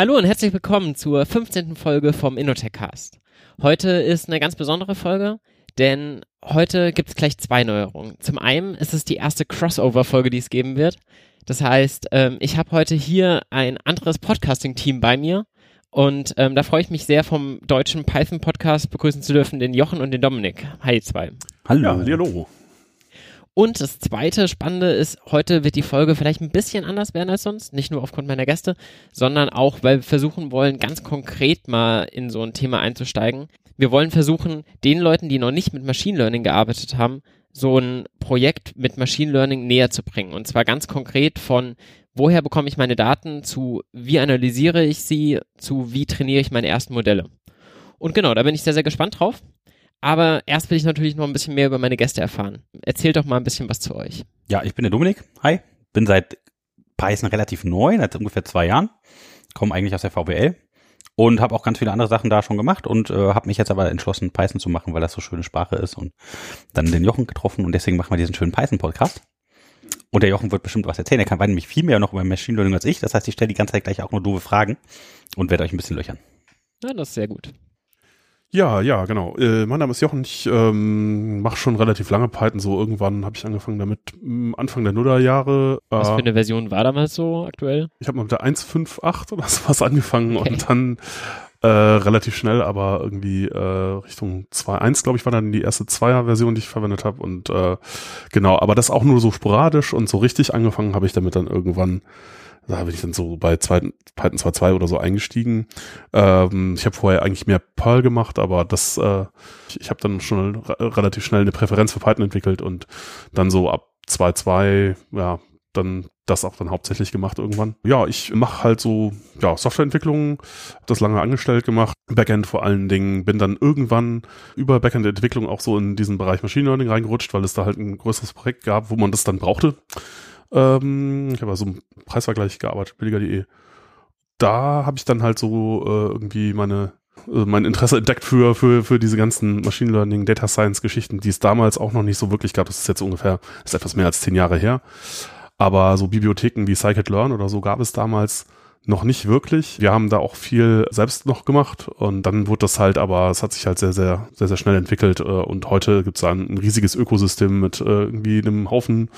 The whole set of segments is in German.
Hallo und herzlich willkommen zur 15. Folge vom Innotech Cast. Heute ist eine ganz besondere Folge, denn heute gibt es gleich zwei Neuerungen. Zum einen ist es die erste Crossover-Folge, die es geben wird. Das heißt, ähm, ich habe heute hier ein anderes Podcasting-Team bei mir und ähm, da freue ich mich sehr, vom deutschen Python-Podcast begrüßen zu dürfen, den Jochen und den Dominik. Hi, zwei. Hallo. Ja, hallo. Und das zweite Spannende ist, heute wird die Folge vielleicht ein bisschen anders werden als sonst. Nicht nur aufgrund meiner Gäste, sondern auch, weil wir versuchen wollen, ganz konkret mal in so ein Thema einzusteigen. Wir wollen versuchen, den Leuten, die noch nicht mit Machine Learning gearbeitet haben, so ein Projekt mit Machine Learning näher zu bringen. Und zwar ganz konkret von, woher bekomme ich meine Daten zu, wie analysiere ich sie, zu, wie trainiere ich meine ersten Modelle. Und genau, da bin ich sehr, sehr gespannt drauf. Aber erst will ich natürlich noch ein bisschen mehr über meine Gäste erfahren. Erzählt doch mal ein bisschen was zu euch. Ja, ich bin der Dominik. Hi. Bin seit Python relativ neu, seit ungefähr zwei Jahren. Komme eigentlich aus der VWL und habe auch ganz viele andere Sachen da schon gemacht und äh, habe mich jetzt aber entschlossen, Python zu machen, weil das so schöne Sprache ist und dann den Jochen getroffen und deswegen machen wir diesen schönen Python-Podcast. Und der Jochen wird bestimmt was erzählen. Er kann nämlich viel mehr noch über Machine Learning als ich. Das heißt, ich stelle die ganze Zeit gleich auch nur doofe Fragen und werde euch ein bisschen löchern. Ja, das ist sehr gut. Ja, ja, genau. Äh, mein Name ist Jochen. Ich ähm, mache schon relativ lange Python. So irgendwann habe ich angefangen damit Anfang der Nullerjahre. Äh, was für eine Version war damals so aktuell? Ich habe mal mit der 1.5.8 oder sowas angefangen okay. und dann äh, relativ schnell, aber irgendwie äh, Richtung 2.1, glaube ich, war dann die erste Zweier-Version, die ich verwendet habe. Und äh, genau, aber das auch nur so sporadisch und so richtig angefangen habe ich damit dann irgendwann da bin ich dann so bei zweiten, Python 2.2 oder so eingestiegen. Ähm, ich habe vorher eigentlich mehr Perl gemacht, aber das, äh, ich, ich habe dann schon relativ schnell eine Präferenz für Python entwickelt und dann so ab 2.2, ja, dann das auch dann hauptsächlich gemacht irgendwann. Ja, ich mache halt so ja, Softwareentwicklung, habe das lange angestellt gemacht, Backend vor allen Dingen, bin dann irgendwann über Backend-Entwicklung auch so in diesen Bereich Machine Learning reingerutscht, weil es da halt ein größeres Projekt gab, wo man das dann brauchte. Ähm, ich habe also im Preisvergleich gearbeitet, billiger.de. Da habe ich dann halt so äh, irgendwie meine äh, mein Interesse entdeckt für, für, für diese ganzen Machine Learning, Data Science Geschichten, die es damals auch noch nicht so wirklich gab. Das ist jetzt ungefähr, ist etwas mehr als zehn Jahre her. Aber so Bibliotheken wie Scikit-Learn oder so gab es damals noch nicht wirklich. Wir haben da auch viel selbst noch gemacht und dann wurde das halt, aber es hat sich halt sehr, sehr, sehr, sehr schnell entwickelt äh, und heute gibt es da ein, riesiges Ökosystem mit äh, irgendwie einem Haufen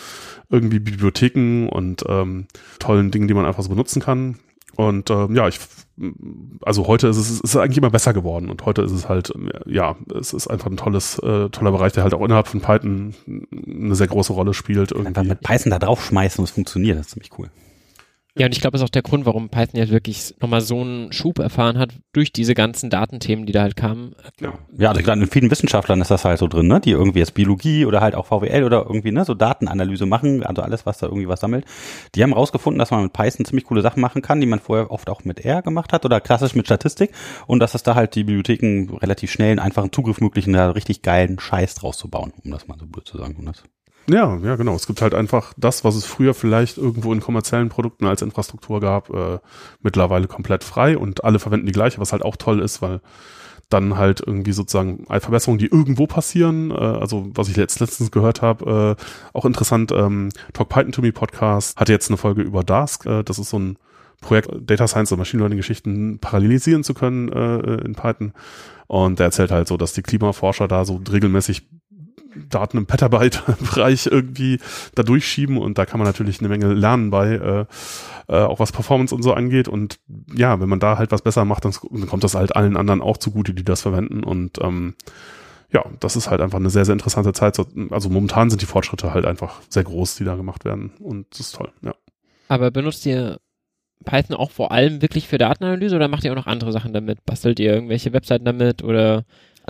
irgendwie Bibliotheken und ähm, tollen Dingen, die man einfach so benutzen kann. Und ähm, ja, ich, also heute ist es, ist eigentlich immer besser geworden und heute ist es halt, ja, es ist einfach ein tolles, äh, toller Bereich, der halt auch innerhalb von Python eine sehr große Rolle spielt. Irgendwie. Einfach mit Python da draufschmeißen und es funktioniert, das ist ziemlich cool. Ja, und ich glaube, das ist auch der Grund, warum Python jetzt wirklich nochmal so einen Schub erfahren hat durch diese ganzen Datenthemen, die da halt kamen. Ja, ja also in vielen Wissenschaftlern ist das halt so drin, ne? Die irgendwie jetzt Biologie oder halt auch VWL oder irgendwie, ne, so Datenanalyse machen, also alles, was da irgendwie was sammelt. Die haben rausgefunden, dass man mit Python ziemlich coole Sachen machen kann, die man vorher oft auch mit R gemacht hat oder klassisch mit Statistik und dass es da halt die Bibliotheken relativ schnell einen einfachen Zugriff möglichen, da richtig geilen Scheiß draus zu bauen, um das mal so blöd zu sagen. Und das ja, ja, genau. Es gibt halt einfach das, was es früher vielleicht irgendwo in kommerziellen Produkten als Infrastruktur gab, äh, mittlerweile komplett frei und alle verwenden die gleiche, was halt auch toll ist, weil dann halt irgendwie sozusagen Verbesserungen, die irgendwo passieren, äh, also was ich jetzt letztens gehört habe, äh, auch interessant, ähm, Talk Python to Me Podcast hatte jetzt eine Folge über Dask, äh, das ist so ein Projekt, Data Science und Machine Learning Geschichten parallelisieren zu können äh, in Python. Und der erzählt halt so, dass die Klimaforscher da so regelmäßig Daten im Petabyte-Bereich irgendwie da durchschieben und da kann man natürlich eine Menge lernen bei, äh, äh, auch was Performance und so angeht und ja, wenn man da halt was besser macht, dann, dann kommt das halt allen anderen auch zugute, die das verwenden und ähm, ja, das ist halt einfach eine sehr, sehr interessante Zeit. Also momentan sind die Fortschritte halt einfach sehr groß, die da gemacht werden und das ist toll, ja. Aber benutzt ihr Python auch vor allem wirklich für Datenanalyse oder macht ihr auch noch andere Sachen damit? Bastelt ihr irgendwelche Webseiten damit oder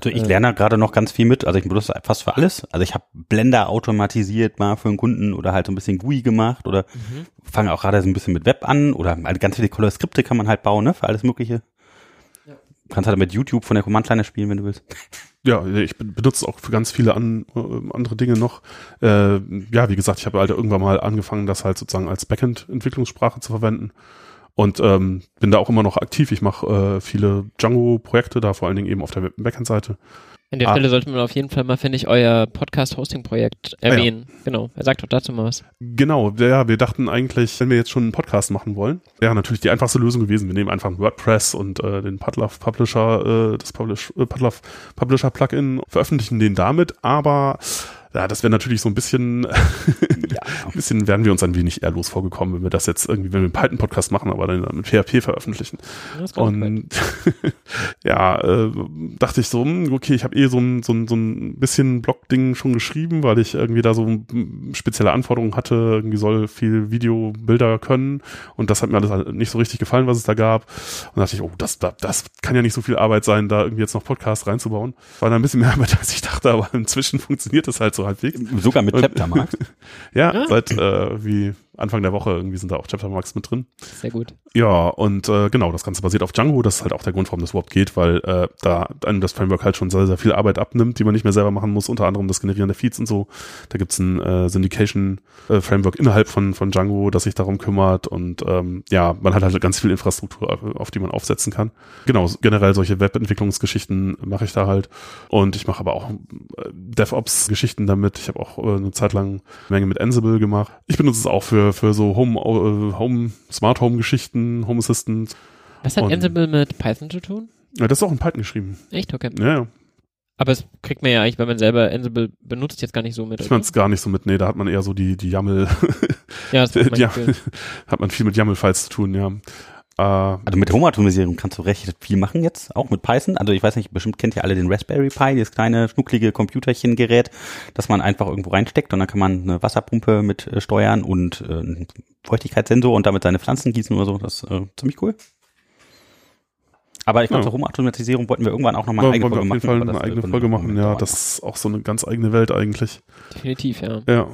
Also ich lerne gerade noch ganz viel mit. Also ich benutze fast für alles. Also ich habe Blender automatisiert mal für einen Kunden oder halt so ein bisschen GUI gemacht oder Mhm. fange auch gerade so ein bisschen mit Web an oder halt ganz viele Color Skripte kann man halt bauen, ne, für alles Mögliche. Ja. Kannst halt mit YouTube von der Command-Line spielen, wenn du willst. Ja, ich ben- benutze auch für ganz viele an, äh, andere Dinge noch. Äh, ja, wie gesagt, ich habe halt irgendwann mal angefangen, das halt sozusagen als Backend-Entwicklungssprache zu verwenden. Und ähm, bin da auch immer noch aktiv. Ich mache äh, viele Django-Projekte, da vor allen Dingen eben auf der Backend-Seite. An der Ah. Stelle sollte man auf jeden Fall mal, finde ich, euer Podcast-Hosting-Projekt ja. erwähnen. Genau. Er sagt doch dazu mal was. Genau, ja, wir dachten eigentlich, wenn wir jetzt schon einen Podcast machen wollen, wäre natürlich die einfachste Lösung gewesen. Wir nehmen einfach ein WordPress und äh, den Padlove Publisher, äh, das Publish, äh, Padlove Publisher Plugin, veröffentlichen den damit, aber ja, das wäre natürlich so ein bisschen, ein bisschen wären wir uns ein wenig ehrlos vorgekommen, wenn wir das jetzt irgendwie, wenn wir einen Python-Podcast machen, aber dann mit PHP veröffentlichen. Und ja, äh, dachte ich so, hm, okay, ich habe eh so ein, so, ein, so ein bisschen Blog-Ding schon geschrieben, weil ich irgendwie da so spezielle Anforderungen hatte, irgendwie soll viel Video, Bilder können und das hat mir alles halt nicht so richtig gefallen, was es da gab. Und dachte ich, oh, das, das, das kann ja nicht so viel Arbeit sein, da irgendwie jetzt noch Podcast reinzubauen. War da ein bisschen mehr Arbeit, als ich dachte, aber inzwischen funktioniert das halt so halbwegs. Sogar mit Chaptermarks. Ja, seit äh, wie Anfang der Woche irgendwie sind da auch Chaptermarks mit drin. Sehr gut. Ja, und äh, genau, das Ganze basiert auf Django. Das ist halt auch der Grund, warum das überhaupt geht, weil äh, da einem das Framework halt schon sehr, sehr viel Arbeit abnimmt, die man nicht mehr selber machen muss, unter anderem das Generieren der Feeds und so. Da gibt's ein äh, Syndication-Framework innerhalb von, von Django, das sich darum kümmert und ähm, ja, man hat halt ganz viel Infrastruktur, auf, auf die man aufsetzen kann. Genau, generell solche Webentwicklungsgeschichten mache ich da halt und ich mache aber auch äh, DevOps-Geschichten damit. Ich habe auch äh, eine Zeit lang eine Menge mit Ansible gemacht. Ich benutze es auch für, für so Home, äh, Home, Smart Home Geschichten, Home Assistant. Was hat Ansible mit Python zu tun? Ja, das ist auch in Python geschrieben. Echt? Okay. Ja, ja. Aber es kriegt man ja eigentlich, wenn man selber Ansible benutzt, jetzt gar nicht so mit. Ich fand's gar nicht so mit, nee, da hat man eher so die, die YAML, ja, das ja, Gefühl. hat man viel mit YAML-Files zu tun, ja. Äh, Also mit Home-Automatisierung kannst du recht viel machen jetzt, auch mit Python. Also ich weiß nicht, bestimmt kennt ihr alle den Raspberry Pi, dieses kleine, schnucklige Computerchen-Gerät, das man einfach irgendwo reinsteckt und dann kann man eine Wasserpumpe mit äh, steuern und äh, einen Feuchtigkeitssensor und damit seine Pflanzen gießen oder so. Das ist äh, ziemlich cool. Aber ich glaube, Ja. zur Home-Automatisierung wollten wir irgendwann auch nochmal eine wir eigene auf Folge jeden machen. Fall aber eine das, eigene äh, Folge können wir machen, noch ja, das ist auch so eine ganz eigene Welt eigentlich. Definitiv, ja. Ja.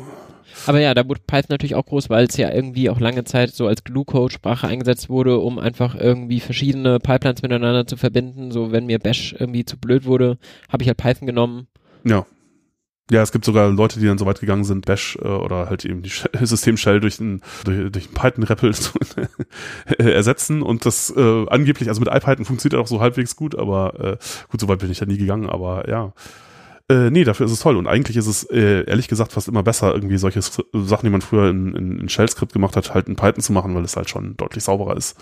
Aber ja, da wurde Python natürlich auch groß, weil es ja irgendwie auch lange Zeit so als Glue-Code-Sprache eingesetzt wurde, um einfach irgendwie verschiedene Pipelines miteinander zu verbinden. So, wenn mir Bash irgendwie zu blöd wurde, habe ich halt Python genommen. Ja. Ja, es gibt sogar Leute, die dann so weit gegangen sind, Bash äh, oder halt eben die Sh- Systemshell durch ein durch, durch ein Python-REPL zu äh, ersetzen und das äh, angeblich, also mit IPython funktioniert auch so halbwegs gut, aber äh, gut, so weit bin ich da nie gegangen, aber ja. Äh, nee, dafür ist es toll und eigentlich ist es äh, ehrlich gesagt fast immer besser, irgendwie solche Sachen, die man früher in, in, in Shell-Skript gemacht hat, halt in Python zu machen, weil es halt schon deutlich sauberer ist.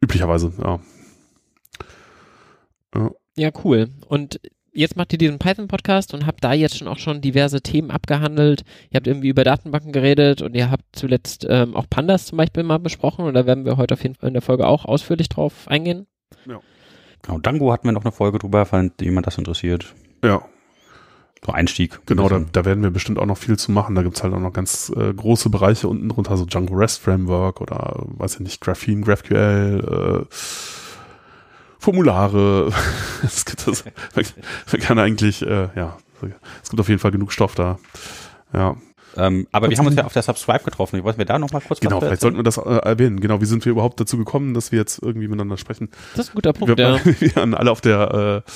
Üblicherweise, ja. Ja, cool. Und jetzt macht ihr diesen Python-Podcast und habt da jetzt schon auch schon diverse Themen abgehandelt. Ihr habt irgendwie über Datenbanken geredet und ihr habt zuletzt ähm, auch Pandas zum Beispiel mal besprochen und da werden wir heute auf jeden Fall in der Folge auch ausführlich drauf eingehen. Genau, Django hatten wir noch eine Folge drüber, falls jemand das interessiert. Ja, So Einstieg. Genau, da, da werden wir bestimmt auch noch viel zu machen. Da gibt's halt auch noch ganz äh, große Bereiche unten drunter, so Django REST Framework oder weiß ich nicht, Graphene, GraphQL, äh, Formulare. es gibt das, man, kann eigentlich, äh, ja, es gibt auf jeden Fall genug Stoff da. Ja, Ähm, aber wir haben uns ja auf der Subscribe getroffen. Ich wollte mir da noch mal kurz genau, vielleicht sollten wir das äh, erwähnen. Genau, wie sind wir überhaupt dazu gekommen, dass wir jetzt irgendwie miteinander sprechen? Das ist ein guter Punkt, wir, ja. wir waren alle auf der äh,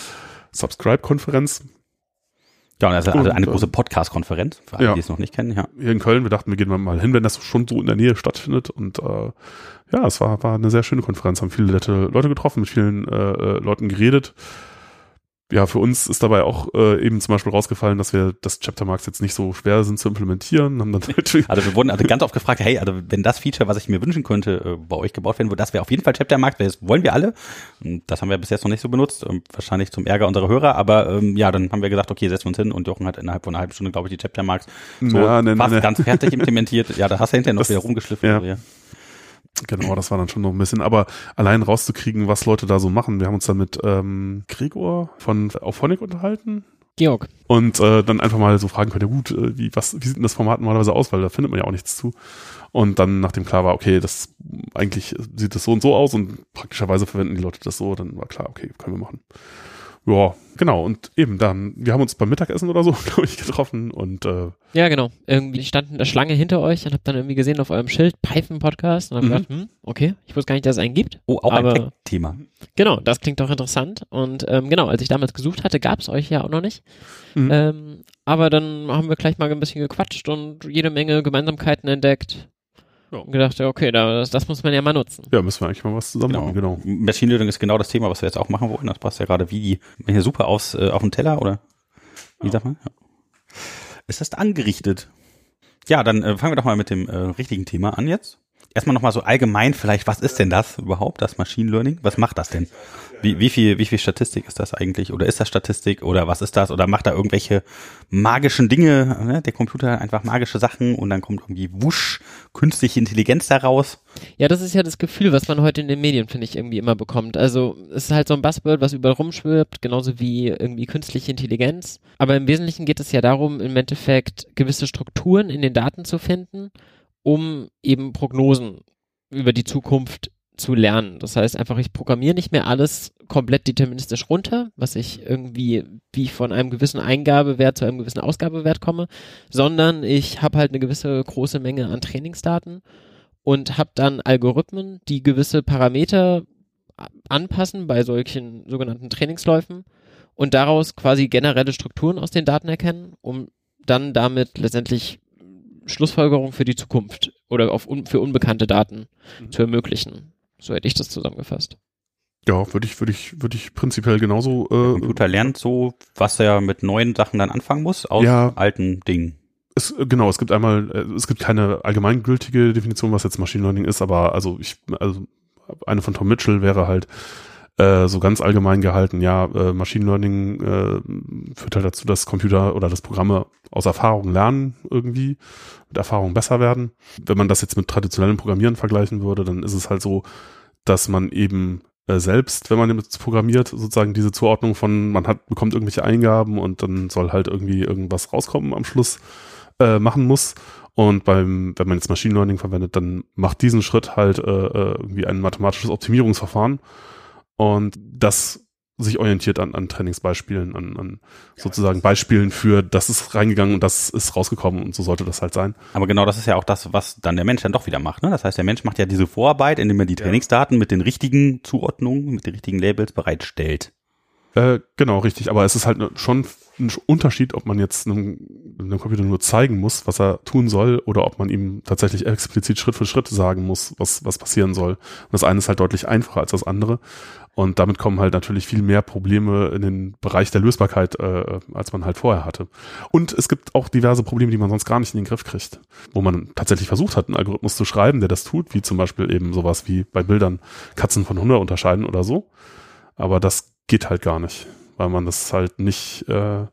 Subscribe-Konferenz Ja, und das ist also eine ähm, große Podcast-Konferenz, für alle, ja. die es noch nicht kennen, ja. hier in Köln. Wir dachten, wir gehen mal hin, wenn das schon so in der Nähe stattfindet. Und äh, ja, es war, war eine sehr schöne Konferenz. Haben viele nette Leute getroffen, mit vielen äh, äh, Leuten geredet. Ja, für uns ist dabei auch äh, eben zum Beispiel rausgefallen, dass wir das Chapter Marks jetzt nicht so schwer sind zu implementieren. Haben dann natürlich Also wir wurden also ganz oft gefragt, hey, also wenn das Feature, was ich mir wünschen könnte, äh, bei euch gebaut werden würde, das wäre auf jeden Fall Chaptermarkt, das wollen wir alle. Und Das haben wir bis jetzt noch nicht so benutzt, ähm, wahrscheinlich zum Ärger unserer Hörer, aber ähm, ja, dann haben wir gesagt, okay, setzen wir uns hin und Jochen hat innerhalb von einer halben Stunde, glaube ich, die Chaptermarks so Ja, ne, ne, fast ne. ganz fertig implementiert. Ja, da hast du hinterher noch Das- wieder rumgeschliffen. ja. Genau, das war dann schon noch ein bisschen. Aber allein rauszukriegen, was Leute da so machen. Wir haben uns dann mit ähm, Gregor von Auphonic unterhalten Georg. und äh, dann einfach mal so fragen können, ja gut, äh, wie, was, wie sieht denn das Format normalerweise aus? Weil da findet man ja auch nichts zu. Und dann, nachdem klar war, okay, das eigentlich sieht das so und so aus und praktischerweise verwenden die Leute das so, dann war klar, okay, können wir machen. Ja, genau. Und eben dann, wir haben uns beim Mittagessen oder so, glaube ich, getroffen und äh, Ja, genau. Irgendwie stand eine Schlange hinter euch und hab dann irgendwie gesehen auf eurem Schild Pfeifen-Podcast und hab Mhm. gedacht, hm, okay, ich wusste gar nicht, dass es einen gibt. Oh, auch Aber- ein Tech-Thema. Genau, das klingt doch interessant. Und ähm, genau, als ich damals gesucht hatte, gab es euch ja auch noch nicht. Mhm. Ähm, aber dann haben wir gleich mal ein bisschen gequatscht und jede Menge Gemeinsamkeiten entdeckt. Ja. Und gedacht, ja, okay, das, das muss man ja mal nutzen. ja, müssen wir eigentlich mal was zusammen machen, genau. Machine Learning ist genau das Thema, was wir jetzt auch machen wollen. Das passt ja gerade wie die, wenn hier super aufs, äh, auf den Teller oder wie sagt man? Ja. Ist das angerichtet? Ja, dann äh, fangen wir doch mal mit dem äh, richtigen Thema an jetzt. Erstmal nochmal so allgemein vielleicht, was ist denn das überhaupt, das Machine Learning? Was macht das denn? Wie, wie viel, wie viel Statistik ist das eigentlich? Oder ist das Statistik? Oder was ist das? Oder macht da irgendwelche magischen Dinge? Ne? Der Computer einfach magische Sachen und dann kommt irgendwie wusch, künstliche Intelligenz daraus. Ja, das ist ja das Gefühl, was man heute in den Medien, finde ich, irgendwie immer bekommt. Also es ist halt so ein Buzzword, was überall rumschwirbt, genauso wie irgendwie künstliche Intelligenz. Aber im Wesentlichen geht es ja darum, im Endeffekt gewisse Strukturen in den Daten zu finden, um eben Prognosen über die Zukunft zu lernen. Das heißt einfach, ich programmiere nicht mehr alles komplett deterministisch runter, was ich irgendwie, wie ich von einem gewissen Eingabewert zu einem gewissen Ausgabewert komme, sondern ich habe halt eine gewisse große Menge an Trainingsdaten und habe dann Algorithmen, die gewisse Parameter anpassen bei solchen sogenannten Trainingsläufen und daraus quasi generelle Strukturen aus den Daten erkennen, um dann damit letztendlich Schlussfolgerungen für die Zukunft oder auf un für unbekannte Daten Mhm. zu ermöglichen. So hätte ich das zusammengefasst. Ja, würde ich, würde ich, würde ich prinzipiell genauso äh, Computer lernt so, was er mit neuen Sachen dann anfangen muss, aus Ja. alten Dingen. Es, äh, genau, es gibt einmal, äh, es gibt keine allgemeingültige Definition, was jetzt Machine Learning ist, aber also ich, also eine von Tom Mitchell wäre halt äh, so ganz allgemein gehalten, ja, äh, Machine Learning äh, führt halt dazu, dass Computer oder dass Programme aus Erfahrung lernen irgendwie, mit Erfahrung besser werden. Wenn man das jetzt mit traditionellem Programmieren vergleichen würde, dann ist es halt so, dass man eben äh, selbst, wenn man jetzt programmiert, sozusagen diese Zuordnung von, man hat, bekommt irgendwelche Eingaben und dann soll halt irgendwie irgendwas rauskommen am Schluss, äh, machen muss. Und beim, wenn man jetzt Machine Learning verwendet, dann macht diesen Schritt halt äh, irgendwie ein mathematisches Optimierungsverfahren. Und das sich orientiert an, an Trainingsbeispielen, an, an sozusagen Beispielen für, das ist reingegangen und das ist rausgekommen und so sollte das halt sein. Aber genau das ist ja auch das, was dann der Mensch dann doch wieder macht. Ne? Das heißt, der Mensch macht ja diese Vorarbeit, indem er die Trainingsdaten mit den richtigen Zuordnungen, mit den richtigen Labels bereitstellt. Äh, genau, richtig. Aber es ist halt schon ein Unterschied, ob man jetzt einem, einem Computer nur zeigen muss, was er tun soll, oder ob man ihm tatsächlich explizit Schritt für Schritt sagen muss, was, was passieren soll. Und das eine ist halt deutlich einfacher als das andere. Und damit kommen halt natürlich viel mehr Probleme in den Bereich der Lösbarkeit, äh, als man halt vorher hatte. Und es gibt auch diverse Probleme, die man sonst gar nicht in den Griff kriegt. Wo man tatsächlich versucht hat, einen Algorithmus zu schreiben, der das tut, wie zum Beispiel eben sowas wie bei Bildern Katzen von Hunde unterscheiden oder so. Aber das geht halt gar nicht, weil man das halt nicht, äh, weil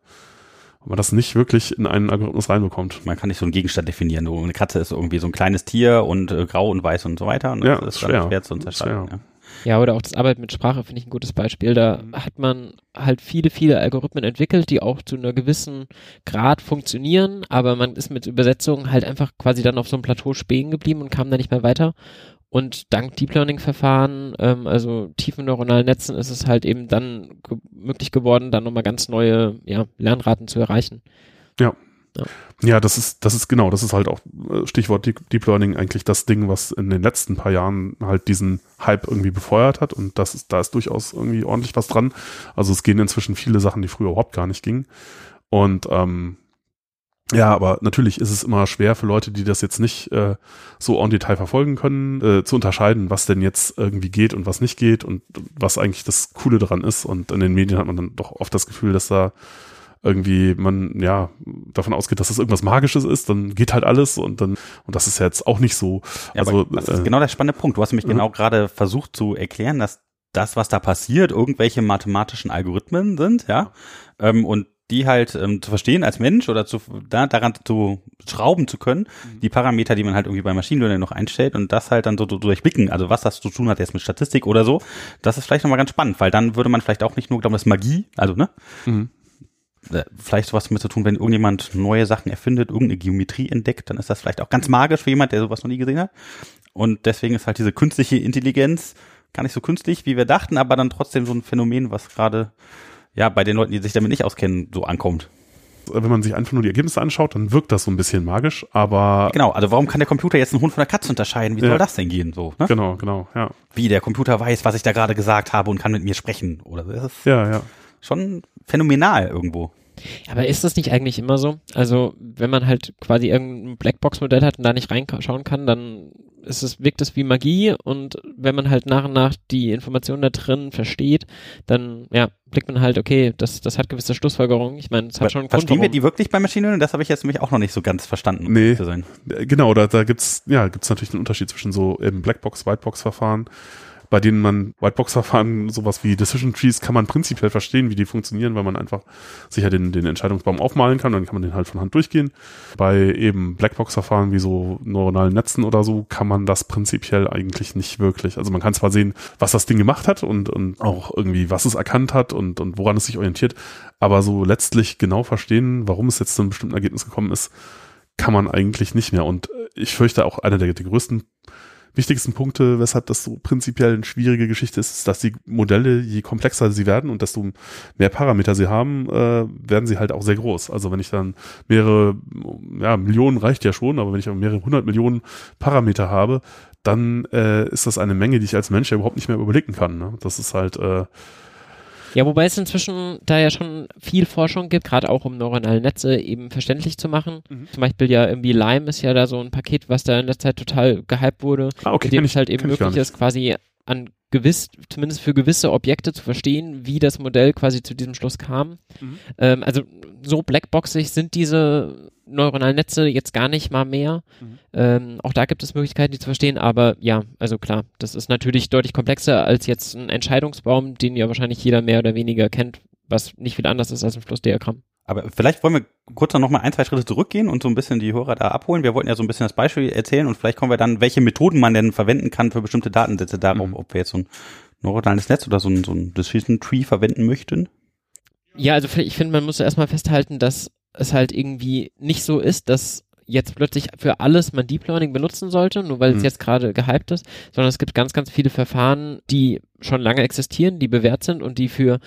man das nicht wirklich in einen Algorithmus reinbekommt. Man kann nicht so einen Gegenstand definieren. So eine Katze ist irgendwie so ein kleines Tier und äh, grau und weiß und so weiter. Und Ja, das ist schwer. schwer zu unterscheiden. Schwer. Ja. Ja, oder auch das Arbeiten mit Sprache finde ich ein gutes Beispiel. Da hat man halt viele, viele Algorithmen entwickelt, die auch zu einer gewissen Grad funktionieren, aber man ist mit Übersetzungen halt einfach quasi dann auf so einem Plateau spähen geblieben und kam da nicht mehr weiter. Und dank Deep Learning Verfahren, ähm, also tiefen neuronalen Netzen, ist es halt eben dann ge möglich geworden, dann nochmal ganz neue ja, Lernraten zu erreichen. Ja, das ist, das ist genau, das ist halt auch äh, Stichwort Deep, Deep Learning eigentlich das Ding, was in den letzten paar Jahren halt diesen Hype irgendwie befeuert hat und das ist, da ist durchaus irgendwie ordentlich was dran. Also es gehen inzwischen viele Sachen, die früher überhaupt gar nicht gingen. Und ähm, ja, aber natürlich ist es immer schwer für Leute, die das jetzt nicht äh, so en Detail verfolgen können, äh, zu unterscheiden, was denn jetzt irgendwie geht und was nicht geht und was eigentlich das Coole daran ist. Und in den Medien hat man dann doch oft das Gefühl, dass da irgendwie man ja davon ausgeht, dass das irgendwas Magisches ist, dann geht halt alles und dann und das ist ja jetzt auch nicht so. Ja, also aber das ist äh, genau der spannende Punkt. Du hast nämlich Mhm. genau gerade versucht zu erklären, dass das, was da passiert, irgendwelche mathematischen Algorithmen sind, ja, ähm, und die halt ähm, zu verstehen als Mensch oder zu, da, daran zu schrauben zu können, Mhm. die Parameter, die man halt irgendwie bei Machine Learning noch einstellt und das halt dann so, so durchblicken, also was das zu tun hat jetzt mit Statistik oder so, das ist vielleicht nochmal ganz spannend, weil dann würde man vielleicht auch nicht nur glauben, das ist Magie, also ne, mhm. Äh, vielleicht sowas damit zu tun, wenn irgendjemand neue Sachen erfindet, irgendeine Geometrie entdeckt, dann ist das vielleicht auch ganz magisch für jemand, der sowas noch nie gesehen hat. Und deswegen ist halt diese künstliche Intelligenz gar nicht so künstlich, wie wir dachten, aber dann trotzdem so ein Phänomen, was gerade ja bei den Leuten, die sich damit nicht auskennen, so ankommt. Wenn man sich einfach nur die Ergebnisse anschaut, dann wirkt das so ein bisschen magisch, aber Genau, also warum kann der Computer jetzt einen Hund von der Katze unterscheiden? Wie soll Ja. das denn gehen? So, ne? genau, genau, ja. Wie der Computer weiß, was ich da gerade gesagt habe und kann mit mir sprechen. Oder so. Das ist Ja, ja. Schon phänomenal irgendwo. Aber ist das nicht eigentlich immer so? Also, wenn man halt quasi irgendein Blackbox-Modell hat und da nicht reinschauen kann, dann ist es, wirkt es wie Magie und wenn man halt nach und nach die Informationen da drin versteht, dann, ja, blickt man halt, okay, das, das hat gewisse Schlussfolgerungen. Ich meine, es hat schon einen Grund, Verstehen wir warum- die wirklich bei Machine Learning? Das habe ich jetzt nämlich auch noch nicht so ganz verstanden. um Nee. ehrlich Zu sein. Äh, Genau, da, da gibt's ja gibt's natürlich einen Unterschied zwischen so eben Blackbox, Whitebox-Verfahren, bei denen man Whitebox-Verfahren, sowas wie Decision Trees, kann man prinzipiell verstehen, wie die funktionieren, weil man einfach sich ja den, den Entscheidungsbaum aufmalen kann, dann kann man den halt von Hand durchgehen. Bei eben Blackbox-Verfahren wie so neuronalen Netzen oder so kann man das prinzipiell eigentlich nicht wirklich. Also man kann zwar sehen, was das Ding gemacht hat und, und auch irgendwie, was es erkannt hat und, und woran es sich orientiert, aber so letztlich genau verstehen, warum es jetzt zu einem bestimmten Ergebnis gekommen ist, kann man eigentlich nicht mehr. Und ich fürchte auch einer der, der größten, wichtigsten Punkte, weshalb das so prinzipiell eine schwierige Geschichte ist, ist, dass die Modelle, je komplexer sie werden und desto mehr Parameter sie haben, äh, werden sie halt auch sehr groß. Also wenn ich dann mehrere, ja, Millionen reicht ja schon, aber wenn ich mehrere hundert Millionen Parameter habe, dann äh, ist das eine Menge, die ich als Mensch ja überhaupt nicht mehr überblicken kann. Ne? Das ist halt, äh, Ja, wobei es inzwischen da ja schon viel Forschung gibt, gerade auch um neuronale Netze eben verständlich zu machen. Mhm. Zum Beispiel ja irgendwie Lime ist ja da so ein Paket, was da in der Zeit total gehypt wurde, ah, okay, in dem es halt eben möglich ist, quasi an gewiss, zumindest für gewisse Objekte zu verstehen, wie das Modell quasi zu diesem Schluss kam. Mhm. Ähm, also so blackboxig sind diese neuronalen Netze jetzt gar nicht mal mehr. Mhm. Ähm, auch da gibt es Möglichkeiten, die zu verstehen, aber ja, also klar, das ist natürlich deutlich komplexer als jetzt ein Entscheidungsbaum, den ja wahrscheinlich jeder mehr oder weniger kennt, was nicht viel anders ist als ein Flussdiagramm. Aber vielleicht wollen wir kurz noch mal ein, zwei Schritte zurückgehen und so ein bisschen die Hörer da abholen. Wir wollten ja so ein bisschen das Beispiel erzählen und vielleicht kommen wir dann, welche Methoden man denn verwenden kann für bestimmte Datensätze darauf, Mhm. ob wir jetzt so ein neuronales Netz oder so ein, so ein Decision Tree verwenden möchten. Ja, also ich finde, man muss erstmal festhalten, dass es halt irgendwie nicht so ist, dass jetzt plötzlich für alles man Deep Learning benutzen sollte, nur weil es Mhm. jetzt gerade gehypt ist, sondern es gibt ganz, ganz viele Verfahren, die schon lange existieren, die bewährt sind und die für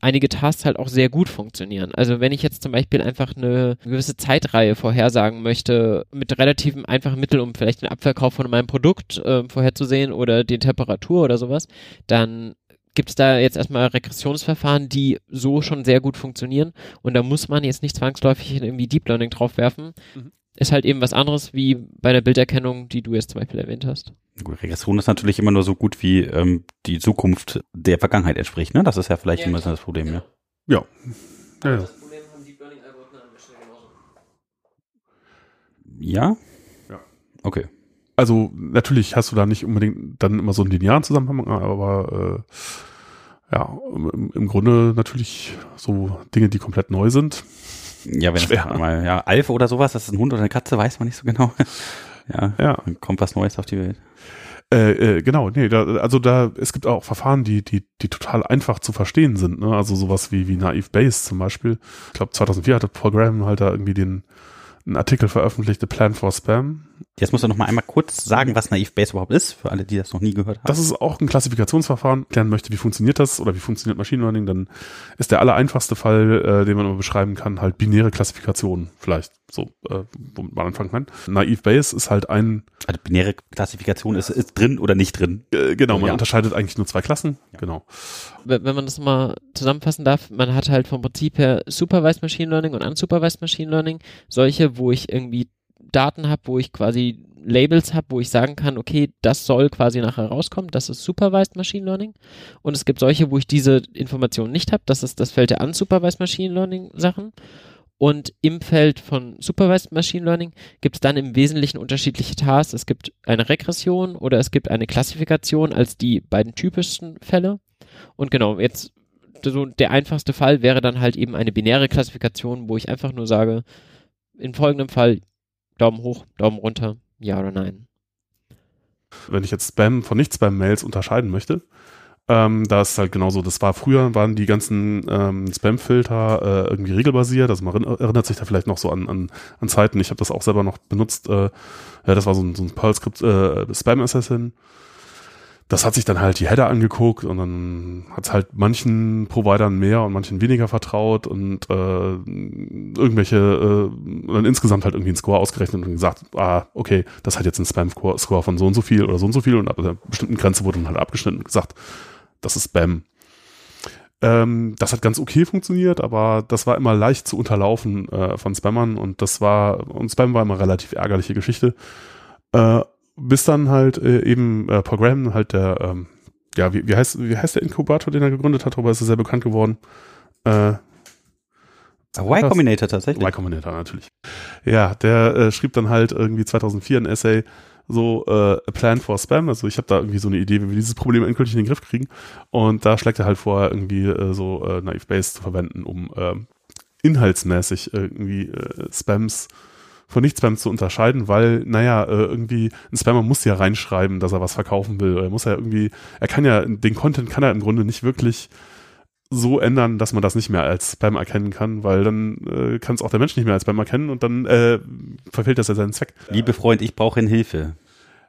einige Tasks halt auch sehr gut funktionieren. Also wenn ich jetzt zum Beispiel einfach eine gewisse Zeitreihe vorhersagen möchte, mit relativ einfachen Mitteln, um vielleicht den Abverkauf von meinem Produkt äh, vorherzusehen oder die Temperatur oder sowas, dann gibt es da jetzt erstmal Regressionsverfahren, die so schon sehr gut funktionieren und da muss man jetzt nicht zwangsläufig irgendwie Deep Learning drauf werfen. Mhm. Ist halt eben was anderes wie bei der Bilderkennung, die du jetzt zum Beispiel erwähnt hast. Regression ist natürlich immer nur so gut, wie ähm, die Zukunft der Vergangenheit entspricht. Ne? Das ist ja vielleicht Ja, immer das Problem. Ja. Ja. Ja, ja. Ja? Ja. Okay. Also natürlich hast du da nicht unbedingt dann immer so einen linearen Zusammenhang, aber äh, ja, im, im Grunde natürlich so Dinge, die komplett neu sind. Ja, wenn Schwer. es mal, ja, Alf oder sowas, das ist ein Hund oder eine Katze, weiß man nicht so genau. ja, Ja. dann kommt was Neues auf die Welt. Äh, äh, genau, nee, da, also da, es gibt auch Verfahren, die, die, die total einfach zu verstehen sind, ne? Also sowas wie, wie Naive Bayes zum Beispiel. Ich glaube, 2004 hatte Paul Graham halt da irgendwie den, einen Artikel veröffentlicht, The Plan for Spam. Jetzt musst du noch mal einmal kurz sagen, was Naive Bayes überhaupt ist, für alle, die das noch nie gehört haben. Das ist auch ein Klassifikationsverfahren. Klären möchte, wie funktioniert das oder wie funktioniert Machine Learning, dann ist der allereinfachste Fall, äh, den man immer beschreiben kann, halt binäre Klassifikation vielleicht, so, äh, womit man anfangen kann. Naive Bayes ist halt ein, also binäre Klassifikation ist, ist drin oder nicht drin. äh, genau, man Ja. unterscheidet eigentlich nur zwei Klassen, genau. wenn wenn man das mal zusammenfassen darf, man hat halt vom Prinzip her Supervised Machine Learning und Unsupervised Machine Learning. Solche, wo ich irgendwie Daten habe, wo ich quasi Labels habe, wo ich sagen kann, okay, das soll quasi nachher rauskommen, das ist Supervised Machine Learning. Und es gibt solche, wo ich diese Informationen nicht habe, das ist das Feld der Unsupervised Machine Learning Sachen. Und im Feld von Supervised Machine Learning gibt es dann im Wesentlichen unterschiedliche Tasks. Es gibt eine Regression oder es gibt eine Klassifikation als die beiden typischsten Fälle. Und genau, jetzt so der einfachste Fall wäre dann halt eben eine binäre Klassifikation, wo ich einfach nur sage, in folgendem Fall Daumen hoch, Daumen runter, ja oder nein. wenn ich jetzt Spam von Nicht-Spam-Mails unterscheiden möchte, ähm, da ist halt genauso, das war früher, waren die ganzen ähm, Spam-Filter äh, irgendwie regelbasiert, also man erinner- erinnert sich da vielleicht noch so an, an, an Zeiten, ich habe das auch selber noch benutzt, äh, ja, das war so ein, so ein Perl-Skript, äh, Spam-Assassin, das hat sich dann halt die Header angeguckt und dann hat halt manchen Providern mehr und manchen weniger vertraut und äh, irgendwelche äh, dann insgesamt halt irgendwie einen Score ausgerechnet und gesagt, ah, okay, das hat jetzt einen Spam-Score von so und so viel oder so und so viel und ab einer bestimmten Grenze wurde dann halt abgeschnitten und gesagt, das ist Spam. Ähm, das hat ganz okay funktioniert, aber das war immer leicht zu unterlaufen äh, von Spammern und das war, und Spam war immer relativ ärgerliche Geschichte. Äh, bis dann halt äh, eben äh, Paul Graham, halt der, ähm, ja, wie, wie, heißt, wie heißt der Inkubator, den er gegründet hat, darüber ist er sehr bekannt geworden. Äh, Y Combinator tatsächlich. Y Combinator natürlich. Ja, der äh, schrieb dann halt irgendwie 2004 ein Essay, so äh, A Plan for Spam. Also ich habe da irgendwie so eine Idee, wie wir dieses Problem endgültig in den Griff kriegen. Und da schlägt er halt vor, irgendwie äh, so äh, Naive Base zu verwenden, um äh, inhaltsmäßig irgendwie äh, Spams von Nicht-Spam zu unterscheiden, weil, naja, äh, irgendwie ein Spammer muss ja reinschreiben, dass er was verkaufen will. Er muss ja irgendwie, er kann ja, den Content kann er im Grunde nicht wirklich so ändern, dass man das nicht mehr als Spam erkennen kann, weil dann äh, kann es auch der Mensch nicht mehr als Spam erkennen und dann äh, verfehlt das ja seinen Zweck. Liebe Freund, ich brauche Hilfe.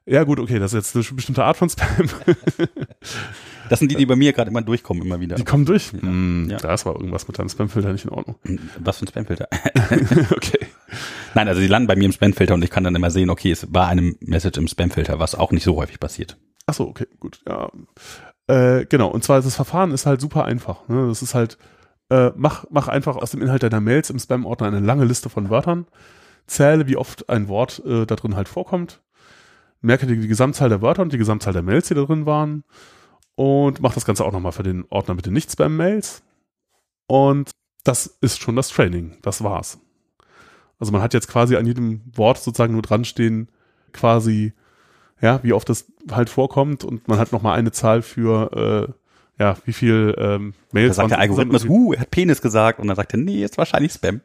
Ja gut, okay, das ist jetzt eine bestimmte Art von Spam. das sind die, die bei mir gerade immer durchkommen, immer wieder. Die kommen durch? Ja. Hm, ja. Das war irgendwas mit deinem Spamfilter nicht in Ordnung. Was für ein Spamfilter? okay. Nein, also die landen bei mir im Spamfilter und ich kann dann immer sehen, okay, es war eine Message im Spamfilter, was auch nicht so häufig passiert. Ach so, okay, gut, ja. Äh, genau, und zwar das Verfahren ist halt super einfach. Ne? Das ist halt, äh, mach, mach einfach aus dem Inhalt deiner Mails im Spam-Ordner eine lange Liste von Wörtern, zähle, wie oft ein Wort äh, da drin halt vorkommt, merke dir die Gesamtzahl der Wörter und die Gesamtzahl der Mails, die da drin waren und mach das Ganze auch nochmal für den Ordner mit den Nicht-Spam-Mails. Und das ist schon das Training. Das war's. Also man hat jetzt quasi an jedem Wort sozusagen nur dran stehen, quasi, ja, wie oft das halt vorkommt und man hat nochmal eine Zahl für, äh, ja, wie viel ähm, Mails. Da sagt der Algorithmus, uh, er hat Penis gesagt und dann sagt er, nee, ist wahrscheinlich Spam.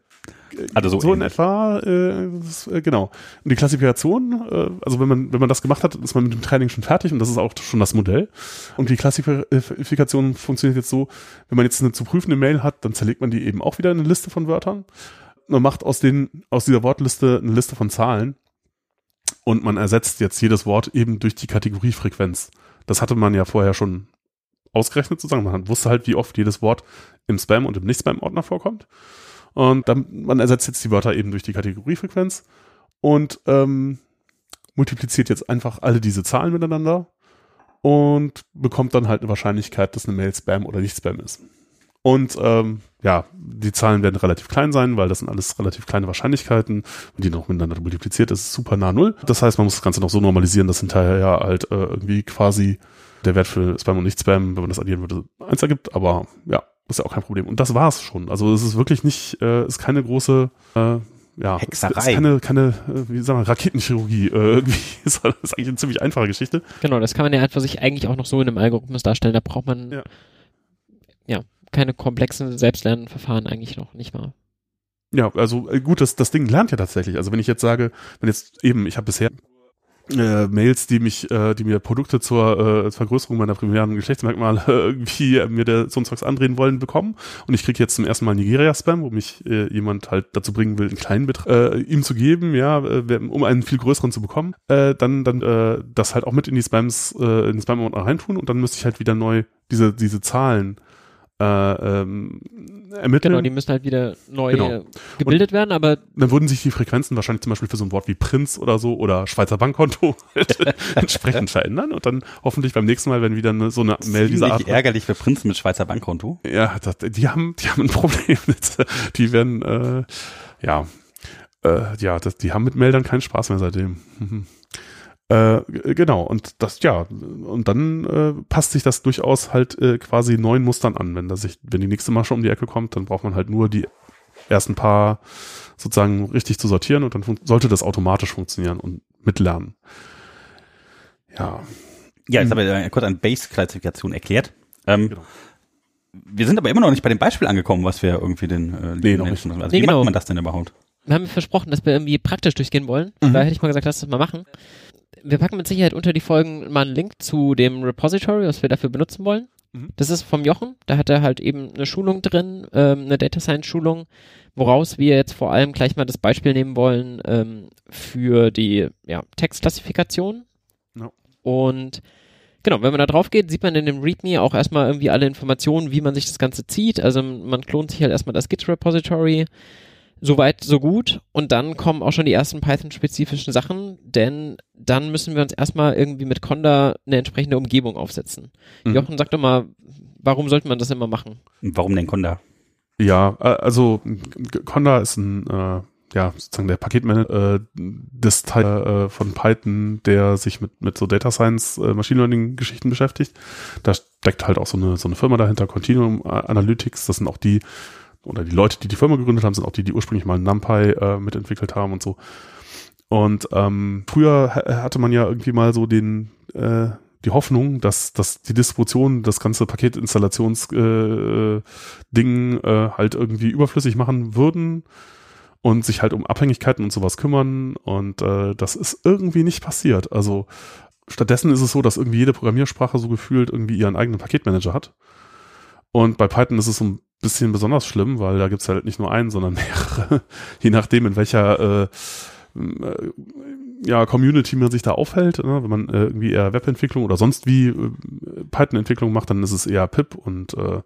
Also so, so in etwa, äh, das, äh, genau. Und die Klassifikation, äh, also wenn man wenn man das gemacht hat, ist man mit dem Training schon fertig und das ist auch schon das Modell. Und die Klassifikation funktioniert jetzt so, wenn man jetzt eine zu prüfende Mail hat, dann zerlegt man die eben auch wieder in eine Liste von Wörtern man macht aus, den, aus dieser Wortliste eine Liste von Zahlen und man ersetzt jetzt jedes Wort eben durch die Kategoriefrequenz. Das hatte man ja vorher schon ausgerechnet sozusagen. Man wusste halt, wie oft jedes Wort im Spam und im Nicht-Spam-Ordner vorkommt. Und dann, man ersetzt jetzt die Wörter eben durch die Kategoriefrequenz und ähm, multipliziert jetzt einfach alle diese Zahlen miteinander und bekommt dann halt eine Wahrscheinlichkeit, dass eine Mail Spam oder nicht Spam ist. Und ähm, ja, die Zahlen werden relativ klein sein, weil das sind alles relativ kleine Wahrscheinlichkeiten und die noch miteinander multipliziert, das ist super nah null. Das heißt, man muss das Ganze noch so normalisieren, dass hinterher ja halt äh, irgendwie quasi der Wert für Spam und Nicht-Spam, wenn man das addieren würde, eins ergibt, aber ja, ist ja auch kein Problem. Und das war's schon. Also es ist wirklich nicht, äh, ist keine große äh, ja, Hexerei. Ist keine, keine, äh, wie sagen wir, Raketenchirurgie. Äh, irgendwie ist das eigentlich eine ziemlich einfache Geschichte. Genau, das kann man ja einfach sich eigentlich auch noch so in einem Algorithmus darstellen. Da braucht man ja, ja keine komplexen Selbstlernverfahren eigentlich noch nicht mal. Ja, also äh, gut, das, das Ding lernt ja tatsächlich. Also wenn ich jetzt sage, wenn jetzt eben, ich habe bisher äh, Mails, die mich, äh, die mir Produkte zur äh, Vergrößerung meiner primären Geschlechtsmerkmale äh, irgendwie äh, mir der so andrehen wollen bekommen und ich kriege jetzt zum ersten Mal Nigeria-Spam, wo mich äh, jemand halt dazu bringen will, einen kleinen Betrag äh, ihm zu geben, ja, äh, um einen viel größeren zu bekommen, äh, dann dann äh, das halt auch mit in die Spams, äh, in den Spam-Ordner reintun und dann müsste ich halt wieder neu diese diese Zahlen äh, ähm, ermitteln. Genau, die müssen halt wieder neu genau. gebildet und werden, aber dann würden sich die Frequenzen wahrscheinlich zum Beispiel für so ein Wort wie Prinz oder so oder Schweizer Bankkonto entsprechend verändern und dann hoffentlich beim nächsten Mal, wenn wieder eine, so eine Mail dieser Art. ärgerlich für Prinzen mit Schweizer Bankkonto. Ja, das, die haben, die haben ein Problem. die werden, äh, ja, äh, ja, das, die haben mit Meldern keinen Spaß mehr seitdem. Äh, genau, und das, ja, und dann äh, passt sich das durchaus halt äh, quasi neuen Mustern an. Wenn das sich, wenn die nächste Masche um die Ecke kommt, dann braucht man halt nur die ersten paar sozusagen richtig zu sortieren und dann sollte das automatisch funktionieren und mitlernen. Ja. Ja, jetzt habe ich kurz eine Base-Klassifikation erklärt. Ähm, genau. Wir sind aber immer noch nicht bei dem Beispiel angekommen, was wir irgendwie den äh, nee, noch Menschen, also nee, wie genau. macht man das denn überhaupt? Wir haben versprochen, dass wir irgendwie praktisch durchgehen wollen. Mhm. Da hätte ich mal gesagt, lass das mal machen wir packen mit Sicherheit unter die Folgen mal einen Link zu dem Repository, was wir dafür benutzen wollen. Mhm. Das ist vom Jochen. Da hat er halt eben eine Schulung drin, ähm, eine Data Science Schulung, woraus wir jetzt vor allem gleich mal das Beispiel nehmen wollen ähm, für die ja, Textklassifikation. No. Und Genau, wenn man da drauf geht, sieht man in dem README auch erstmal irgendwie alle Informationen, wie man sich das Ganze zieht. Also man klont sich halt erstmal das Git-Repository. Soweit, so gut. Und dann kommen auch schon die ersten Python-spezifischen Sachen, denn dann müssen wir uns erstmal irgendwie mit Conda eine entsprechende Umgebung aufsetzen. Mhm. Jochen, sag doch mal, warum sollte man das immer machen? Warum denn Conda? Ja, äh, also Conda ist ein äh, ja, sozusagen der Paketmanager äh, des Teil äh, von Python, der sich mit, mit so Data Science, äh, Machine Learning Geschichten beschäftigt. Da steckt halt auch so eine, so eine Firma dahinter, Continuum Analytics. Das sind auch die, oder die Leute, die die Firma gegründet haben, sind auch die, die ursprünglich mal NumPy äh, mitentwickelt haben und so. Und ähm, früher hatte man ja irgendwie mal so den, äh, die Hoffnung, dass, dass die Distribution das ganze Paketinstallationsding äh, äh, halt irgendwie überflüssig machen würden und sich halt um Abhängigkeiten und sowas kümmern. Und äh, das ist irgendwie nicht passiert. Also stattdessen ist es so, dass irgendwie jede Programmiersprache so gefühlt irgendwie ihren eigenen Paketmanager hat. Und bei Python ist es so ein bisschen besonders schlimm, weil da gibt es halt nicht nur einen, sondern mehrere, je nachdem, in welcher äh, äh, ja, Community man sich da aufhält. Ne? Wenn man äh, irgendwie eher Webentwicklung oder sonst wie äh, Python-Entwicklung macht, dann ist es eher pip und äh,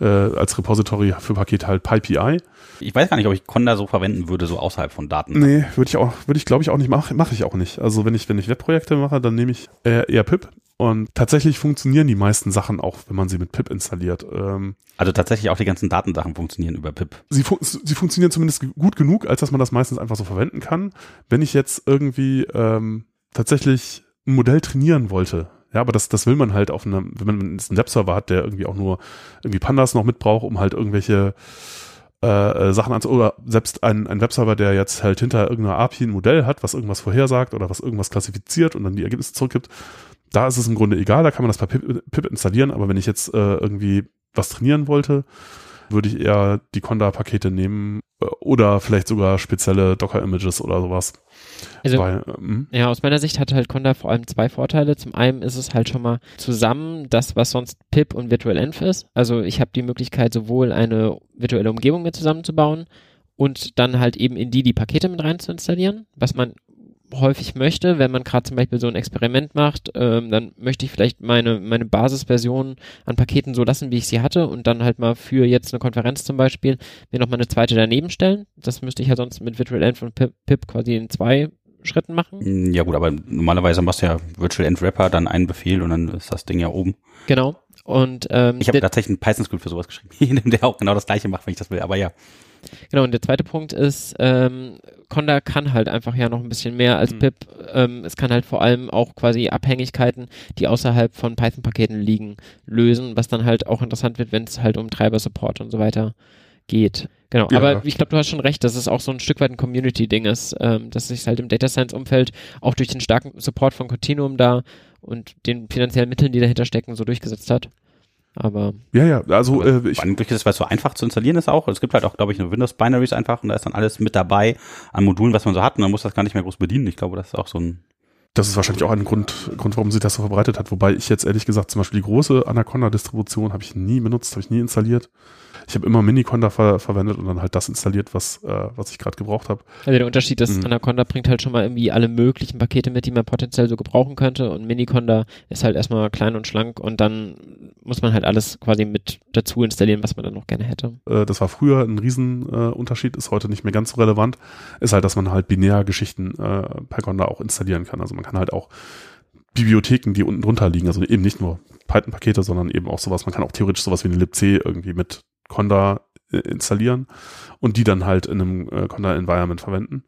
äh, als Repository für Pakete halt PyPI. Ich weiß gar nicht, ob ich Conda so verwenden würde, so außerhalb von Daten. Nee, würde ich auch, würde ich glaube ich auch nicht machen, mache ich auch nicht. Also wenn ich, wenn ich Webprojekte mache, dann nehme ich eher, eher pip. Und tatsächlich funktionieren die meisten Sachen auch, wenn man sie mit pip installiert. Ähm, also tatsächlich auch die ganzen Datensachen funktionieren über pip. Sie, fu sie funktionieren zumindest gut genug, als dass man das meistens einfach so verwenden kann. Wenn ich jetzt irgendwie ähm, tatsächlich ein Modell trainieren wollte, ja, aber das, das will man halt auf einem, wenn man einen Webserver hat, der irgendwie auch nur irgendwie Pandas noch mitbraucht, um halt irgendwelche äh, äh Sachen anzu oder selbst ein, ein Webserver, der jetzt halt hinter irgendeiner API ein Modell hat, was irgendwas vorhersagt oder was irgendwas klassifiziert und dann die Ergebnisse zurückgibt, da ist es im Grunde egal, da kann man das Pip, Pip installieren, aber wenn ich jetzt äh, irgendwie was trainieren wollte, würde ich eher die Conda-Pakete nehmen äh, oder vielleicht sogar spezielle Docker-Images oder sowas. Also, Weil, ähm, ja, aus meiner Sicht hat halt Conda vor allem zwei Vorteile. Zum einen ist es halt schon mal zusammen das, was sonst Pip und Virtual Env ist. Also ich habe die Möglichkeit, sowohl eine virtuelle Umgebung mit zusammenzubauen und dann halt eben in die die Pakete mit rein zu installieren, was man häufig möchte, wenn man gerade zum Beispiel so ein Experiment macht, ähm, dann möchte ich vielleicht meine, meine Basisversion an Paketen so lassen, wie ich sie hatte und dann halt mal für jetzt eine Konferenz zum Beispiel mir nochmal eine zweite daneben stellen. Das müsste ich ja sonst mit Virtual Env und Pip, Pip quasi in zwei Schritten machen. Mm, ja gut, aber normalerweise machst du ja Virtual Env Wrapper, dann einen Befehl und dann ist das Ding ja oben. Genau. Und ähm, ich habe tatsächlich einen Python-Script für sowas geschrieben, der auch genau das gleiche macht, wenn ich das will, aber ja. Genau, und der zweite Punkt ist, ähm, Conda kann halt einfach ja noch ein bisschen mehr als mhm. Pip. Ähm, es kann halt vor allem auch quasi Abhängigkeiten, die außerhalb von Python-Paketen liegen, lösen, was dann halt auch interessant wird, wenn es halt um Treiber-Support und so weiter geht. Genau, ja. aber ich glaube, du hast schon recht, dass es auch so ein Stück weit ein Community-Ding ist, ähm, dass sich halt im Data Science-Umfeld auch durch den starken Support von Continuum da und den finanziellen Mitteln, die dahinter stecken, so durchgesetzt hat. Aber ja, ja, also äh, ich eigentlich ist, weil es so einfach zu installieren ist auch. Es gibt halt auch, glaube ich, nur Windows Binaries einfach und da ist dann alles mit dabei an Modulen, was man so hat und man muss das gar nicht mehr groß bedienen. Ich glaube, das ist auch so ein das ist wahrscheinlich auch ein Grund, Grund, warum sie das so verbreitet hat. Wobei ich jetzt ehrlich gesagt zum Beispiel die große Anaconda-Distribution habe ich nie benutzt, habe ich nie installiert. Ich habe immer Miniconda ver verwendet und dann halt das installiert, was, äh, was ich gerade gebraucht habe. Also der Unterschied ist, mhm. Anaconda bringt halt schon mal irgendwie alle möglichen Pakete mit, die man potenziell so gebrauchen könnte und Miniconda ist halt erstmal klein und schlank und dann muss man halt alles quasi mit dazu installieren, was man dann noch gerne hätte. Äh, das war früher ein Riesenunterschied, äh, ist heute nicht mehr ganz so relevant. Ist halt, dass man halt binär Geschichten äh, per Conda auch installieren kann. Also man kann halt auch Bibliotheken, die unten drunter liegen, also eben nicht nur Python-Pakete, sondern eben auch sowas, man kann auch theoretisch sowas wie eine libc irgendwie mit Conda äh, installieren und die dann halt in einem äh, Conda-Environment verwenden.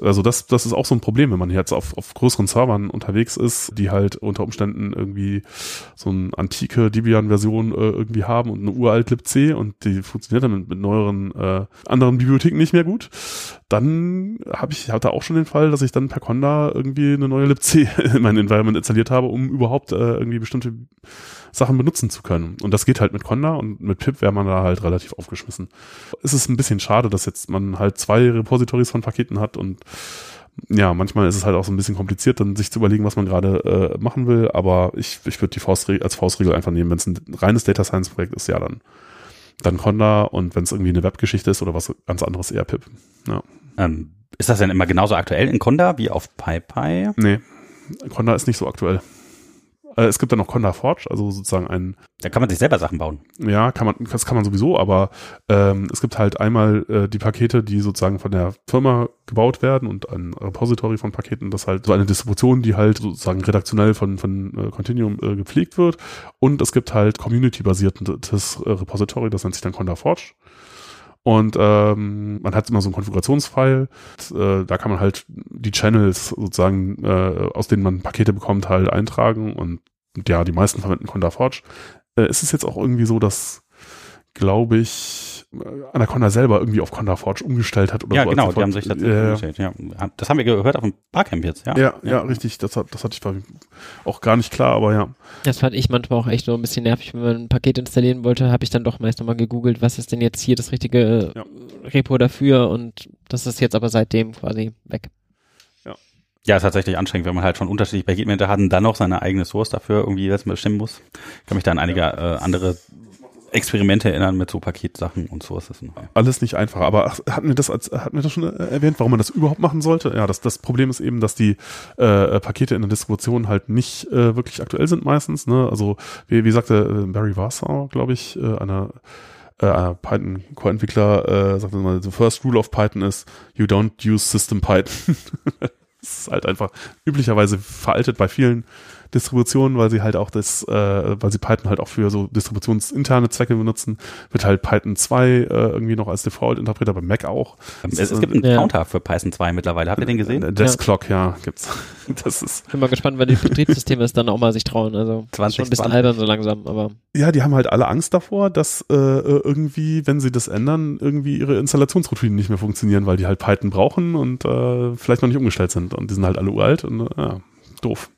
Also das, das ist auch so ein Problem, wenn man jetzt auf, auf größeren Servern unterwegs ist, die halt unter Umständen irgendwie so eine antike Debian-Version äh, irgendwie haben und eine uralt libc und die funktioniert dann mit, mit neueren äh, anderen Bibliotheken nicht mehr gut. Dann habe ich hatte auch schon den Fall, dass ich dann per Conda irgendwie eine neue libc in mein Environment installiert habe, um überhaupt äh, irgendwie bestimmte Sachen benutzen zu können. Und das geht halt mit Conda und mit Pip wäre man da halt relativ aufgeschmissen. Es ist ein bisschen schade, dass jetzt man halt zwei Repositories von Paketen hat und ja, manchmal ist es halt auch so ein bisschen kompliziert, dann sich zu überlegen, was man gerade äh, machen will, aber ich, ich würde die Faustregel als Faustregel einfach nehmen, wenn es ein reines Data Science Projekt ist, ja, dann, dann Conda und wenn es irgendwie eine Webgeschichte ist oder was ganz anderes, eher Pip. Ja. Ähm, ist das denn immer genauso aktuell in Conda wie auf PyPy? Nee, Conda ist nicht so aktuell. Äh, es gibt dann noch Conda Forge, also sozusagen ein, Da kann man sich selber Sachen bauen. ja, kann man, das kann man sowieso, aber ähm, es gibt halt einmal äh, die Pakete, die sozusagen von der Firma gebaut werden und ein Repository von Paketen, das halt so eine Distribution, die halt sozusagen redaktionell von, von äh, Continuum äh, gepflegt wird. Und es gibt halt community-basiertes äh, Repository, das nennt sich dann Conda Forge. Und ähm, man hat immer so einen Konfigurationsfile. Äh, da kann man halt die Channels sozusagen, äh, aus denen man Pakete bekommt, halt eintragen. Und ja, die meisten verwenden Conda Forge. Äh, ist es jetzt auch irgendwie so, dass, glaube ich, äh, Anaconda selber irgendwie auf Conda Forge umgestellt hat oder Ja, so. genau, die haben sich tatsächlich Ja, ja. umgestellt, ja. Das haben wir gehört auf dem Barcamp jetzt, ja. Ja, ja, richtig. Das, hat, das hatte ich auch gar nicht klar, aber ja. Das fand ich manchmal auch echt so ein bisschen nervig, wenn man ein Paket installieren wollte, habe ich dann doch meist nochmal gegoogelt, was ist denn jetzt hier das richtige Ja. Repo dafür und das ist jetzt aber seitdem quasi weg. Ja, ist tatsächlich anstrengend, wenn man halt schon unterschiedliche Paketmanager hat und dann noch seine eigene Source dafür irgendwie jetzt bestimmen muss. Ich kann mich da an einige äh, andere Experimente erinnern mit so Paketsachen und Sources. Alles nicht einfach. Aber hatten wir das als, hatten wir das schon äh, erwähnt, warum man das überhaupt machen sollte? Ja, das, das Problem ist eben, dass die äh, Pakete in der Distribution halt nicht äh, wirklich aktuell sind meistens. Ne? Also wie, wie sagte äh, Barry Warsaw, glaube ich, äh, einer äh, einer Python-Core-Entwickler, äh, sagte mal, the first rule of Python ist, you don't use system Python. ist halt einfach üblicherweise veraltet bei vielen Distributionen, weil sie halt auch das, äh, weil sie Python halt auch für so distributionsinterne Zwecke benutzen, wird halt Python 2 äh, irgendwie noch als Default-Interpreter, bei Mac auch. Es, es gibt einen Ja. Counter für Python 2 mittlerweile. Habt ihr den gesehen? Äh, Deskclock, ja, gibt's. Das ist, Bin mal gespannt, weil die Betriebssysteme es dann auch mal sich trauen. Also ist schon ein bisschen 2020. albern so langsam, aber ja, die haben halt alle Angst davor, dass äh, irgendwie, wenn sie das ändern, irgendwie ihre Installationsroutinen nicht mehr funktionieren, weil die halt Python brauchen und äh, vielleicht noch nicht umgestellt sind. Und die sind halt alle uralt und äh, ja, doof.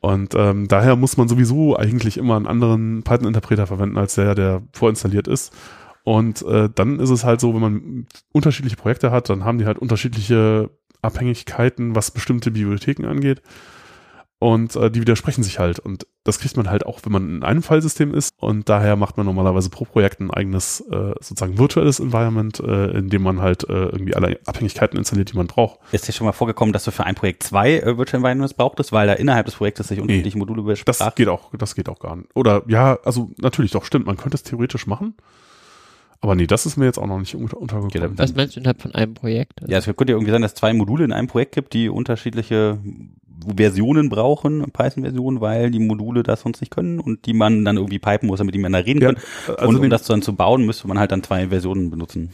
Und ähm, daher muss man sowieso eigentlich immer einen anderen Python-Interpreter verwenden, als der, der vorinstalliert ist. Und äh, dann ist es halt so, wenn man unterschiedliche Projekte hat, dann haben die halt unterschiedliche Abhängigkeiten, was bestimmte Bibliotheken angeht. Und äh, die widersprechen sich halt. Und das kriegt man halt auch, wenn man in einem Filesystem ist. Und daher macht man normalerweise pro Projekt ein eigenes, äh, sozusagen virtuelles Environment, äh, in dem man halt äh, irgendwie alle Abhängigkeiten installiert, die man braucht. Ist dir schon mal vorgekommen, dass du für ein Projekt zwei äh, Virtual Environments brauchtest, weil da innerhalb des Projektes sich unterschiedliche Module Das besprachen? geht auch, das geht auch gar nicht. Oder ja, also natürlich doch, stimmt, man könnte es theoretisch machen. Aber nee, das ist mir jetzt auch noch nicht unter untergekommen. Was meinst du innerhalb von einem Projekt? Ja, es könnte ja irgendwie sein, dass es zwei Module in einem Projekt gibt, die unterschiedliche Versionen brauchen, Python-Versionen, weil die Module das sonst nicht können und die man dann irgendwie pipen muss, damit die miteinander reden Ja, können. also und um das dann zu bauen, müsste man halt dann zwei Versionen benutzen.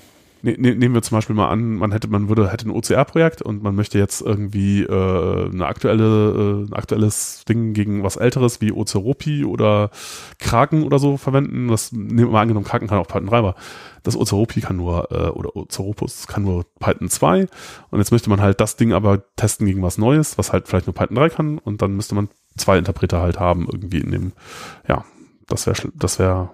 Ne, ne, nehmen wir zum Beispiel mal an, man hätte, man würde, hätte ein OCR-Projekt und man möchte jetzt irgendwie äh, eine aktuelle, äh, ein aktuelles Ding gegen was älteres wie Oceropi oder Kraken oder so verwenden. Das nehmen wir mal angenommen, Kraken kann auch Python 3, aber das Oceropi kann nur, äh, oder Oceropus kann nur Python 2 und jetzt möchte man halt das Ding aber testen gegen was Neues, was halt vielleicht nur Python 3 kann und dann müsste man zwei Interpreter halt haben irgendwie in dem, ja, das wäre, das wäre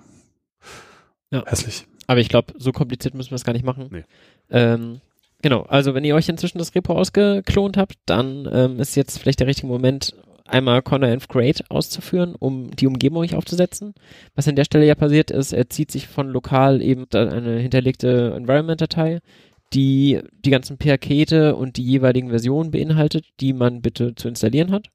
Ja. hässlich. Aber ich glaube, so kompliziert müssen wir es gar nicht machen. Nee. Ähm, genau, also wenn ihr euch inzwischen das Repo ausgeklont habt, dann ähm, ist jetzt vielleicht der richtige Moment, einmal conda-env create auszuführen, um die Umgebung euch aufzusetzen. Was an der Stelle ja passiert ist, er zieht sich von lokal eben eine hinterlegte Environment-Datei, die die ganzen Pakete und die jeweiligen Versionen beinhaltet, die man bitte zu installieren hat.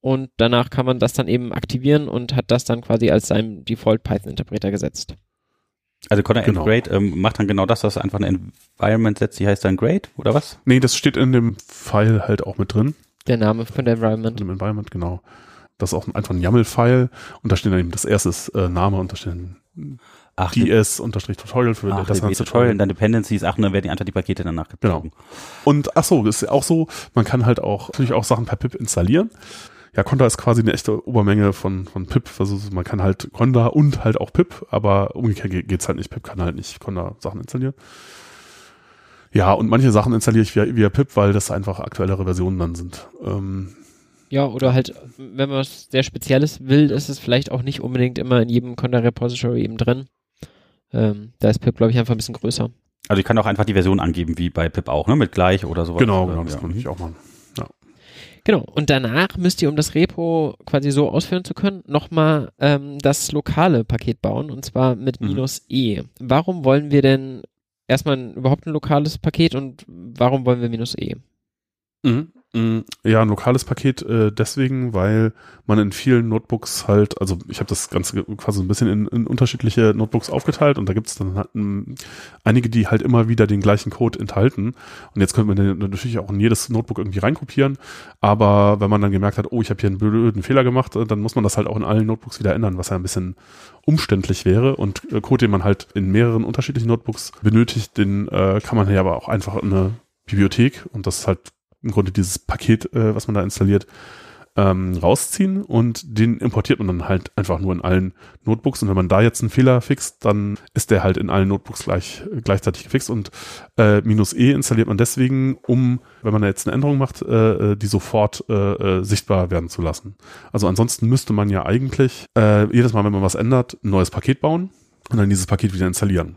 Und danach kann man das dann eben aktivieren und hat das dann quasi als seinem Default Python-Interpreter gesetzt. Also Conda Genau. genau. Grade ähm, macht dann genau das, dass er einfach ein Environment setzt, die heißt dann Grade, oder was? Nee, das steht in dem File halt auch mit drin. Der Name von der in Environment. dem Environment, genau. Das ist auch einfach ein YAML-File und da steht dann eben das erste ist, äh, Name und da steht ein Ach, DS-Tutorial für ach, das das ganze Tutorial, und dann Dependencies, ach, und dann werden die einfach die Pakete danach Genau. gezogen. Und ach so, ist ja auch so, man kann halt auch natürlich auch Sachen per pip installieren. Ja, Conda ist quasi eine echte Obermenge von, von pip. Also man kann halt Conda und halt auch pip, aber umgekehrt ge- geht's halt nicht. Pip kann halt nicht Conda Sachen installieren. Ja, und manche Sachen installiere ich via, via pip, weil das einfach aktuellere Versionen dann sind. Ähm, Ja, oder halt, wenn man was sehr Spezielles will, ist es vielleicht auch nicht unbedingt immer in jedem Conda-Repository eben drin. Ähm, da ist pip, glaube ich, einfach ein bisschen größer. Also ich kann auch einfach die Version angeben, wie bei Pip auch, ne? Mit gleich oder sowas. genau, genau, das ja. kann ich auch machen. Genau. Und danach müsst ihr, um das Repo quasi so ausführen zu können, nochmal ähm, das lokale Paket bauen und zwar mit Mhm. minus E. Warum wollen wir denn erstmal überhaupt ein lokales Paket und warum wollen wir minus E? Mhm. Mm, Ja, ein lokales Paket äh, deswegen, weil man in vielen Notebooks halt, also ich habe das Ganze quasi ein bisschen in, in unterschiedliche Notebooks aufgeteilt und da gibt es dann halt, m, einige, die halt immer wieder den gleichen Code enthalten. Und jetzt könnte man natürlich auch in jedes Notebook irgendwie reinkopieren, aber wenn man dann gemerkt hat, oh, ich habe hier einen blöden Fehler gemacht, äh, dann muss man das halt auch in allen Notebooks wieder ändern, was ja ein bisschen umständlich wäre und äh, Code, den man halt in mehreren unterschiedlichen Notebooks benötigt, den äh, kann man ja aber auch einfach in eine Bibliothek und das ist halt im Grunde dieses Paket, äh, was man da installiert, ähm, rausziehen und den importiert man dann halt einfach nur in allen Notebooks und wenn man da jetzt einen Fehler fixt, dann ist der halt in allen Notebooks gleich, gleichzeitig gefixt und äh, minus E installiert man deswegen, um, wenn man da jetzt eine Änderung macht, äh, äh, die sofort äh, äh, sichtbar werden zu lassen. Also ansonsten müsste man ja eigentlich äh, jedes Mal, wenn man was ändert, ein neues Paket bauen und dann dieses Paket wieder installieren.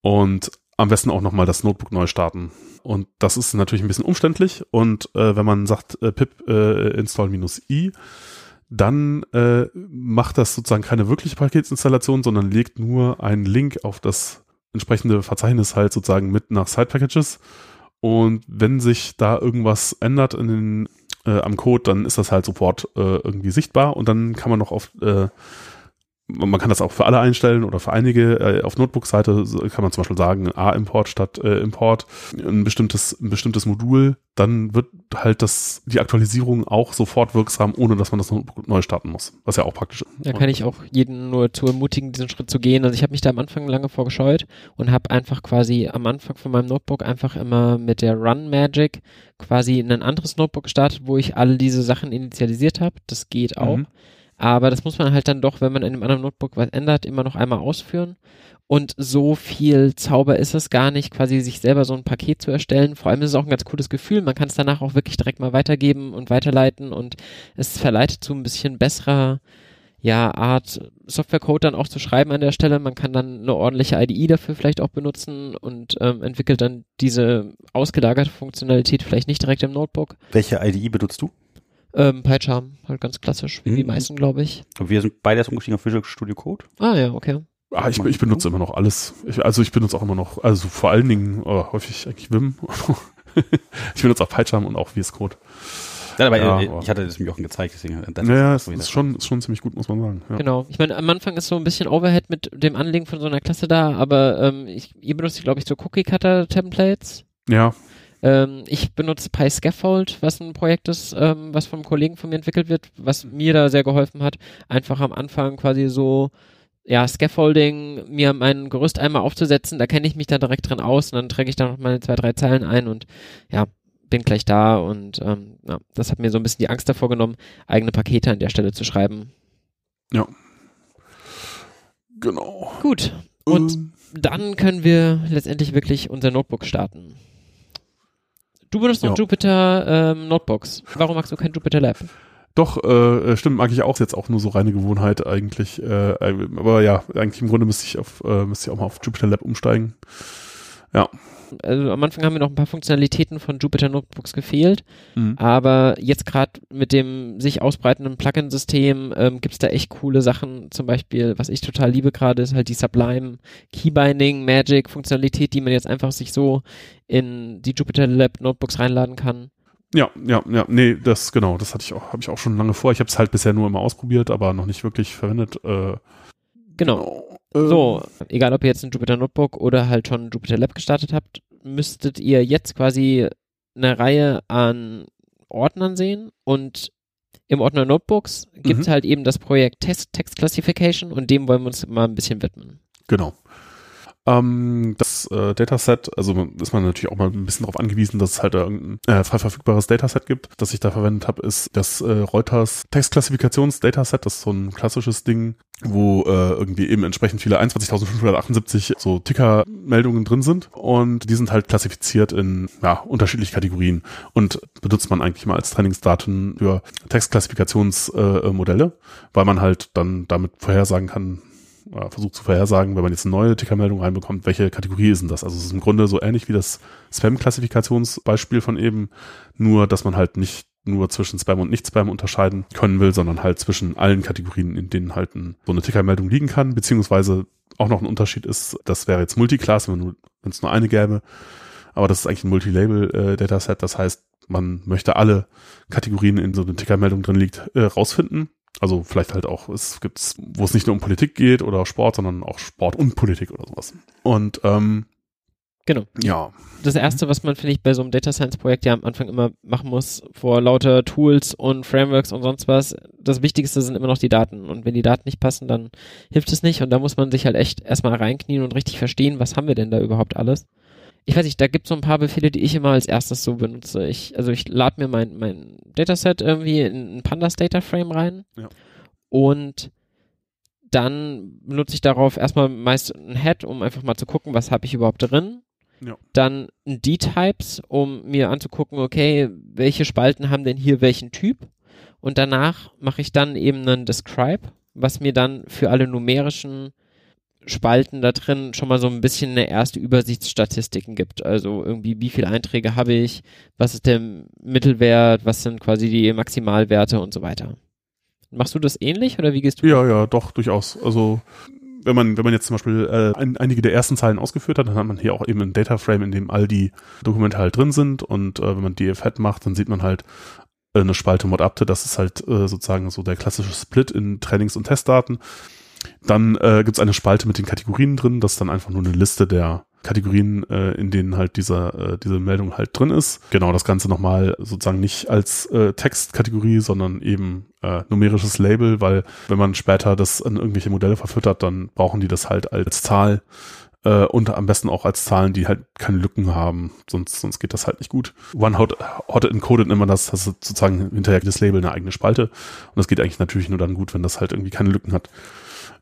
Und am besten auch nochmal das Notebook neu starten. Und das ist natürlich ein bisschen umständlich. Und äh, wenn man sagt äh, pip äh, install minus i, dann äh, macht das sozusagen keine wirkliche Paketsinstallation, sondern legt nur einen Link auf das entsprechende Verzeichnis halt sozusagen mit nach Side Packages. Und wenn sich da irgendwas ändert in den, äh, am Code, dann ist das halt sofort äh, irgendwie sichtbar und dann kann man noch auf äh, man kann das auch für alle einstellen oder für einige. Äh, auf Notebook-Seite kann man zum Beispiel sagen, A-Import statt äh, Import, ein bestimmtes, ein bestimmtes Modul. Dann wird halt das, die Aktualisierung auch sofort wirksam, ohne dass man das Notebook neu starten muss. Was ja auch praktisch ist. Da kann ich auch jeden nur zu ermutigen, diesen Schritt zu gehen. Also ich habe mich da am Anfang lange vorgescheut und habe einfach quasi am Anfang von meinem Notebook einfach immer mit der Run Magic quasi in ein anderes Notebook gestartet, wo ich alle diese Sachen initialisiert habe. Das geht auch. Mhm. Aber das muss man halt dann doch, wenn man in einem anderen Notebook was ändert, immer noch einmal ausführen. Und so viel Zauber ist es gar nicht, quasi sich selber so ein Paket zu erstellen. Vor allem ist es auch ein ganz cooles Gefühl. Man kann es danach auch wirklich direkt mal weitergeben und weiterleiten und es verleitet zu ein bisschen besserer ja, Art Softwarecode dann auch zu schreiben an der Stelle. Man kann dann eine ordentliche IDE dafür vielleicht auch benutzen und ähm, entwickelt dann diese ausgelagerte Funktionalität vielleicht nicht direkt im Notebook. Welche IDE benutzt du? Ähm, PyCharm, halt ganz klassisch, wie die Mhm. meisten, glaube ich. Wir sind beide erst umgestiegen auf Visual Studio Code. Ah ja, okay. Ah, ich, ich benutze immer noch alles. Ich, also ich benutze auch immer noch, also vor allen Dingen äh, häufig eigentlich Vim. ich benutze auch PyCharm und auch VS Code. Ja, aber Ja, äh, aber- ich hatte das mir auch gezeigt, deswegen. Das Naja, ist ist schon, ist schon ziemlich gut, muss man sagen. Ja. Genau. Ich meine, am Anfang ist so ein bisschen Overhead mit dem Anlegen von so einer Klasse da, aber ähm, ich, ihr benutzt, glaube ich, so Cookie-Cutter-Templates. ja, Ähm, ich benutze PyScaffold, was ein Projekt ist, ähm, was vom Kollegen von mir entwickelt wird, was mir da sehr geholfen hat. Einfach am Anfang quasi so, ja, Scaffolding, mir mein Gerüst einmal aufzusetzen, da kenne ich mich dann direkt drin aus und dann träge ich da noch meine zwei, drei Zeilen ein und ja, bin gleich da und ähm, ja, das hat mir so ein bisschen die Angst davor genommen, eigene Pakete an der Stelle zu schreiben. genau. Gut. Und Ähm, dann können wir letztendlich wirklich unser Notebook starten. Du benutzt noch Ja. Jupyter ähm, Notebooks. Warum magst du kein Jupyter Lab? Doch, äh, stimmt, mag ich auch jetzt auch nur so reine Gewohnheit eigentlich. Äh, äh, aber ja, eigentlich im Grunde müsste ich auf, äh, müsste ich auch mal auf Jupyter Lab umsteigen. Also am Anfang haben mir noch ein paar Funktionalitäten von Jupyter Notebooks gefehlt, Mhm. aber jetzt gerade mit dem sich ausbreitenden Plugin-System ähm, gibt's da echt coole Sachen. Zum Beispiel, was ich total liebe gerade, ist halt die Sublime Keybinding Magic Funktionalität, die man jetzt einfach sich so in die Jupyter Lab Notebooks reinladen kann. Ja, ja, ja, nee, das genau, das hatte ich auch, habe ich auch schon lange vor. Ich habe es halt bisher nur immer ausprobiert, aber noch nicht wirklich verwendet. Äh, Genau. Ähm, So, egal ob ihr jetzt ein Jupyter Notebook oder halt schon ein Jupyter Lab gestartet habt, müsstet ihr jetzt quasi eine Reihe an Ordnern sehen und im Ordner Notebooks gibt es Mhm. halt eben das Projekt Test Text Classification und dem wollen wir uns mal ein bisschen widmen. Genau. Ähm, das äh, Dataset, also ist man natürlich auch mal ein bisschen darauf angewiesen, dass es halt irgendein äh, frei verfügbares Dataset gibt. Das ich da verwendet habe, ist das äh, Reuters Textklassifikations-Dataset. Das ist so ein klassisches Ding, wo äh, irgendwie eben entsprechend viele 21.578 so Ticker-Meldungen drin sind. Und die sind halt klassifiziert in ja, unterschiedliche Kategorien und benutzt man eigentlich mal als Trainingsdaten für Textklassifikationsmodelle, äh, Modelle, weil man halt dann damit vorhersagen kann, äh, versucht zu vorhersagen, wenn man jetzt eine neue Tickermeldung reinbekommt, welche Kategorie ist denn das? Also es ist im Grunde so ähnlich wie das Spam-Klassifikationsbeispiel von eben, nur dass man halt nicht nur zwischen Spam und Nicht-Spam unterscheiden können will, sondern halt zwischen allen Kategorien, in denen halt ein, so eine Tickermeldung liegen kann, beziehungsweise auch noch ein Unterschied ist, das wäre jetzt Multiclass, wenn es nur eine gäbe, aber das ist eigentlich ein Multilabel-Dataset, das heißt, man möchte alle Kategorien in so einer Tickermeldung drin liegt, äh, rausfinden. Also vielleicht halt auch, es gibt's, wo es nicht nur um Politik geht oder Sport, sondern auch Sport und Politik oder sowas. Und ähm, Genau. ja, Das erste, was man, finde ich, bei so einem Data Science Projekt ja am Anfang immer machen muss, vor lauter Tools und Frameworks und sonst was, das Wichtigste sind immer noch die Daten. Und wenn die Daten nicht passen, dann hilft es nicht. Und da muss man sich halt echt erstmal reinknien und richtig verstehen, was haben wir denn da überhaupt alles. Ich weiß nicht, da gibt es so ein paar Befehle, die ich immer als erstes so benutze. Ich, also ich lade mir mein, mein Dataset irgendwie in ein Pandas Data Frame rein Ja. und dann benutze ich darauf erstmal meist ein Head, um einfach mal zu gucken, was habe ich überhaupt drin. Ja. Dann ein D-Types, um mir anzugucken, okay, welche Spalten haben denn hier welchen Typ. Und danach mache ich dann eben einen Describe, was mir dann für alle numerischen Spalten da drin schon mal so ein bisschen eine erste Übersichtsstatistiken gibt. Also irgendwie, wie viele Einträge habe ich, was ist der Mittelwert, was sind quasi die Maximalwerte und so weiter. Machst du das ähnlich oder wie gehst du? Ja, ja, doch, durchaus. Also wenn man, wenn man jetzt zum Beispiel äh, ein, einige der ersten Zeilen ausgeführt hat, dann hat man hier auch eben ein Data Frame, in dem all die Dokumente halt drin sind und äh, wenn man DFHEad macht, dann sieht man halt äh, eine Spalte Mod-Upte, das ist halt äh, sozusagen so der klassische Split in Trainings- und Testdaten. Dann äh, gibt es eine Spalte mit den Kategorien drin, das ist dann einfach nur eine Liste der Kategorien, äh, in denen halt dieser, äh, diese Meldung halt drin ist. Genau, das Ganze nochmal sozusagen nicht als äh, Textkategorie, sondern eben äh, numerisches Label, weil wenn man später das an irgendwelche Modelle verfüttert, dann brauchen die das halt als Zahl äh, und am besten auch als Zahlen, die halt keine Lücken haben, sonst, sonst geht das halt nicht gut. OneHot Hot Encoded nennt man das, das ist sozusagen hinterher das Label eine eigene Spalte und das geht eigentlich natürlich nur dann gut, wenn das halt irgendwie keine Lücken hat.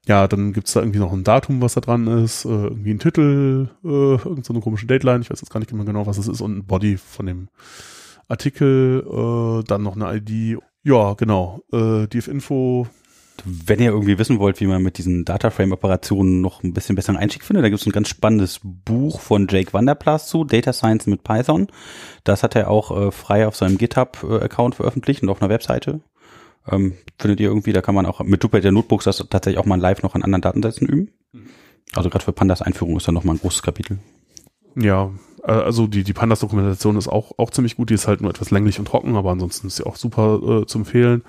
Ja, dann gibt's da irgendwie noch ein Datum, was da dran ist, äh, irgendwie ein Titel, äh, irgend so komische Dateline, ich weiß jetzt gar nicht immer genau, was es ist, und ein Body von dem Artikel, äh, dann noch eine ID. Ja, genau, äh, DF-Info, Wenn ihr irgendwie wissen wollt, wie man mit diesen Dataframe-Operationen noch ein bisschen besseren Einstieg findet, da gibt es ein ganz spannendes Buch von Jake Vanderplas zu, Data Science mit Python. Das hat er auch äh, frei auf seinem GitHub-Account veröffentlicht und auf einer Webseite. Ähm, findet ihr irgendwie, da kann man auch mit Jupyter Notebooks das tatsächlich auch mal live noch an anderen Datensätzen üben. Also gerade für Pandas Einführung ist da noch mal ein großes Kapitel. Ja, äh, also die, die Pandas-Dokumentation ist auch, auch ziemlich gut. Die ist halt nur etwas länglich und trocken, aber ansonsten ist sie auch super äh, zu empfehlen.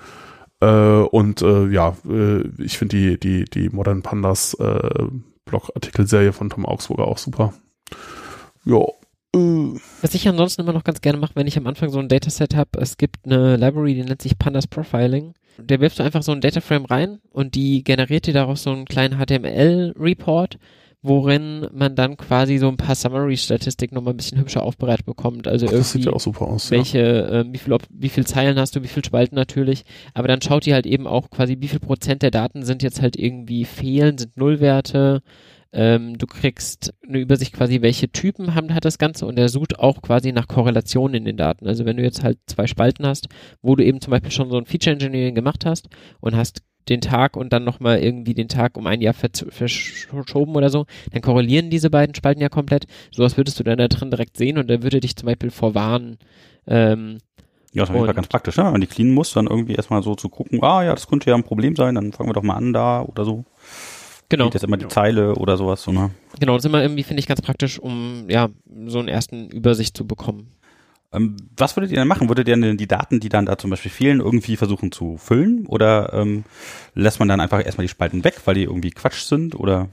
Äh, und äh, ja, äh, ich finde die, die, die Modern Pandas äh, Blogartikelserie von Tom Augsburger auch super. Ja. Was ich ansonsten immer noch ganz gerne mache, wenn ich am Anfang so ein Dataset habe, es gibt eine Library, die nennt sich Pandas Profiling. Der wirfst du einfach so ein Dataframe rein und die generiert dir daraus so einen kleinen HTML-Report, worin man dann quasi so ein paar Summary-Statistiken nochmal ein bisschen hübscher aufbereitet bekommt. Also das sieht ja auch super aus. welche, äh, wie viel, ob, wie viel Zeilen hast du, wie viel Spalten natürlich, aber dann schaut die halt eben auch quasi, wie viel Prozent der Daten sind jetzt halt irgendwie fehlen, sind Nullwerte. Ähm, du kriegst eine Übersicht quasi, welche Typen haben, hat das Ganze und er sucht auch quasi nach Korrelationen in den Daten. Also wenn du jetzt halt zwei Spalten hast, wo du eben zum Beispiel schon so ein Feature Engineering gemacht hast und hast den Tag und dann nochmal irgendwie den Tag um ein Jahr verschoben oder so, dann korrelieren diese beiden Spalten ja komplett. Sowas würdest du dann da drin direkt sehen und der würde dich zum Beispiel vorwarnen, ähm, Ja, das Und- ganz praktisch, ne? wenn man die cleanen muss, dann irgendwie erstmal so zu gucken, ah ja, das könnte ja ein Problem sein, dann fangen wir doch mal an da oder so. Genau. Geht jetzt immer die. Zeile oder sowas, so, ne? Genau, das ist immer irgendwie, finde ich, ganz praktisch, um ja, so einen ersten Übersicht zu bekommen. Ähm, was würdet ihr denn machen? Würdet ihr denn die Daten, die dann da zum Beispiel fehlen, irgendwie versuchen zu füllen? Oder ähm, lässt man dann einfach erstmal die Spalten weg, weil die irgendwie Quatsch sind? Oder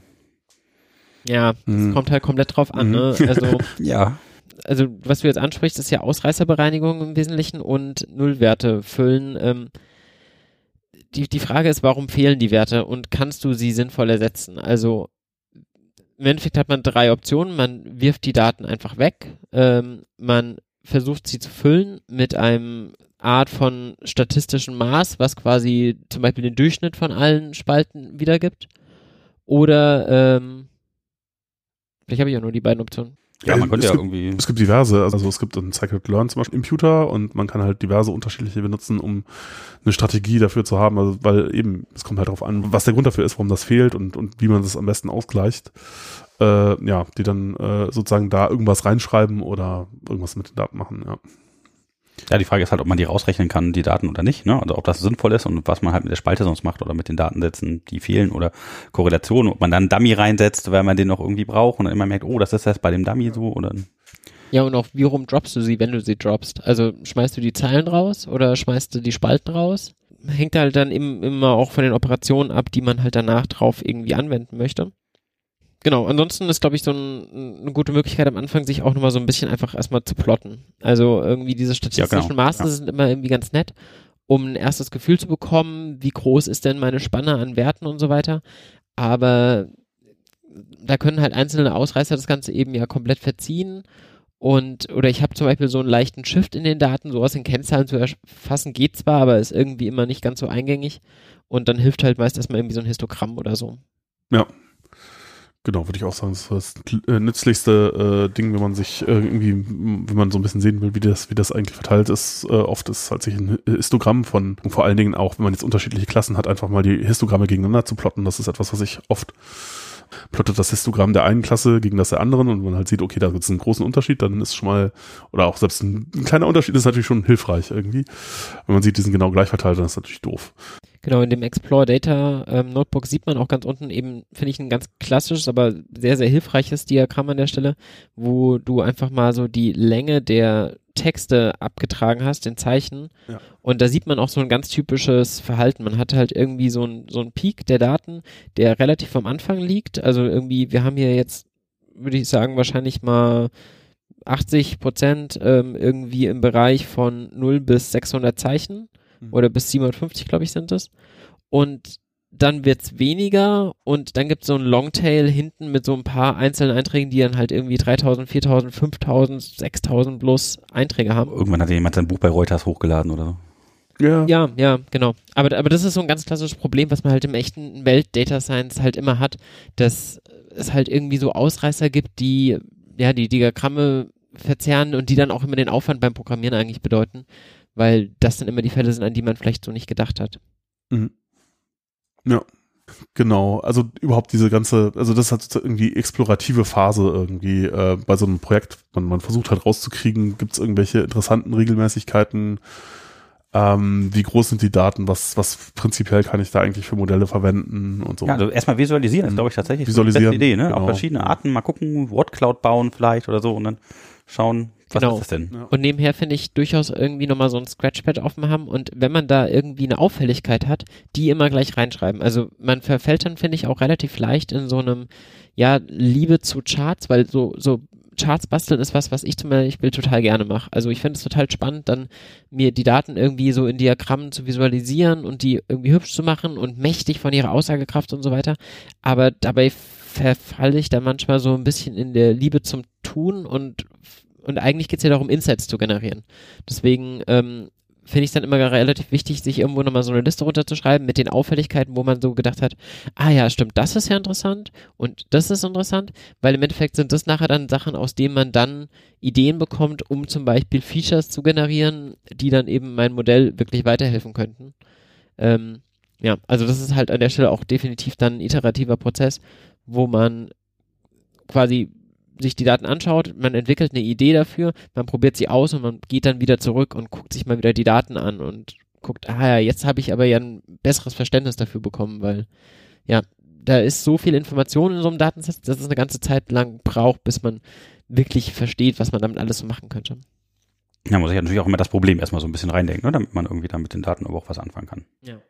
Ja, Mhm. es kommt halt komplett drauf an, Mhm. ne? Also, ja. also, was du jetzt ansprichst, ist ja Ausreißerbereinigung im Wesentlichen und Nullwerte füllen. Ähm, die, die Frage ist, warum fehlen die Werte und kannst du sie sinnvoll ersetzen? Also, im Endeffekt hat man drei Optionen. Man wirft die Daten einfach weg. Ähm, man versucht sie zu füllen mit einem Art von statistischem Maß, was quasi zum Beispiel den Durchschnitt von allen Spalten wiedergibt. Oder ähm, vielleicht habe ich auch nur die beiden Optionen. Ja, man könnte es ja gibt, irgendwie. Es gibt diverse, also es gibt ein Scikit-Learn zum Beispiel im Computer und man kann halt diverse unterschiedliche benutzen, um eine Strategie dafür zu haben, also weil eben, es kommt halt darauf an, was der Grund dafür ist, warum das fehlt und, und wie man das am besten ausgleicht. Äh, ja, die dann äh, sozusagen da irgendwas reinschreiben oder irgendwas mit den Daten machen, ja. Ja, die Frage ist halt, ob man die rausrechnen kann, die Daten oder nicht, ne? Also ob das sinnvoll ist und was man halt mit der Spalte sonst macht oder mit den Datensätzen, die fehlen oder Korrelationen, ob man dann einen Dummy reinsetzt, weil man den noch irgendwie braucht und dann immer merkt, oh, das ist erst bei dem Dummy so oder Ja, und auch wie rum droppst du sie, wenn du sie droppst? Also schmeißt du die Zeilen raus oder schmeißt du die Spalten raus? Hängt halt dann im, immer auch von den Operationen ab, die man halt danach drauf irgendwie anwenden möchte. Genau, ansonsten ist, glaube ich, so ein, eine gute Möglichkeit am Anfang, sich auch nochmal so ein bisschen einfach erstmal zu plotten. Also irgendwie diese statistischen Ja, genau. Maße Ja. sind immer irgendwie ganz nett, um ein erstes Gefühl zu bekommen, wie groß ist denn meine Spanne an Werten und so weiter. Aber da können halt einzelne Ausreißer das Ganze eben ja komplett verziehen. Und, oder ich habe zum Beispiel so einen leichten Shift in den Daten, sowas in Kennzahlen zu erfassen geht zwar, aber ist irgendwie immer nicht ganz so eingängig. Und dann hilft halt meist erstmal irgendwie so ein Histogramm oder so. Ja. Genau, würde ich auch sagen, das ist das äh, nützlichste äh, Ding, wenn man sich äh, irgendwie, wenn man so ein bisschen sehen will, wie das, wie das eigentlich verteilt ist. Äh, oft ist halt sich ein Histogramm von, vor allen Dingen auch, wenn man jetzt unterschiedliche Klassen hat, einfach mal die Histogramme gegeneinander zu plotten. Das ist etwas, was ich oft plottet das Histogramm der einen Klasse gegen das der anderen und man halt sieht, okay, da gibt es einen großen Unterschied, dann ist schon mal, oder auch selbst ein, ein kleiner Unterschied ist natürlich schon hilfreich irgendwie. Wenn man sieht, die sind genau gleich verteilt, dann ist das natürlich doof. Genau, in dem Explore Data ähm, Notebook sieht man auch ganz unten eben, finde ich, ein ganz klassisches, aber sehr, sehr hilfreiches Diagramm an der Stelle, wo du einfach mal so die Länge der Texte abgetragen hast, in Zeichen. Ja. Und da sieht man auch so ein ganz typisches Verhalten. Man hat halt irgendwie so ein, so Peak der Daten, der relativ am Anfang liegt. Also irgendwie, wir haben hier jetzt, würde ich sagen, wahrscheinlich mal 80 Prozent ähm, irgendwie im Bereich von 0 bis 600 Zeichen Mhm. oder bis 750, glaube ich, sind es. Und dann wird's weniger und dann gibt's so einen Longtail hinten mit so ein paar einzelnen Einträgen, die dann halt irgendwie 3000, 4000, 5000, 6000 plus Einträge haben. Irgendwann hat ja jemand sein Buch bei Reuters hochgeladen oder so. Ja. Ja, ja, genau. Aber, aber das ist so ein ganz klassisches Problem, was man halt im echten Welt-Data Science halt immer hat, dass es halt irgendwie so Ausreißer gibt, die, ja, die Diagramme verzerren und die dann auch immer den Aufwand beim Programmieren eigentlich bedeuten, weil das dann immer die Fälle sind, an die man vielleicht so nicht gedacht hat. Mhm. Ja, genau. Also überhaupt diese ganze, also das ist halt sozusagen irgendwie explorative Phase irgendwie äh, bei so einem Projekt. Man, man versucht halt rauszukriegen, gibt es irgendwelche interessanten Regelmäßigkeiten, ähm, wie groß sind die Daten, was, was prinzipiell kann ich da eigentlich für Modelle verwenden und so. Ja, also erstmal visualisieren ist, glaube ich, tatsächlich so die Visualisieren, beste Idee, ne? genau. Auf verschiedene Arten mal gucken, Wordcloud bauen vielleicht oder so und dann schauen, was Genau. ist das denn? Ja. Und nebenher finde ich durchaus irgendwie nochmal so ein Scratchpad offen haben und wenn man da irgendwie eine Auffälligkeit hat, die immer gleich reinschreiben. Also man verfällt dann, finde ich, auch relativ leicht in so einem, ja, Liebe zu Charts, weil so, so Charts basteln ist was, was ich zum Beispiel total gerne mache. Also ich finde es total spannend, dann mir die Daten irgendwie so in Diagrammen zu visualisieren und die irgendwie hübsch zu machen und mächtig von ihrer Aussagekraft und so weiter. Aber dabei verfalle ich dann manchmal so ein bisschen in der Liebe zum Tun und und eigentlich geht es ja darum, Insights zu generieren. Deswegen ähm, finde ich es dann immer relativ wichtig, sich irgendwo nochmal so eine Liste runterzuschreiben mit den Auffälligkeiten, wo man so gedacht hat, ah ja, stimmt, das ist ja interessant und das ist interessant, weil im Endeffekt sind das nachher dann Sachen, aus denen man dann Ideen bekommt, um zum Beispiel Features zu generieren, die dann eben mein Modell wirklich weiterhelfen könnten. Ähm, ja, also das ist halt an der Stelle auch definitiv dann ein iterativer Prozess, wo man quasi sich die Daten anschaut, man entwickelt eine Idee dafür, man probiert sie aus und man geht dann wieder zurück und guckt sich mal wieder die Daten an und guckt, ah ja, jetzt habe ich aber ja ein besseres Verständnis dafür bekommen, weil ja, da ist so viel Information in so einem Datensatz, dass es eine ganze Zeit lang braucht, bis man wirklich versteht, was man damit alles so machen könnte. Ja, muss ich natürlich auch immer das Problem erstmal so ein bisschen reindenken, ne? damit man irgendwie dann mit den Daten aber auch was anfangen kann. Ja.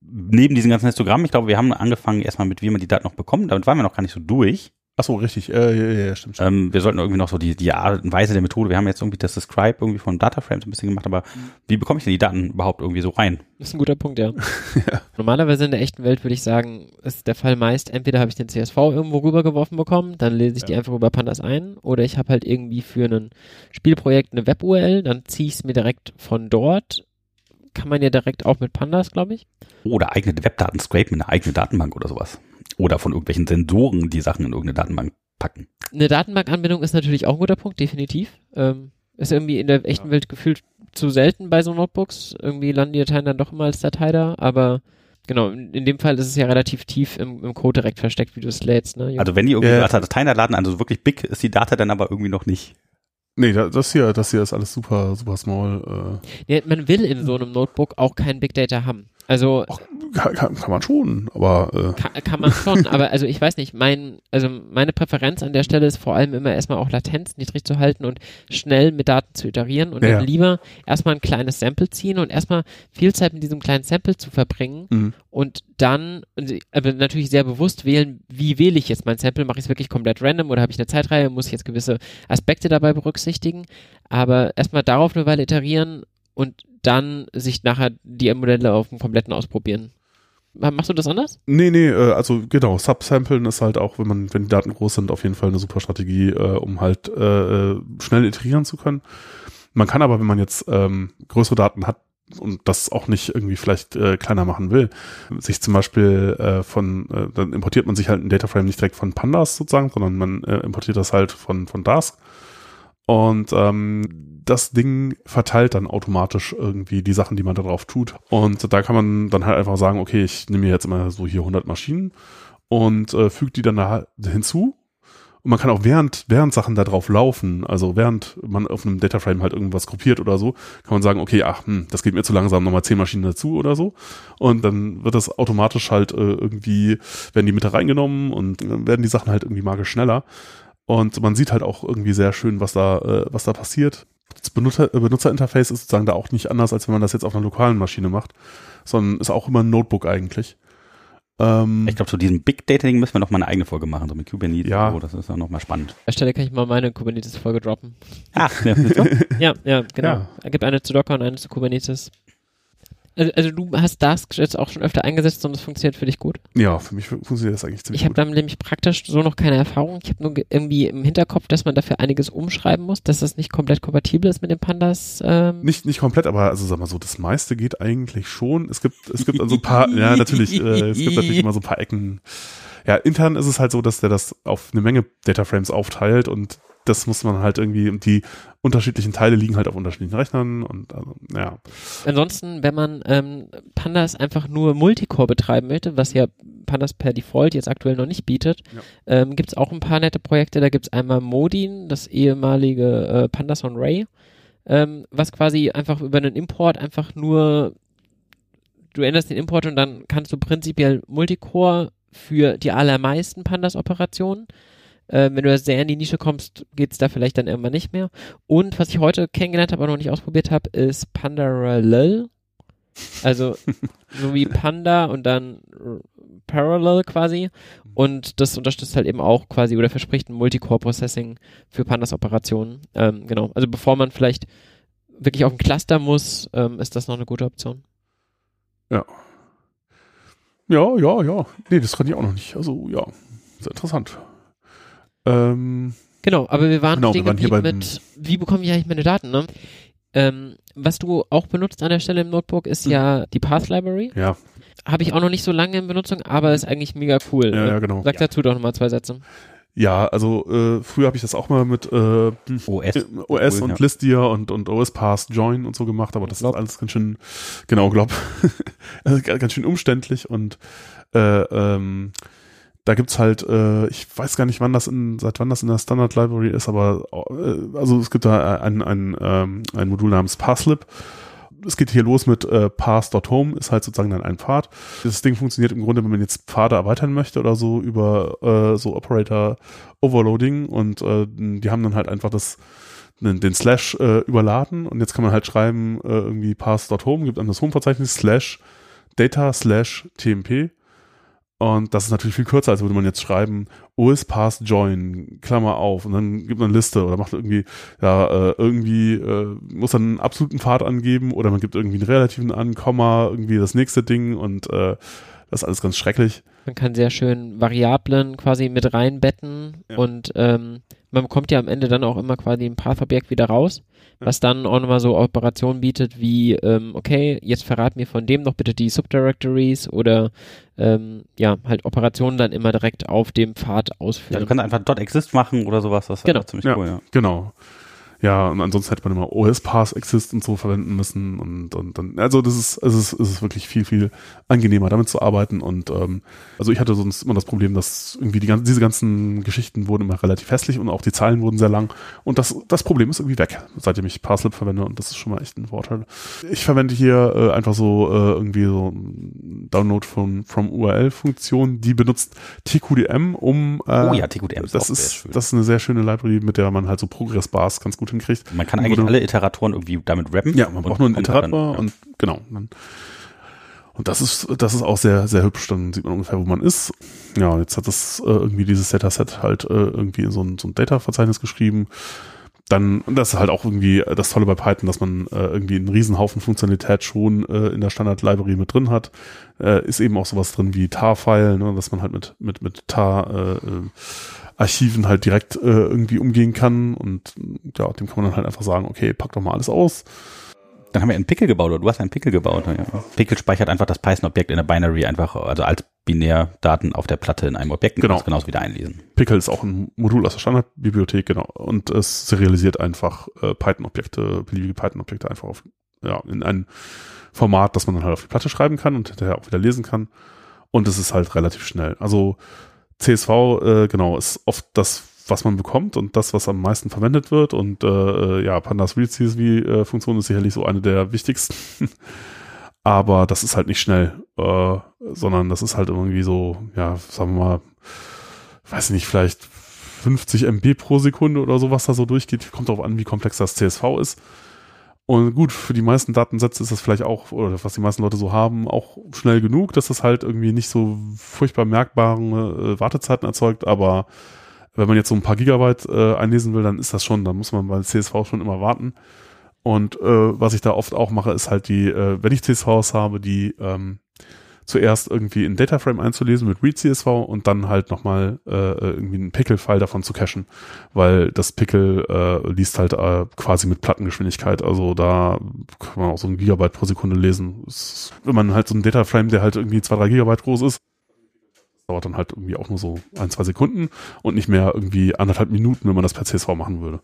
Neben diesen ganzen Histogrammen, ich glaube, wir haben angefangen erstmal mit, wie man die Daten noch bekommt, damit waren wir noch gar nicht so durch. Ach so, richtig. Äh, ja, ja, ja, stimmt. stimmt. Ähm, wir sollten irgendwie noch so die, die Art und Weise der Methode, wir haben jetzt irgendwie das Describe irgendwie von Dataframes ein bisschen gemacht, aber wie bekomme ich denn die Daten überhaupt irgendwie so rein? Das ist ein guter Punkt, ja. Normalerweise in der echten Welt würde ich sagen, ist der Fall meist, entweder habe ich den CSV irgendwo rübergeworfen bekommen, dann lese ich die Ja. einfach über Pandas ein, oder ich habe halt irgendwie für ein Spielprojekt eine Web-URL, dann ziehe ich es mir direkt von dort. Kann man ja direkt auch mit Pandas, glaube ich. Oder eigene Webdaten scrapen in eine eigene Datenbank oder sowas. Oder von irgendwelchen Sensoren die Sachen in irgendeine Datenbank packen. Eine Datenbankanbindung ist natürlich auch ein guter Punkt, definitiv. Ähm, ist irgendwie in der echten Ja. Welt gefühlt zu selten bei so Notebooks. Irgendwie landen die Dateien dann doch immer als Datei da, aber genau, in, in dem Fall ist es ja relativ tief im, im Code direkt versteckt, wie du es lädst. Ne? Also wenn die irgendwie Ja, Dateien laden, also wirklich big ist die Data dann aber irgendwie noch nicht. Nee, da- das hier, das hier ist alles super, super small. Ja, man will in so einem Notebook auch kein Big Data haben. Also Ach, kann, kann, man schon, aber äh, kann, kann man schon, aber also ich weiß nicht, mein, also meine Präferenz an der Stelle ist vor allem immer erstmal auch Latenz niedrig zu halten und schnell mit Daten zu iterieren und Ja, dann ja. lieber erstmal ein kleines Sample ziehen und erstmal viel Zeit mit diesem kleinen Sample zu verbringen Mhm. und dann, aber natürlich sehr bewusst wählen, wie wähle ich jetzt mein Sample, mache ich es wirklich komplett random oder habe ich eine Zeitreihe, muss ich jetzt gewisse Aspekte dabei berücksichtigen, aber erstmal darauf eine Weile iterieren und dann sich nachher die Modelle auf dem kompletten ausprobieren. Machst du das anders? Nee, nee, äh, also genau, Subsamplen ist halt auch, wenn man, wenn die Daten groß sind, auf jeden Fall eine super Strategie, äh, um halt äh, schnell iterieren zu können. Man kann aber, wenn man jetzt ähm, größere Daten hat und das auch nicht irgendwie vielleicht äh, kleiner machen will, sich zum Beispiel äh, von, äh, dann importiert man sich halt ein Dataframe nicht direkt von Pandas sozusagen, sondern man äh, importiert das halt von, von Dask. Und ähm, das Ding verteilt dann automatisch irgendwie die Sachen, die man da drauf tut. Und da kann man dann halt einfach sagen, okay, ich nehme mir jetzt immer so hier 100 Maschinen und äh, füge die dann da hinzu. Und man kann auch während, während Sachen da drauf laufen, also während man auf einem Dataframe halt irgendwas gruppiert oder so, kann man sagen, okay, ach, hm, das geht mir zu langsam, nochmal 10 Maschinen dazu oder so. Und dann wird das automatisch halt äh, irgendwie, werden die mit reingenommen und dann werden die Sachen halt irgendwie magisch schneller. Und man sieht halt auch irgendwie sehr schön, was da, äh, was da passiert. Das Benutzer, äh, Benutzerinterface ist sozusagen da auch nicht anders, als wenn man das jetzt auf einer lokalen Maschine macht, sondern ist auch immer ein Notebook eigentlich. Ähm, Ich glaube, zu diesem Big Data-Ding müssen wir noch mal eine eigene Folge machen, so mit Kubernetes. Ja. So, das ist dann noch mal spannend. An der Stelle kann ich mal meine Kubernetes-Folge droppen. Ah, ja? Ja, ja, genau. Ja. Es gibt eine zu Docker und eine zu Kubernetes. Also, also du hast Dask jetzt auch schon öfter eingesetzt und es funktioniert für dich gut. ja, für mich fun- funktioniert das eigentlich ziemlich Ich habe gut. damit nämlich praktisch so noch keine Erfahrung. Ich habe nur ge- irgendwie im Hinterkopf, dass man dafür einiges umschreiben muss, dass das nicht komplett kompatibel ist mit den Pandas. Ähm, Nicht, nicht komplett, aber also sag mal so, das meiste geht eigentlich schon. Es gibt, es gibt also ein paar, ja natürlich, äh, es gibt natürlich immer so ein paar Ecken. Ja, intern ist es halt so, dass der das auf eine Menge Dataframes aufteilt und das muss man halt irgendwie, und die unterschiedlichen Teile liegen halt auf unterschiedlichen Rechnern und also, ja. Ansonsten, wenn man ähm, Pandas einfach nur Multicore betreiben möchte, was ja Pandas per Default jetzt aktuell noch nicht bietet, Ja. ähm, gibt es auch ein paar nette Projekte. Da gibt es einmal Modin, das ehemalige äh, Pandas on Ray, ähm, was quasi einfach über einen Import einfach nur, du änderst den Import und dann kannst du prinzipiell Multicore für die allermeisten Pandas-Operationen. Äh, wenn du sehr in die Nische kommst, geht's da vielleicht dann irgendwann nicht mehr. Und was ich heute kennengelernt habe, aber noch nicht ausprobiert habe, ist Pandarallel. Also so wie Panda und dann Parallel quasi. Und das unterstützt halt eben auch quasi oder verspricht ein Multicore-Processing für Pandas-Operationen. Ähm, genau. Also bevor man vielleicht wirklich auf ein Cluster muss, ähm, ist das noch eine gute Option. Ja, ja, ja. Nee, das kann ich auch noch nicht. Also, ja, sehr interessant. Ähm, Genau, aber wir waren Genau, wir waren hier beim- mit, wie bekomme ich eigentlich meine Daten, ne? Ähm, was du auch benutzt an der Stelle im Notebook ist Mhm. ja die Path Library. ja, Habe ich auch noch nicht so lange in Benutzung, aber ist eigentlich mega cool. ja, ja, genau. Sag dazu doch nochmal zwei Sätze. Ja, also äh, früher habe ich das auch mal mit äh, OS. OS und ja. Listier und, und OS Pass Join und so gemacht, aber das ist alles ganz schön, genau, glaub, also ga- ganz schön umständlich und äh, ähm, da gibt's halt, äh, ich weiß gar nicht, wann das in, seit wann das in der Standard Library ist, aber äh, also es gibt da ein, ein, ähm, ein Modul namens Parslip. Es geht hier los mit äh, pass.home, ist halt sozusagen dann ein Pfad. Das Ding funktioniert im Grunde, wenn man jetzt Pfade erweitern möchte oder so, über äh, so Operator Overloading und äh, die haben dann halt einfach das den, den Slash äh, überladen und jetzt kann man halt schreiben, äh, irgendwie pass.home, gibt dann das Home-Verzeichnis slash data slash tmp und das ist natürlich viel kürzer, als würde man jetzt schreiben, OS pass join, Klammer auf und dann gibt man eine Liste oder macht irgendwie, ja, äh, irgendwie äh, muss dann einen absoluten Pfad angeben oder man gibt irgendwie einen relativen an, Komma, irgendwie das nächste Ding und äh, das ist alles ganz schrecklich. Man kann sehr schön Variablen quasi mit reinbetten Ja. und ähm, man bekommt ja am Ende dann auch immer quasi ein Path-Objekt wieder raus, was dann auch nochmal so Operationen bietet wie, ähm, okay, jetzt verrat mir von dem noch bitte die Subdirectories oder ähm, ja, halt Operationen dann immer direkt auf dem Pfad Ja, ausführen. du kannst einfach .exist machen oder sowas, das ist Genau. ziemlich Ja. cool, ja. Genau. Ja, und ansonsten hätte man immer OS-Pass Exist und so verwenden müssen und, und dann, also das ist, es ist, es ist wirklich viel, viel angenehmer damit zu arbeiten und ähm, also ich hatte sonst immer das Problem, dass irgendwie die ganzen, diese ganzen Geschichten wurden immer relativ hässlich und auch die Zahlen wurden sehr lang und das, das Problem ist irgendwie weg, seitdem ich Parslip verwende und das ist schon mal echt ein Vorteil. Ich verwende hier äh, einfach so äh, irgendwie so Download von from URL-Funktion, die benutzt TQDM, um äh, Oh ja, TQDM ist das auch sehr ist, schön. das ist eine sehr schöne Library, mit der man halt so Progress-Bars ganz gut hinkriegt. Man kann eigentlich alle Iteratoren irgendwie damit rappen. Ja, man braucht nur einen Iterator ja. und genau. Dann, und das ist, das ist auch sehr, sehr hübsch. Dann sieht man ungefähr, wo man ist. Ja, jetzt hat das äh, irgendwie dieses Dataset halt äh, irgendwie in so ein, so ein Data-Verzeichnis geschrieben. Dann, das ist halt auch irgendwie das Tolle bei Python, dass man äh, irgendwie einen Riesenhaufen Funktionalität schon äh, in der Standard-Library mit drin hat. Äh, ist eben auch sowas drin wie tar-File, ne, dass man halt mit, mit, mit tar äh, Archiven halt direkt äh, irgendwie umgehen kann und ja, dem kann man dann halt einfach sagen, okay, pack doch mal alles aus. Dann haben wir einen Pickle gebaut, oder du hast einen Pickle gebaut. Ja. Pickle speichert einfach das Python-Objekt in der Binary einfach, also als Binärdaten auf der Platte in einem Objekt und Genau. kannst genauso wieder einlesen. Pickle ist auch ein Modul aus der Standardbibliothek, genau. Und es serialisiert einfach äh, Python-Objekte, beliebige Python-Objekte einfach auf, ja, in ein Format, das man dann halt auf die Platte schreiben kann und hinterher auch wieder lesen kann. Und es ist halt relativ schnell. Also CSV, äh, genau, ist oft das, was man bekommt und das, was am meisten verwendet wird. Und äh, äh, ja, Pandas Real CSV-Funktion ist sicherlich so eine der wichtigsten. Aber das ist halt nicht schnell, äh, sondern das ist halt irgendwie so, ja, sagen wir mal, weiß nicht, vielleicht 50 MB pro Sekunde oder so, was da so durchgeht. Kommt darauf an, wie komplex das CSV ist. Und gut, für die meisten Datensätze ist das vielleicht auch, oder was die meisten Leute so haben, auch schnell genug, dass das halt irgendwie nicht so furchtbar merkbare äh, Wartezeiten erzeugt. Aber wenn man jetzt so ein paar Gigabyte äh, einlesen will, dann ist das schon, dann muss man bei CSV schon immer warten. Und äh, was ich da oft auch mache, ist halt die, äh, wenn ich CSVs habe, die ähm, zuerst irgendwie in Dataframe einzulesen mit Read CSV und dann halt nochmal äh, irgendwie einen Pickle-File davon zu cachen, weil das Pickle äh, liest halt äh, quasi mit Plattengeschwindigkeit, also da kann man auch so ein Gigabyte pro Sekunde lesen. Es, wenn man halt so einen Dataframe, der halt irgendwie zwei, drei Gigabyte groß ist, dauert dann halt irgendwie auch nur so ein, zwei Sekunden und nicht mehr irgendwie anderthalb Minuten, wenn man das per CSV machen würde.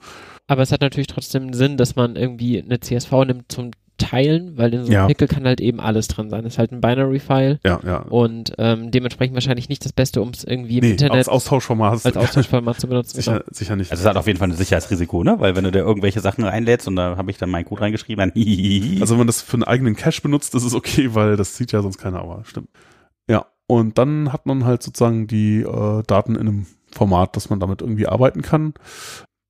Aber es hat natürlich trotzdem Sinn, dass man irgendwie eine CSV nimmt zum Teilen, weil in so einem Ja. Pickel kann halt eben alles drin sein. Das ist halt ein Binary-File Ja, ja. und ähm, dementsprechend wahrscheinlich nicht das Beste, um es irgendwie im Nee, Internet als Austauschformat. als Austauschformat zu benutzen. sicher, sicher nicht. Also es hat auf jeden Fall ein Sicherheitsrisiko, ne? Weil wenn du da irgendwelche Sachen reinlädst und da habe ich dann meinen Code reingeschrieben, dann hihihi. Also wenn man das für einen eigenen Cache benutzt, ist es okay, weil das sieht ja sonst keiner, aber stimmt. Ja, und dann hat man halt sozusagen die äh, Daten in einem Format, dass man damit irgendwie arbeiten kann.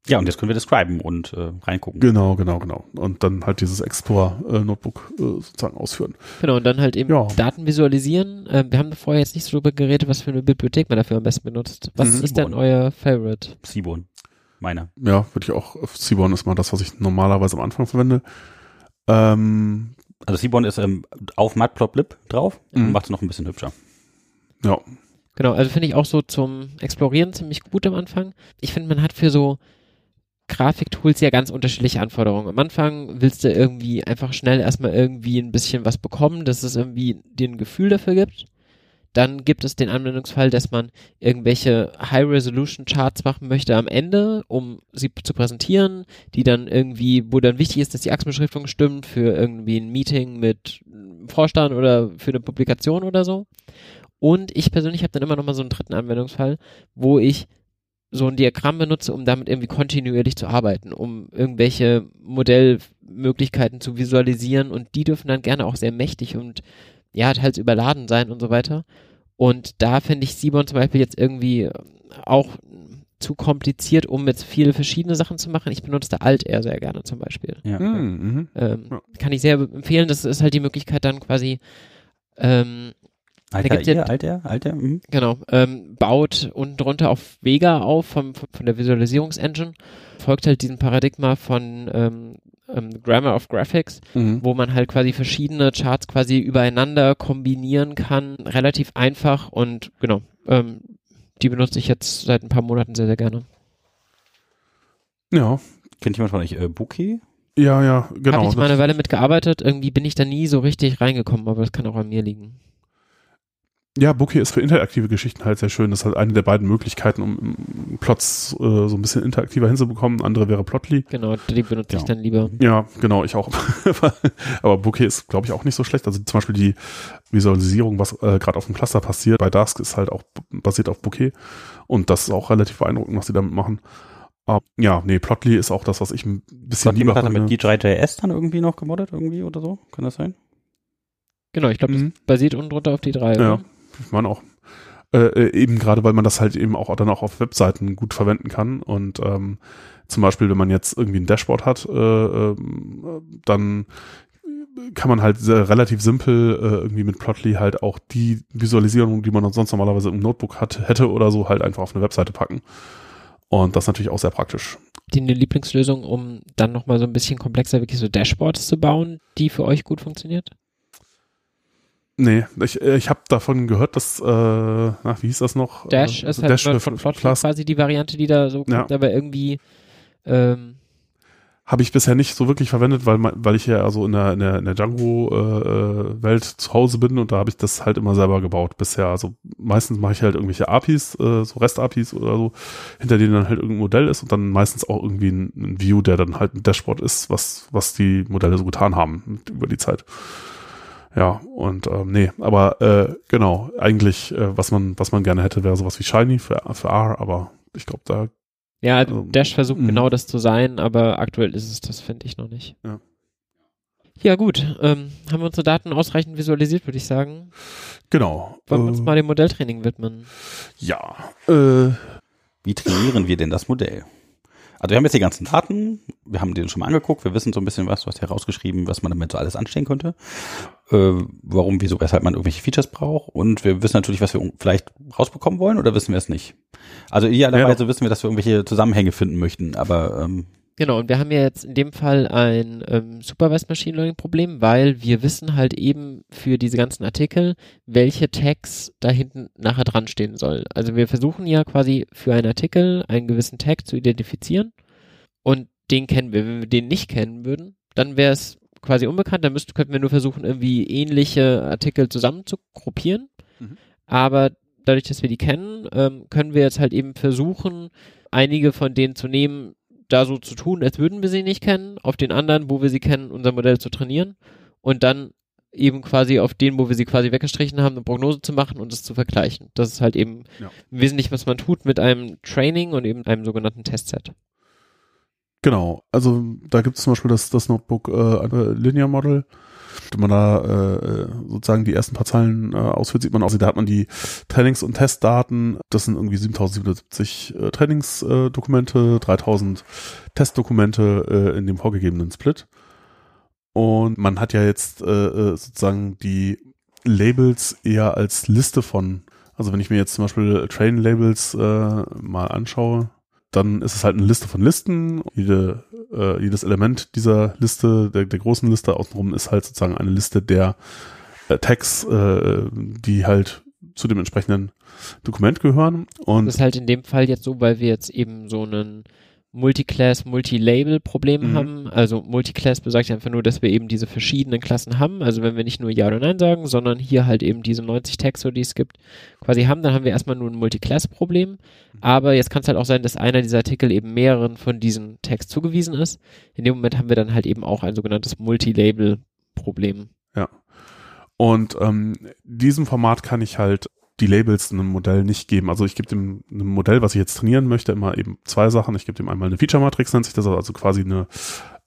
Ja, und jetzt können wir describen und äh, reingucken. Genau, genau, genau. Und dann halt dieses Explorer-Notebook äh, sozusagen ausführen. Genau, und dann halt eben Ja. Daten visualisieren. Ähm, wir haben vorher jetzt nicht so darüber geredet, was für eine Bibliothek man dafür am besten benutzt. Was Mhm. ist denn euer Favorite? Seaborn. Meiner. Ja, würde ich auch, Seaborn ist mal das, was ich normalerweise am Anfang verwende. Ähm, Also Seaborn ist ähm, auf Matplotlib drauf und Mhm. macht es noch ein bisschen hübscher. ja, Genau, also finde ich auch so zum Explorieren ziemlich gut am Anfang. Ich finde, man hat für so Grafiktools ja ganz unterschiedliche Anforderungen. Am Anfang willst du irgendwie einfach schnell erstmal irgendwie ein bisschen was bekommen, dass es irgendwie dir ein Gefühl dafür gibt. Dann gibt es den Anwendungsfall, dass man irgendwelche High-Resolution-Charts machen möchte am Ende, um sie zu präsentieren, die dann irgendwie, wo dann wichtig ist, dass die Achsenbeschriftung stimmt für irgendwie ein Meeting mit Vorstand oder für eine Publikation oder so. Und ich persönlich habe dann immer noch mal so einen dritten Anwendungsfall, wo ich so ein Diagramm benutze, um damit irgendwie kontinuierlich zu arbeiten, um irgendwelche Modellmöglichkeiten zu visualisieren und die dürfen dann gerne auch sehr mächtig und ja, teils überladen sein und so weiter. Und da finde ich Simon zum Beispiel jetzt irgendwie auch zu kompliziert, um jetzt viele verschiedene Sachen zu machen. Ich benutze da Alt eher sehr gerne zum Beispiel. Ja. mhm, mhm. Ähm, Ja. Kann ich sehr empfehlen. Das ist halt die Möglichkeit dann quasi ähm, Alter, gibt's ja- alter, alter. Mhm. Genau, ähm, baut unten drunter auf Vega auf vom, vom, von der Visualisierungsengine, folgt halt diesem Paradigma von ähm, ähm, Grammar of Graphics, Mhm. wo man halt quasi verschiedene Charts quasi übereinander kombinieren kann, relativ einfach und genau, ähm, die benutze ich jetzt seit ein paar Monaten sehr, sehr gerne. Ja, Kennt jemand von euch äh, Bookie? ja, ja, genau. Habe ich mal eine Weile mitgearbeitet, irgendwie bin ich da nie so richtig reingekommen, aber das kann auch an mir liegen. Ja, Bookie ist für interaktive Geschichten halt sehr schön. Das ist halt eine der beiden Möglichkeiten, um Plots äh, so ein bisschen interaktiver hinzubekommen. Andere wäre Plotly. Genau, die benutze ich Ja. dann lieber. Ja, genau, ich auch. Aber Bookie ist, glaube ich, auch nicht so schlecht. Also zum Beispiel die Visualisierung, was äh, gerade auf dem Cluster passiert, bei Dask ist halt auch basiert auf Bouquet. Und das ist auch relativ beeindruckend, was sie damit machen. Aber, ja, nee, Plotly ist auch das, was ich ein bisschen Plotly lieber hat er mit finde. D3JS dann irgendwie noch gemoddet irgendwie oder so? Kann das sein? Genau, ich glaube, Mhm. das basiert unten drunter auf die drei. Ja, oder? Meine auch. Äh, äh, eben gerade, weil man das halt eben auch dann auch auf Webseiten gut verwenden kann. Und ähm, zum Beispiel, wenn man jetzt irgendwie ein Dashboard hat, äh, ähm, dann kann man halt sehr, relativ simpel äh, irgendwie mit Plotly halt auch die Visualisierung, die man sonst normalerweise im Notebook hat, hätte oder so, halt einfach auf eine Webseite packen. Und das ist natürlich auch sehr praktisch. Die eine Lieblingslösung, um dann nochmal so ein bisschen komplexer wirklich so Dashboards zu bauen, die für euch gut funktioniert? Nee, ich, äh, ich habe davon gehört, dass, äh, na, wie hieß das noch? Dash äh, ist halt Dash von für Plotly Flask. quasi die Variante, die da so kommt, Ja. aber irgendwie ähm, Habe ich bisher nicht so wirklich verwendet, weil, weil ich ja also in der, in der, in der Django-Welt zu Hause bin und da habe ich das halt immer selber gebaut bisher. Also meistens mache ich halt irgendwelche APIs, äh, so REST-APIs oder so, hinter denen dann halt irgendein Modell ist und dann meistens auch irgendwie ein, ein View, der dann halt ein Dashboard ist, was, was die Modelle so getan haben mit, über die Zeit. Ja, und ähm, nee, aber äh, genau, eigentlich, äh, was man, was man gerne hätte, wäre sowas wie Shiny für, für R, aber ich glaube, da ja, also Dash versucht mhm. genau das zu sein, aber aktuell ist es das, finde ich noch nicht. Ja. Ja, gut. Ähm, haben wir unsere Daten ausreichend visualisiert, würde ich sagen. genau. Wollen wir uns äh, mal dem Modelltraining widmen? Ja, äh, Wie trainieren wir denn das Modell? Also wir haben jetzt die ganzen Daten, wir haben den schon mal angeguckt, wir wissen so ein bisschen was, du hast ja rausgeschrieben, was man damit so alles anstellen könnte, äh, warum, wieso, weshalb man irgendwelche Features braucht und wir wissen natürlich, was wir vielleicht rausbekommen wollen oder wissen wir es nicht. Also idealerweise wissen wir, dass wir irgendwelche Zusammenhänge finden möchten, aber ähm, Genau, und wir haben ja jetzt in dem Fall ein ähm, Supervised Machine Learning Problem, weil wir wissen halt eben für diese ganzen Artikel, welche Tags da hinten nachher dran stehen soll. Also wir versuchen ja quasi für einen Artikel einen gewissen Tag zu identifizieren und den kennen wir. Wenn wir den nicht kennen würden, dann wäre es quasi unbekannt, dann müssten, könnten wir nur versuchen, irgendwie ähnliche Artikel zusammen zu gruppieren. Mhm. Aber dadurch, dass wir die kennen, ähm, können wir jetzt halt eben versuchen, einige von denen zu nehmen, da so zu tun, als würden wir sie nicht kennen, auf den anderen, wo wir sie kennen, unser Modell zu trainieren und dann eben quasi auf den, wo wir sie quasi weggestrichen haben, eine Prognose zu machen und es zu vergleichen. Das ist halt eben Ja. wesentlich, was man tut mit einem Training und eben einem sogenannten Testset. Genau, also da gibt es zum Beispiel das, das Notebook äh, Linear Model. Wenn man da äh, sozusagen die ersten paar Zeilen äh, ausführt, sieht man auch, da hat man die Trainings- und Testdaten. Das sind irgendwie 7077 äh, Trainingsdokumente, 3000 Testdokumente äh, in dem vorgegebenen Split. Und man hat ja jetzt äh, äh, sozusagen die Labels eher als Liste von, also wenn ich mir jetzt zum Beispiel Train-Labels äh, mal anschaue, dann ist es halt eine Liste von Listen. Jede, äh, jedes Element dieser Liste, der, der großen Liste außenrum, ist halt sozusagen eine Liste der äh, Tags, äh, die halt zu dem entsprechenden Dokument gehören. Und Das ist halt in dem Fall jetzt so, weil wir jetzt eben so einen Multiclass, Multilabel-Problem Mhm. haben. Also Multiclass besagt ja einfach nur, dass wir eben diese verschiedenen Klassen haben. Also wenn wir nicht nur Ja oder Nein sagen, sondern hier halt eben diese 90 Tags, die es gibt, quasi haben, dann haben wir erstmal nur ein Multiclass-Problem. Aber jetzt kann es halt auch sein, dass einer dieser Artikel eben mehreren von diesen Tags zugewiesen ist. In dem Moment haben wir dann halt eben auch ein sogenanntes Multilabel-Problem. Und ähm, diesem Format kann ich halt die Labels einem Modell nicht geben. Also ich gebe dem einem Modell, was ich jetzt trainieren möchte, immer eben zwei Sachen. Ich gebe dem einmal eine Feature-Matrix, nennt sich das, also quasi eine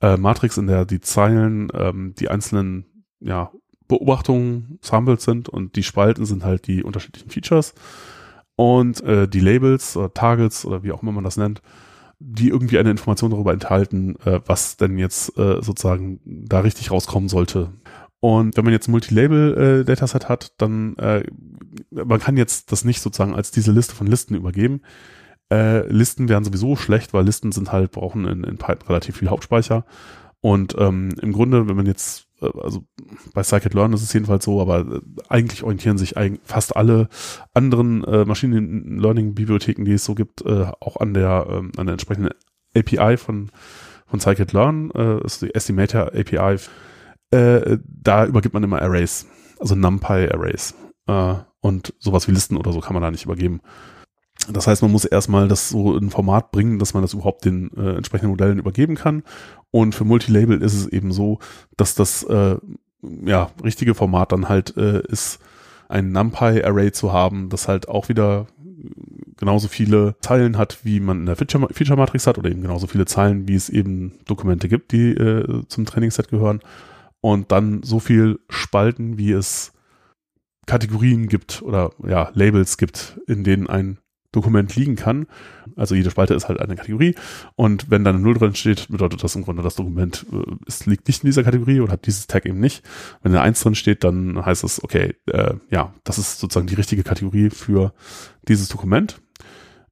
äh, Matrix, in der die Zeilen ähm, die einzelnen ja, Beobachtungen sampled sind und die Spalten sind halt die unterschiedlichen Features. Und äh, die Labels oder Targets oder wie auch immer man das nennt, die irgendwie eine Information darüber enthalten, äh, was denn jetzt äh, sozusagen da richtig rauskommen sollte. Und wenn man jetzt Multilabel-Dataset hat, dann äh, man kann jetzt das nicht sozusagen als diese Liste von Listen übergeben. Äh, Listen wären sowieso schlecht, weil Listen sind halt, brauchen in, in Python relativ viel Hauptspeicher. Und ähm, im Grunde, wenn man jetzt, äh, also bei Scikit-Learn ist es jedenfalls so, aber äh, eigentlich orientieren sich eig fast alle anderen äh, Machine Learning-Bibliotheken, die es so gibt, äh, auch an der, ähm, an der entsprechenden API von, von Scikit-Learn, äh, ist die Estimator API. Äh, da übergibt man immer Arrays, also NumPy-Arrays. Äh, Und sowas wie Listen oder so kann man da nicht übergeben. Das heißt, man muss erstmal das so in Format bringen, dass man das überhaupt den äh, entsprechenden Modellen übergeben kann. Und für Multilabel ist es eben so, dass das äh, ja richtige Format dann halt äh, ist, ein NumPy-Array zu haben, das halt auch wieder genauso viele Zeilen hat, wie man in der Feature-Matrix hat oder eben genauso viele Zeilen, wie es eben Dokumente gibt, die äh, zum Trainingsset gehören und dann so viel Spalten, wie es Kategorien gibt oder ja, Labels gibt, in denen ein Dokument liegen kann. Also jede Spalte ist halt eine Kategorie und wenn dann eine Null drin steht, bedeutet das im Grunde, das Dokument äh, es liegt nicht in dieser Kategorie und hat dieses Tag eben nicht. Wenn eine Eins drin steht, dann heißt es, okay, äh, ja, das ist sozusagen die richtige Kategorie für dieses Dokument.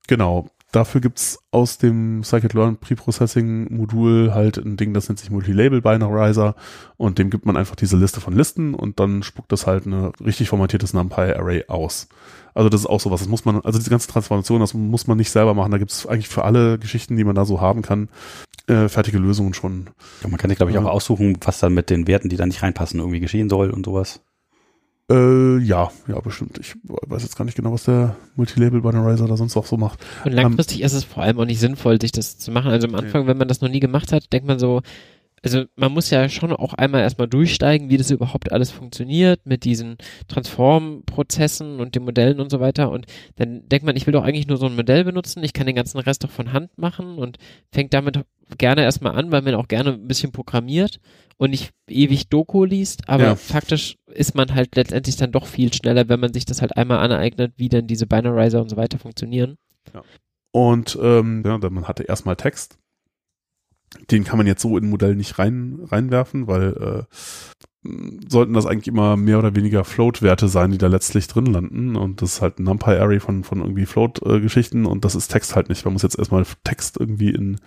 Genau. Dafür gibt's aus dem Scikit-Learn Preprocessing-Modul halt ein Ding, das nennt sich Multilabel Binarizer und dem gibt man einfach diese Liste von Listen und dann spuckt das halt eine richtig formatiertes NumPy-Array aus. Also das ist auch sowas. Das muss man, also diese ganze Transformation, das muss man nicht selber machen. Da gibt's eigentlich für alle Geschichten, die man da so haben kann, äh, fertige Lösungen schon. Ja, man kann sich, glaube ich, auch aussuchen, was dann mit den Werten, die da nicht reinpassen, irgendwie geschehen soll und sowas. Äh, ja, ja, bestimmt. Ich weiß jetzt gar nicht genau, was der Multilabel Binarizer da sonst auch so macht. Und langfristig um, ist es vor allem auch nicht sinnvoll, sich das zu machen. Also am Anfang, ja. wenn man das noch nie gemacht hat, denkt man so, also man muss ja schon auch einmal erstmal durchsteigen, wie das überhaupt alles funktioniert mit diesen Transformprozessen und den Modellen und so weiter. Und dann denkt man, ich will doch eigentlich nur so ein Modell benutzen, ich kann den ganzen Rest doch von Hand machen und fängt damit gerne erstmal an, weil man auch gerne ein bisschen programmiert und nicht ewig Doku liest, aber ja. faktisch ist man halt letztendlich dann doch viel schneller, wenn man sich das halt einmal aneignet, wie denn diese Binarizer und so weiter funktionieren. Ja. Und ähm, ja, man hatte erstmal Text. Den kann man jetzt so in ein Modell nicht rein, reinwerfen, weil äh, sollten das eigentlich immer mehr oder weniger Float-Werte sein, die da letztlich drin landen. Und das ist halt ein NumPy-Array von, von irgendwie Float-Geschichten und das ist Text halt nicht. Man muss jetzt erstmal Text irgendwie in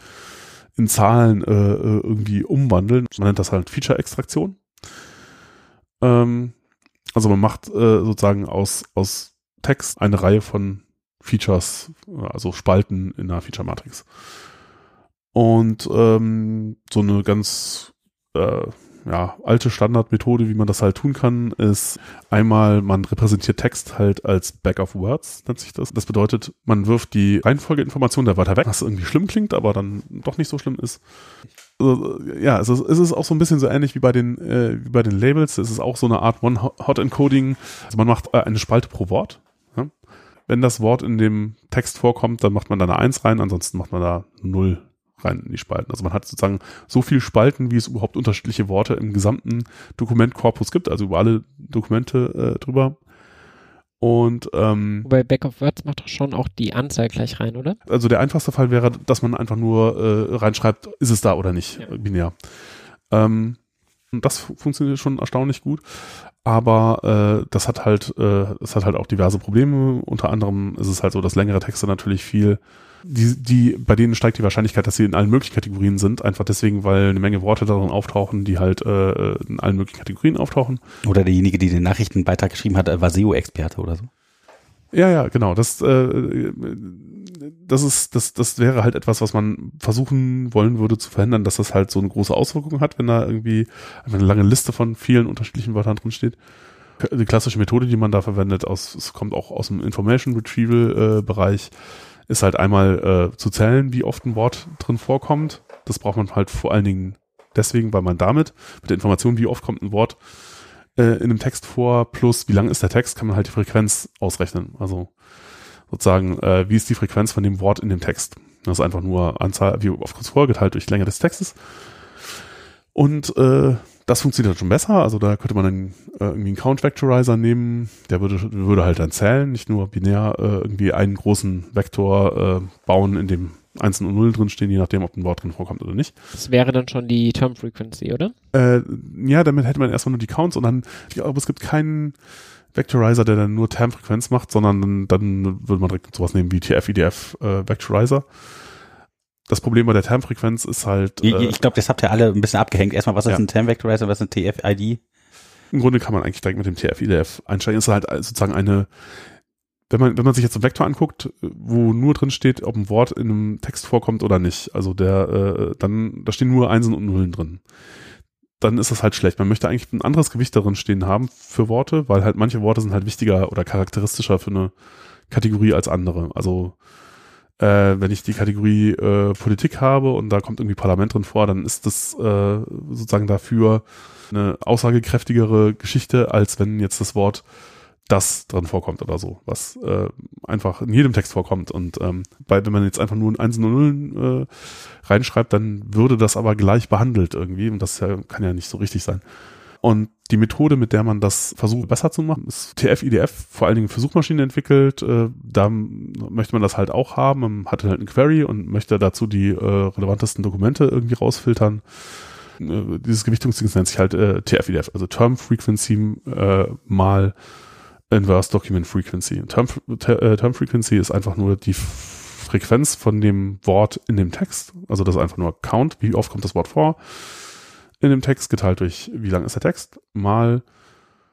in Zahlen äh, äh, irgendwie umwandeln. Man nennt das halt Feature-Extraktion. Ähm, also man macht äh, sozusagen aus, aus Text eine Reihe von Features, also Spalten in einer Feature-Matrix. Und ähm, so eine ganz äh, ja, alte Standardmethode, wie man das halt tun kann, ist einmal, man repräsentiert Text halt als Back of Words, nennt sich das. Das bedeutet, man wirft die Reihenfolgeinformation der Wörter weg, was irgendwie schlimm klingt, aber dann doch nicht so schlimm ist. Also, ja, es ist, es ist auch so ein bisschen so ähnlich wie bei den, äh, wie bei den Labels. Es ist auch so eine Art One-Hot-Encoding. Also man macht äh, eine Spalte pro Wort. Ja? Wenn das Wort in dem Text vorkommt, dann macht man da eine Eins rein, ansonsten macht man da Null rein in die Spalten. Also man hat sozusagen so viel Spalten, wie es überhaupt unterschiedliche Worte im gesamten Dokumentkorpus gibt, also über alle Dokumente äh, drüber. Und ähm, Wobei Back of Words macht doch schon auch die Anzahl gleich rein, oder? Also der einfachste Fall wäre, dass man einfach nur äh, reinschreibt, ist es da oder nicht, ja. binär. Ähm, das funktioniert schon erstaunlich gut, aber äh, das hat halt, äh, das hat halt auch diverse Probleme. Unter anderem ist es halt so, dass längere Texte natürlich viel die, die, bei denen steigt die Wahrscheinlichkeit, dass sie in allen möglichen Kategorien sind, einfach deswegen, weil eine Menge Worte darin auftauchen, die halt äh, in allen möglichen Kategorien auftauchen. Oder derjenige, die den Nachrichtenbeitrag geschrieben hat, war SEO-Experte oder so. Ja, ja, genau. Das, äh, das ist, das, das wäre halt etwas, was man versuchen wollen würde zu verhindern, dass das halt so eine große Auswirkung hat, wenn da irgendwie eine lange Liste von vielen unterschiedlichen Wörtern drin steht. Die klassische Methode, die man da verwendet, aus, es kommt auch aus dem Information Retrieval äh, Bereich, ist halt einmal äh, zu zählen, wie oft ein Wort drin vorkommt. Das braucht man halt vor allen Dingen deswegen, weil man damit mit der Information, wie oft kommt ein Wort äh, in einem Text vor, plus wie lang ist der Text, kann man halt die Frequenz ausrechnen. Also sozusagen, äh, wie ist die Frequenz von dem Wort in dem Text. Das ist einfach nur Anzahl, wie oft kurz vorgeteilt durch die Länge des Textes. Und äh, das funktioniert schon besser. Also da könnte man dann äh, irgendwie einen Count Vectorizer nehmen. Der würde, würde halt dann zählen, nicht nur binär äh, irgendwie einen großen Vektor äh, bauen, in dem Einsen und Nullen drin stehen, je nachdem, ob ein Wort drin vorkommt oder nicht. Das wäre dann schon die Term Frequency, oder? Äh, ja, damit hätte man erstmal nur die Counts und dann, ich glaube, es gibt keinen Vectorizer, der dann nur Term-Frequenz macht, sondern dann, dann würde man direkt sowas nehmen wie TF, IDF äh, Vectorizer das Problem bei der Termfrequenz ist halt. Äh, ich glaube, das habt ihr alle ein bisschen abgehängt. Erstmal, was ist ja. ein Term-Vectorizer, was ist ein TF-ID? Im Grunde kann man eigentlich direkt mit dem TF-IDF einsteigen. Ist halt sozusagen eine, wenn man, wenn man sich jetzt einen Vektor anguckt, wo nur drin steht, ob ein Wort in einem Text vorkommt oder nicht. Also der, äh, dann, da stehen nur Einsen und Nullen drin. dann ist das halt schlecht. Man möchte eigentlich ein anderes Gewicht darin stehen haben für Worte, weil halt manche Worte sind halt wichtiger oder charakteristischer für eine Kategorie als andere. Also äh, wenn ich die Kategorie äh, Politik habe und da kommt irgendwie Parlament drin vor, dann ist das äh, sozusagen dafür eine aussagekräftigere Geschichte, als wenn jetzt das Wort das drin vorkommt oder so, was äh, einfach in jedem Text vorkommt. Und ähm, bei, wenn man jetzt einfach nur ein 1 und Nullen äh, reinschreibt, dann würde das aber gleich behandelt irgendwie. Und das ja, kann ja nicht so richtig sein. Und die Methode, mit der man das versucht besser zu machen, ist TF-IDF vor allen Dingen für Suchmaschinen entwickelt. Äh, da möchte man das halt auch haben. Man hat halt eine Query und möchte dazu die äh, relevantesten Dokumente irgendwie rausfiltern. Äh, dieses Gewichtungsding nennt sich halt TF-IDF, also Term Frequency mal Inverse Document Frequency. Term, Term Frequency ist einfach nur die Frequenz von dem Wort in dem Text. Also das ist einfach nur Count, wie oft kommt das Wort vor in dem Text, geteilt durch wie lang ist der Text, mal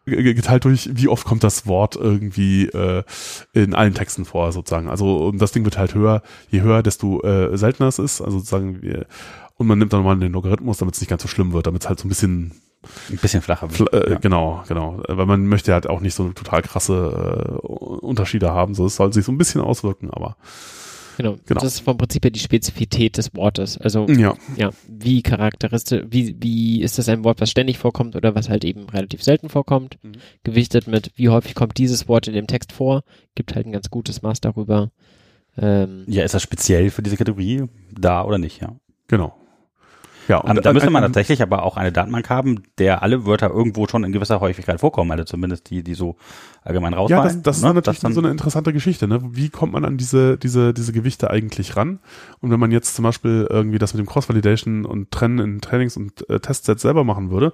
geteilt durch, wie oft kommt das Wort irgendwie äh, in allen Texten vor, sozusagen. Also und das Ding wird halt höher, je höher, desto äh, seltener es ist. Also sozusagen, wir, und man nimmt dann mal den Logarithmus, damit es nicht ganz so schlimm wird, damit es halt so ein bisschen ein bisschen flacher wird. Äh, ja. Genau, genau. Weil man möchte halt auch nicht so total krasse äh, Unterschiede haben. So, es soll sich so ein bisschen auswirken, aber. Genau. genau. Das ist vom Prinzip her die Spezifität des Wortes. Also, ja, ja wie charakteristisch, wie, wie ist das ein Wort, was ständig vorkommt oder was halt eben relativ selten vorkommt? Mhm. Gewichtet mit, wie häufig kommt dieses Wort in dem Text vor? Gibt halt ein ganz gutes Maß darüber. Ähm, ja, ist das speziell für diese Kategorie da oder nicht, ja? Genau. Ja, und, da müsste man tatsächlich aber auch eine Datenbank haben, der alle Wörter irgendwo schon in gewisser Häufigkeit vorkommen, also zumindest die, die so allgemein rausfallen. Ja, das, das ne? ist natürlich das so eine interessante Geschichte. Ne? Wie kommt man an diese, diese, diese Gewichte eigentlich ran? Und wenn man jetzt zum Beispiel irgendwie das mit dem Cross-Validation und Trennen in Trainings- und äh, Testsets selber machen würde,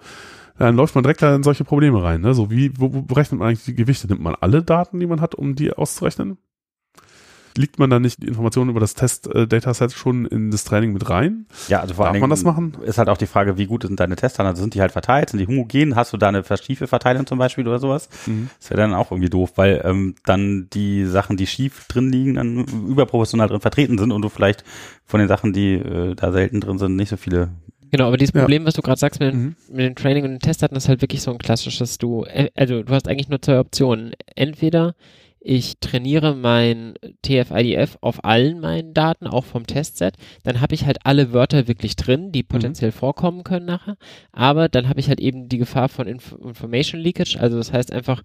dann läuft man direkt da in solche Probleme rein. Ne? So wie, wo, wo berechnet man eigentlich die Gewichte? Nimmt man alle Daten, die man hat, um die auszurechnen? Liegt man da nicht die Informationen über das Test-Dataset schon in das Training mit rein? Ja, also vor Darf man das machen? Ist halt auch die Frage, wie gut sind deine Tests Also sind die halt verteilt? Sind die homogen? Hast du da eine verschiefe Verteilung zum Beispiel oder sowas? Mhm. Das wäre dann auch irgendwie doof, weil ähm, dann die Sachen, die schief drin liegen, dann überproportional drin vertreten sind und du vielleicht von den Sachen, die äh, da selten drin sind, nicht so viele Genau, aber dieses Problem, ja. was du gerade sagst mit, mhm. mit dem Training und den Testdaten, ist halt wirklich so ein klassisches, du, äh, also du hast eigentlich nur zwei Optionen. Entweder ich trainiere mein TF-IDF auf allen meinen Daten, auch vom Testset, dann habe ich halt alle Wörter wirklich drin, die mhm. potenziell mhm. vorkommen können nachher. Aber dann habe ich halt eben die Gefahr von Inf Information Leakage, also das heißt einfach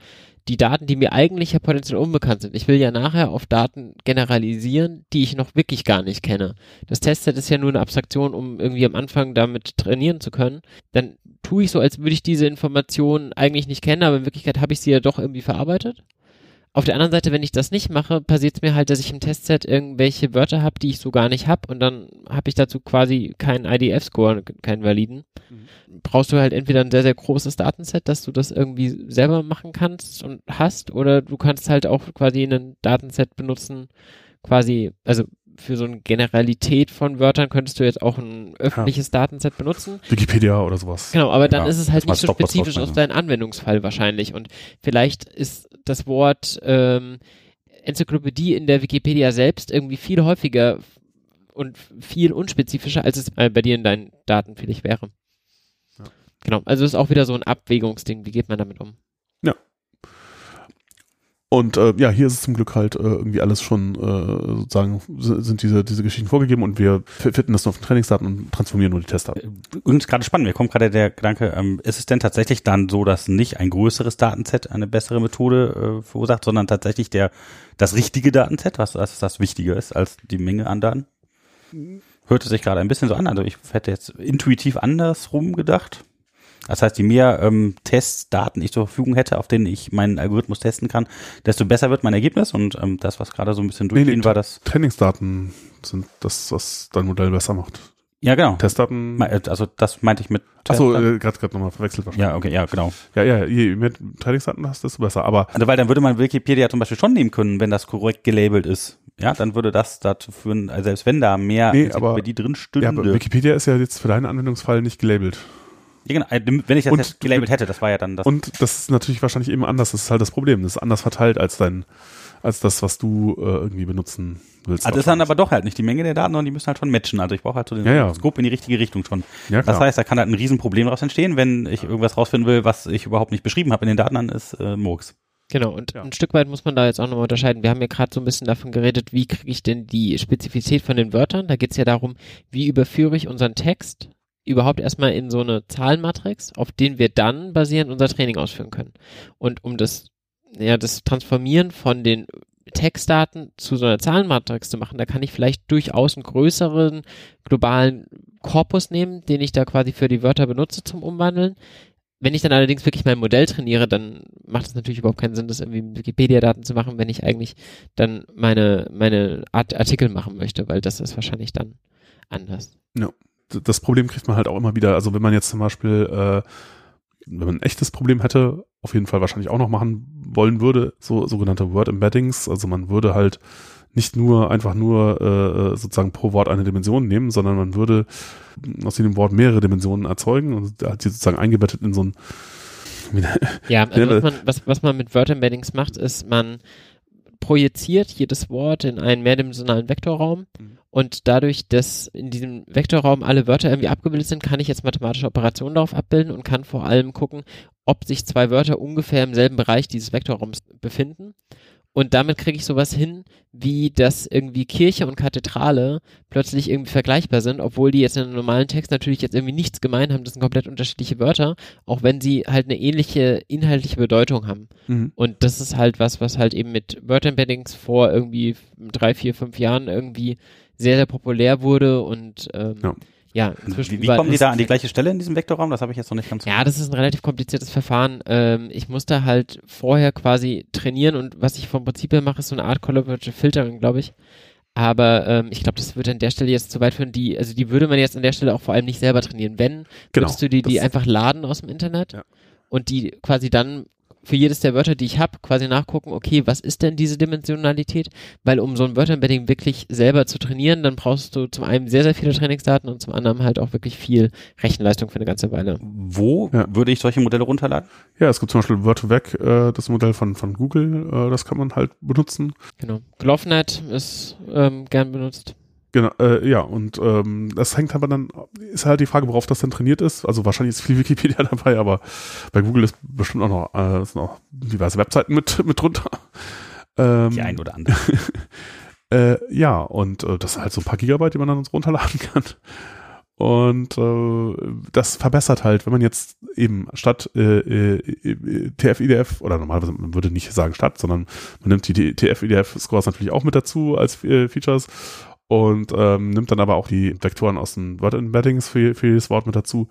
die Daten, die mir eigentlich ja potenziell unbekannt sind. Ich will ja nachher auf Daten generalisieren, die ich noch wirklich gar nicht kenne. Das Testset ist ja nur eine Abstraktion, um irgendwie am Anfang damit trainieren zu können. Dann tue ich so, als würde ich diese Informationen eigentlich nicht kennen, aber in Wirklichkeit habe ich sie ja doch irgendwie verarbeitet. Auf der anderen Seite, wenn ich das nicht mache, passiert es mir halt, dass ich im Testset irgendwelche Wörter habe, die ich so gar nicht habe und dann habe ich dazu quasi keinen IDF-Score, keinen validen. Mhm. Brauchst du halt entweder ein sehr, sehr großes Datenset, dass du das irgendwie selber machen kannst und hast, oder du kannst halt auch quasi ein Datenset benutzen, quasi, also für so eine Generalität von Wörtern könntest du jetzt auch ein öffentliches ja. Datenset benutzen. Wikipedia oder sowas. Genau, aber dann ja, ist es halt nicht so spezifisch auf deinen Anwendungsfall wahrscheinlich. Und vielleicht ist das Wort ähm, Enzyklopädie in der Wikipedia selbst irgendwie viel häufiger und viel unspezifischer, als es bei dir in deinen Daten vielleicht wäre. Ja. Genau, also ist auch wieder so ein Abwägungsding. Wie geht man damit um? Und äh, ja, hier ist es zum Glück halt äh, irgendwie alles schon äh, sozusagen sind diese diese Geschichten vorgegeben und wir fitten das nur auf den Trainingsdaten und transformieren nur die Testdaten. Und gerade spannend, mir kommt gerade der Gedanke, ähm, ist es denn tatsächlich dann so, dass nicht ein größeres Datenset eine bessere Methode äh, verursacht, sondern tatsächlich der das richtige Datenset, was, was das Wichtige ist als die Menge an Daten? Hörte sich gerade ein bisschen so an, also ich hätte jetzt intuitiv andersrum gedacht. Das heißt, je mehr ähm, Testdaten ich zur Verfügung hätte, auf denen ich meinen Algorithmus testen kann, desto besser wird mein Ergebnis. Und ähm, das, was gerade so ein bisschen durchgehen nee, nee, war, das. Trainingsdaten sind das, was dein Modell besser macht. Ja, genau. Testdaten. Äh, also das meinte ich mit. Achso, äh, gerade gerade nochmal verwechselt wahrscheinlich. Ja, okay, ja, genau. Ja, ja, je mehr Trainingsdaten hast, desto besser. Aber also weil dann würde man Wikipedia zum Beispiel schon nehmen können, wenn das korrekt gelabelt ist. Ja, dann würde das dazu führen, also selbst wenn da mehr nee, aber, die drin stünde. Ja, aber Wikipedia ist ja jetzt für deinen Anwendungsfall nicht gelabelt. Ja, genau. äh, Wenn ich das Und jetzt gelabelt hätte, das war ja dann das. Und das ist natürlich wahrscheinlich eben anders. Das ist halt das Problem. Das ist anders verteilt als dein, als das, was du äh, irgendwie benutzen willst. also ist dann aber doch halt nicht die Menge der Daten, sondern die müssen halt schon matchen. Also ich brauche halt so den Ja, ja. Scope in die richtige Richtung schon. ja, Das heißt, da kann halt ein Riesenproblem daraus entstehen, wenn ich irgendwas rausfinden will, was ich überhaupt nicht beschrieben habe in den Daten, dann ist äh, Murks. Genau, und Ja. ein Stück weit muss man da jetzt auch nochmal unterscheiden. Wir haben ja gerade so ein bisschen davon geredet, wie kriege ich denn die Spezifität von den Wörtern. Da geht es ja darum, wie überführe ich unseren Text überhaupt erstmal in so eine Zahlenmatrix, auf den wir dann basierend unser Training ausführen können. Und um das, ja, das Transformieren von den Textdaten zu so einer Zahlenmatrix zu machen, da kann ich vielleicht durchaus einen größeren globalen Korpus nehmen, den ich da quasi für die Wörter benutze zum Umwandeln. Wenn ich dann allerdings wirklich mein Modell trainiere, dann macht es natürlich überhaupt keinen Sinn, das irgendwie mit Wikipedia-Daten zu machen, wenn ich eigentlich dann meine, meine Art Artikel machen möchte, weil das ist wahrscheinlich dann anders. Das Problem kriegt man halt auch immer wieder. Also wenn man jetzt zum Beispiel, äh, wenn man ein echtes Problem hätte, auf jeden Fall wahrscheinlich auch noch machen wollen würde, so sogenannte Word Embeddings. Also man würde halt nicht nur einfach nur äh, sozusagen pro Wort eine Dimension nehmen, sondern man würde aus jedem Wort mehrere Dimensionen erzeugen und hat sie sozusagen eingebettet in so ein Ja, also was, man, was, was man mit Word-Embeddings macht, ist, man projiziert jedes Wort in einen mehrdimensionalen Vektorraum Mhm. und dadurch, dass in diesem Vektorraum alle Wörter irgendwie abgebildet sind, kann ich jetzt mathematische Operationen darauf abbilden und kann vor allem gucken, ob sich zwei Wörter ungefähr im selben Bereich dieses Vektorraums befinden. Und damit kriege ich sowas hin, wie dass irgendwie Kirche und Kathedrale plötzlich irgendwie vergleichbar sind, obwohl die jetzt in einem normalen Text natürlich jetzt irgendwie nichts gemein haben. Das sind komplett unterschiedliche Wörter, auch wenn sie halt eine ähnliche inhaltliche Bedeutung haben. Und das ist halt was, was halt eben mit Word Embeddings vor irgendwie drei, vier, fünf Jahren irgendwie sehr, sehr populär wurde und ähm, Ja. Ja, inzwischen Wie, wie kommen die da an die gleiche Stelle in diesem Vektorraum? Das habe ich jetzt noch nicht ganz Ja, das ist ein relativ kompliziertes Verfahren. Ähm, ich musste halt vorher quasi trainieren und was ich vom Prinzip her mache, ist so eine Art Collaborative Filtering, glaube ich. Aber ähm, ich glaube, das würde an der Stelle jetzt zu weit führen. Die, also die würde man jetzt an der Stelle auch vor allem nicht selber trainieren. Wenn, Genau. würdest du die, die einfach laden aus dem Internet Ja. und die quasi dann für jedes der Wörter, die ich habe, quasi nachgucken, okay, was ist denn diese Dimensionalität? Weil um so ein Wörterembedding wirklich selber zu trainieren, dann brauchst du zum einen sehr, sehr viele Trainingsdaten und zum anderen halt auch wirklich viel Rechenleistung für eine ganze Weile. Wo Ja. würde ich solche Modelle runterladen? Ja, es gibt zum Beispiel Word2Vec, äh, das Modell von, von Google, äh, das kann man halt benutzen. Genau. GloveNet ist ähm, gern benutzt. Genau, äh, ja, und ähm, das hängt aber dann, ist halt die Frage, worauf das dann trainiert ist. Also wahrscheinlich ist viel Wikipedia dabei, aber bei Google ist bestimmt auch noch, äh, sind auch diverse Webseiten mit, mit drunter. Ähm, Die ein oder andere. Äh, ja, und äh, das sind halt so ein paar Gigabyte, die man dann uns runterladen kann. Und äh, das verbessert halt, wenn man jetzt eben statt äh, äh, TF-IDF, oder normalerweise, man würde nicht sagen statt, sondern man nimmt die TF-IDF-Scores natürlich auch mit dazu als äh, Features und ähm, nimmt dann aber auch die Vektoren aus den Word-Embeddings für, für jedes Wort mit dazu,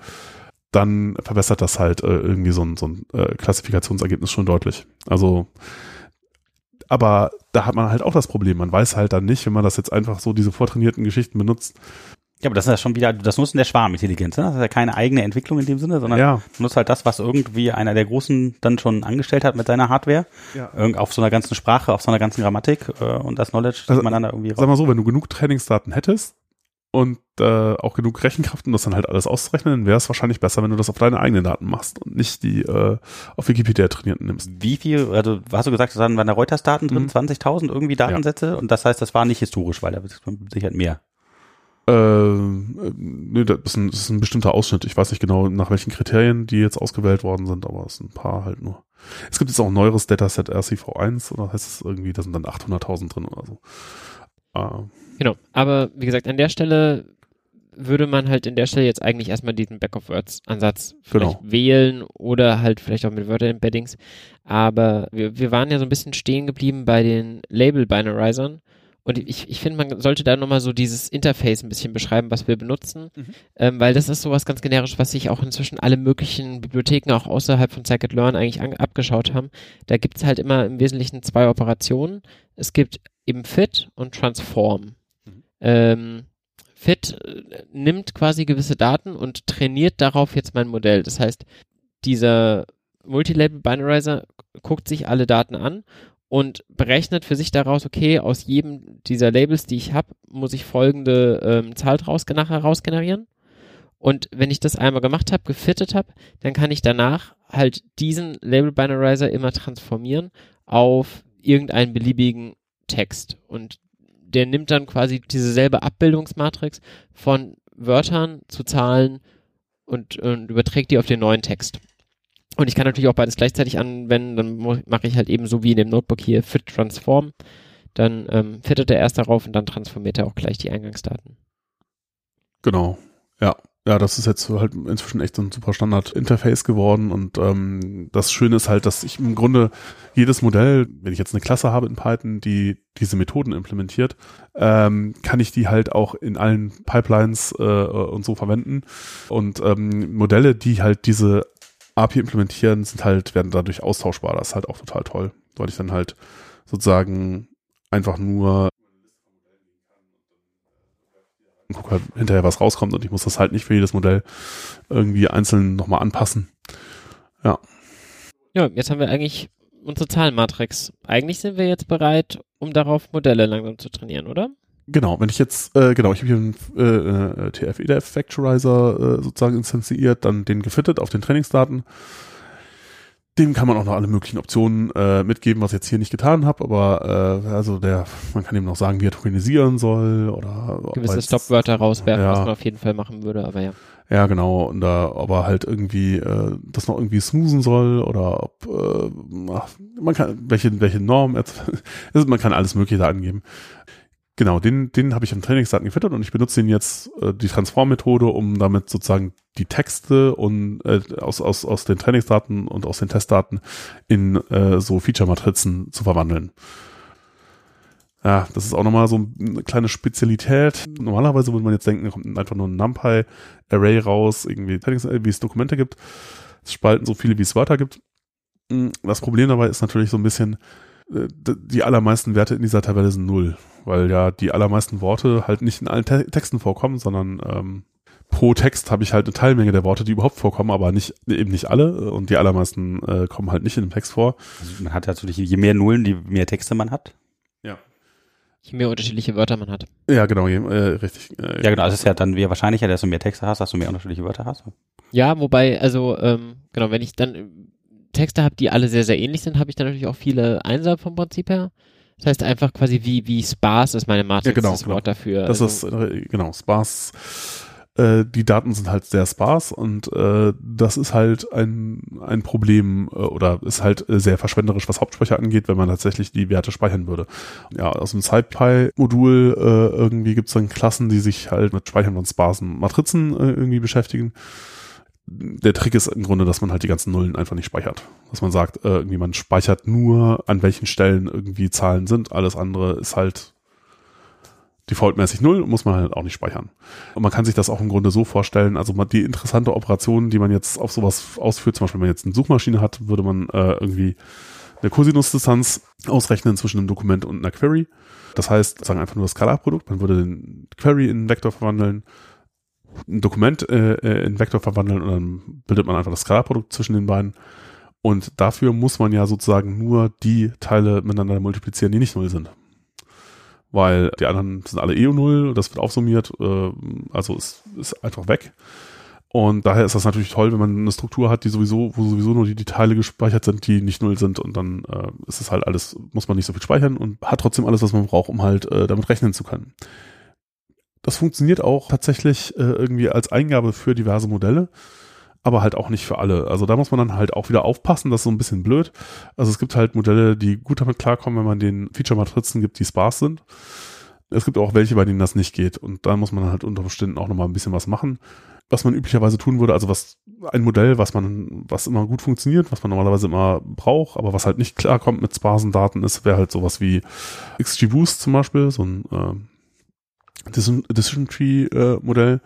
dann verbessert das halt äh, irgendwie so ein, so ein äh, Klassifikationsergebnis schon deutlich. Also aber da hat man halt auch das Problem. Man weiß halt dann nicht, wenn man das jetzt einfach so diese vortrainierten Geschichten benutzt. Ja, aber das ist ja schon wieder das Nutzen der Schwarmintelligenz. Ne? Das ist ja keine eigene Entwicklung in dem Sinne, sondern Ja, du nutzt halt das, was irgendwie einer der Großen dann schon angestellt hat mit seiner Hardware. Ja. Irgend auf so einer ganzen Sprache, auf so einer ganzen Grammatik äh, und das Knowledge, Also, das man dann da irgendwie sag mal so, wenn du genug Trainingsdaten hättest und äh, auch genug Rechenkraft, um das dann halt alles auszurechnen, dann wäre es wahrscheinlich besser, wenn du das auf deine eigenen Daten machst und nicht die äh, auf Wikipedia trainierten nimmst. Wie viel, also hast du gesagt, da waren der Reuters-Daten drin, Mhm. 20.000 irgendwie Datensätze und das heißt, das war nicht historisch, weil da ist Sicherheit mehr. Äh, äh, nee, das ist, ein, das ist ein bestimmter Ausschnitt. Ich weiß nicht genau, nach welchen Kriterien die jetzt ausgewählt worden sind, aber es sind ein paar halt nur. Es gibt jetzt auch ein neueres Dataset RCV1 oder heißt es irgendwie, da sind dann 800.000 drin oder so. Äh, Genau. Aber wie gesagt, an der Stelle würde man halt in der Stelle jetzt eigentlich erstmal diesen Back-of-Words-Ansatz vielleicht Genau. wählen oder halt vielleicht auch mit Wörter-Embeddings. Aber wir, wir waren ja so ein bisschen stehen geblieben bei den Label-Binarizern. Und ich, ich finde, man sollte da nochmal so dieses Interface ein bisschen beschreiben, was wir benutzen, ähm, weil das ist sowas ganz generisch, was sich auch inzwischen alle möglichen Bibliotheken auch außerhalb von Scikit-Learn eigentlich an, abgeschaut haben. Da gibt es halt immer im Wesentlichen zwei Operationen. Es gibt eben Fit und Transform. Ähm, Fit äh, nimmt quasi gewisse Daten und trainiert darauf jetzt mein Modell. Das heißt, dieser Multilabel Binarizer guckt sich alle Daten an und berechnet für sich daraus, okay, aus jedem dieser Labels, die ich habe, muss ich folgende ähm, Zahl draus nachher rausgenerieren. Und wenn ich das einmal gemacht habe, gefittet habe, dann kann ich danach halt diesen Label Binarizer immer transformieren auf irgendeinen beliebigen Text. Und der nimmt dann quasi diese selbe Abbildungsmatrix von Wörtern zu Zahlen und, und überträgt die auf den neuen Text. Und ich kann natürlich auch beides gleichzeitig anwenden, dann mache ich halt eben so wie in dem Notebook hier Fit Transform. Dann ähm, fittet er erst darauf und dann transformiert er auch gleich die Eingangsdaten. Genau, ja. Ja, das ist jetzt halt inzwischen echt so ein super Standard-Interface geworden und ähm, das Schöne ist halt, dass ich im Grunde jedes Modell, wenn ich jetzt eine Klasse habe in Python, die diese Methoden implementiert, ähm, kann ich die halt auch in allen Pipelines äh, und so verwenden und ähm, Modelle, die halt diese API implementieren, sind halt, werden dadurch austauschbar. Das ist halt auch total toll, weil ich dann halt sozusagen einfach nur gucke halt hinterher, was rauskommt und ich muss das halt nicht für jedes Modell irgendwie einzeln nochmal anpassen. Ja. Ja, jetzt haben wir eigentlich unsere Zahlenmatrix. Eigentlich sind wir jetzt bereit, um darauf Modelle langsam zu trainieren, oder? Genau, wenn ich jetzt, äh, genau, ich habe hier einen äh, äh TF-EDF Factorizer äh, sozusagen instanziert, dann den gefittet auf den Trainingsdaten. Dem kann man auch noch alle möglichen Optionen äh, mitgeben, was ich jetzt hier nicht getan habe, aber äh, also der, man kann ihm noch sagen, wie er tokenisieren soll oder gewisse Stopwörter rauswerfen, ja. was man auf jeden Fall machen würde, aber ja. Ja, genau, und da, ob er halt irgendwie äh, das noch irgendwie smoothen soll oder ob äh, man kann welche welche Norm, man kann alles Mögliche da angeben. Genau, den, den habe ich im Trainingsdaten gefüttert und ich benutze den jetzt, äh, die Transform-Methode, um damit sozusagen die Texte und äh, aus, aus, aus den Trainingsdaten und aus den Testdaten in äh, so Feature-Matrizen zu verwandeln. Ja, das ist auch nochmal so eine kleine Spezialität. Normalerweise würde man jetzt denken, kommt einfach nur ein NumPy-Array raus, irgendwie, wie es Dokumente gibt. Es spalten so viele, wie es Wörter gibt. Hm, das Problem dabei ist natürlich so ein bisschen, äh, die allermeisten Werte in dieser Tabelle sind null, weil ja die allermeisten Worte halt nicht in allen Te Texten vorkommen, sondern ähm, pro Text habe ich halt eine Teilmenge der Worte, die überhaupt vorkommen, aber nicht eben nicht alle und die allermeisten äh, kommen halt nicht in dem Text vor. Also man hat natürlich, je mehr Nullen, je mehr Texte man hat. Ja. Je mehr unterschiedliche Wörter man hat. Ja, genau, je, äh, richtig. Äh, ja, genau, es ist ja dann wahrscheinlicher, dass du mehr Texte hast, dass du mehr unterschiedliche Wörter hast. Ja, wobei, also, ähm, genau, wenn ich dann Texte habe, die alle sehr, sehr ähnlich sind, habe ich dann natürlich auch viele Einser vom Prinzip her. Das heißt einfach quasi wie, wie sparse ist meine Matrix, ja, genau, das genau. Wort dafür. Das also, ist, äh, genau, sparse. Äh, die Daten sind halt sehr sparse und äh, das ist halt ein, ein Problem äh, oder ist halt äh, sehr verschwenderisch, was Hauptspeicher angeht, wenn man tatsächlich die Werte speichern würde. Ja, aus dem SciPy-Modul irgendwie gibt es dann Klassen, die sich halt mit Speichern von sparsen Matrizen irgendwie beschäftigen der Trick ist im Grunde, dass man halt die ganzen Nullen einfach nicht speichert. Dass man sagt, äh, irgendwie man speichert nur, an welchen Stellen irgendwie Zahlen sind. Alles andere ist halt defaultmäßig null, muss man halt auch nicht speichern. Und man kann sich das auch im Grunde so vorstellen, also die interessante Operation, die man jetzt auf sowas ausführt, zum Beispiel wenn man jetzt eine Suchmaschine hat, würde man äh, irgendwie eine Cosinusdistanz ausrechnen zwischen einem Dokument und einer Query. Das heißt, sagen einfach nur das Skalarprodukt, man würde den Query in einen Vektor verwandeln, ein Dokument äh, äh, in Vektor verwandeln und dann bildet man einfach das Skalarprodukt zwischen den beiden. Und dafür muss man ja sozusagen nur die Teile miteinander multiplizieren, die nicht null sind. Weil die anderen sind alle eh null, das wird aufsummiert, äh, also ist, ist einfach weg. Und daher ist das natürlich toll, wenn man eine Struktur hat, die sowieso, wo sowieso nur die, die Teile gespeichert sind, die nicht null sind und dann äh, ist es halt alles, muss man nicht so viel speichern und hat trotzdem alles, was man braucht, um halt äh, damit rechnen zu können. Das funktioniert auch tatsächlich äh, irgendwie als Eingabe für diverse Modelle, aber halt auch nicht für alle. Also da muss man dann halt auch wieder aufpassen, das ist so ein bisschen blöd. Also es gibt halt Modelle, die gut damit klarkommen, wenn man den Feature-Matrizen gibt, die sparse sind. Es gibt auch welche, bei denen das nicht geht. Und da muss man halt unter Umständen auch nochmal ein bisschen was machen. Was man üblicherweise tun würde, also was ein Modell, was man, was immer gut funktioniert, was man normalerweise immer braucht, aber was halt nicht klarkommt mit sparsen Daten ist, wäre halt sowas wie XGBoost zum Beispiel, so ein äh, Decision, Decision Tree äh, Modell.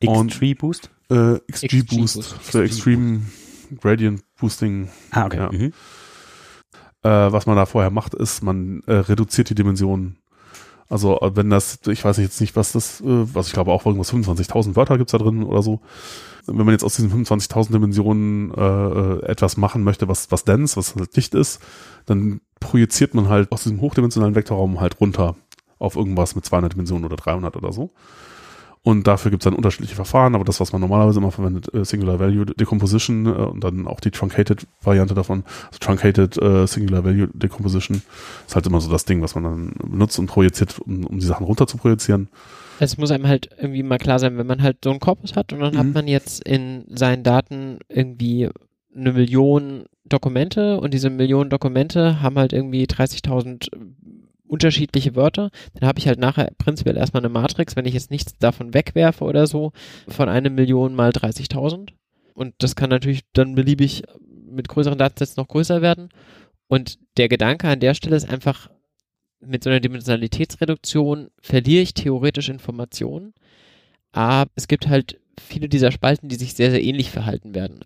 X-Tree Boost? Äh, XG, Boost, Boost für Extreme Gradient Boosting. Ah, okay. Ja. Mhm. Äh, was man da vorher macht, ist, man äh, reduziert die Dimensionen. Also äh, wenn das, ich weiß jetzt nicht, was das, äh, was ich glaube auch irgendwas 25.000 Wörter gibt's da drin oder so. Wenn man jetzt aus diesen 25.000 Dimensionen äh, äh, etwas machen möchte, was was dense, was halt dicht ist, dann projiziert man halt aus diesem hochdimensionalen Vektorraum halt runter auf irgendwas mit 200 Dimensionen oder 300 oder so. Und dafür gibt es dann unterschiedliche Verfahren, aber das, was man normalerweise immer verwendet, äh, Singular Value Decomposition äh, und dann auch die Truncated Variante davon, also Truncated äh, Singular Value Decomposition, ist halt immer so das Ding, was man dann benutzt und projiziert, um, um die Sachen runter zu projizieren. Es muss einem halt irgendwie mal klar sein, wenn man halt so einen Korpus hat und dann Mhm. hat man jetzt in seinen Daten irgendwie eine Million Dokumente und diese Millionen Dokumente haben halt irgendwie 30.000 unterschiedliche Wörter, dann habe ich halt nachher prinzipiell erstmal eine Matrix, wenn ich jetzt nichts davon wegwerfe oder so, von einer Million mal 30.000. Und das kann natürlich dann beliebig mit größeren Datensätzen noch größer werden. Und der Gedanke an der Stelle ist einfach, mit so einer Dimensionalitätsreduktion verliere ich theoretisch Informationen, aber es gibt halt viele dieser Spalten, die sich sehr, sehr ähnlich verhalten werden.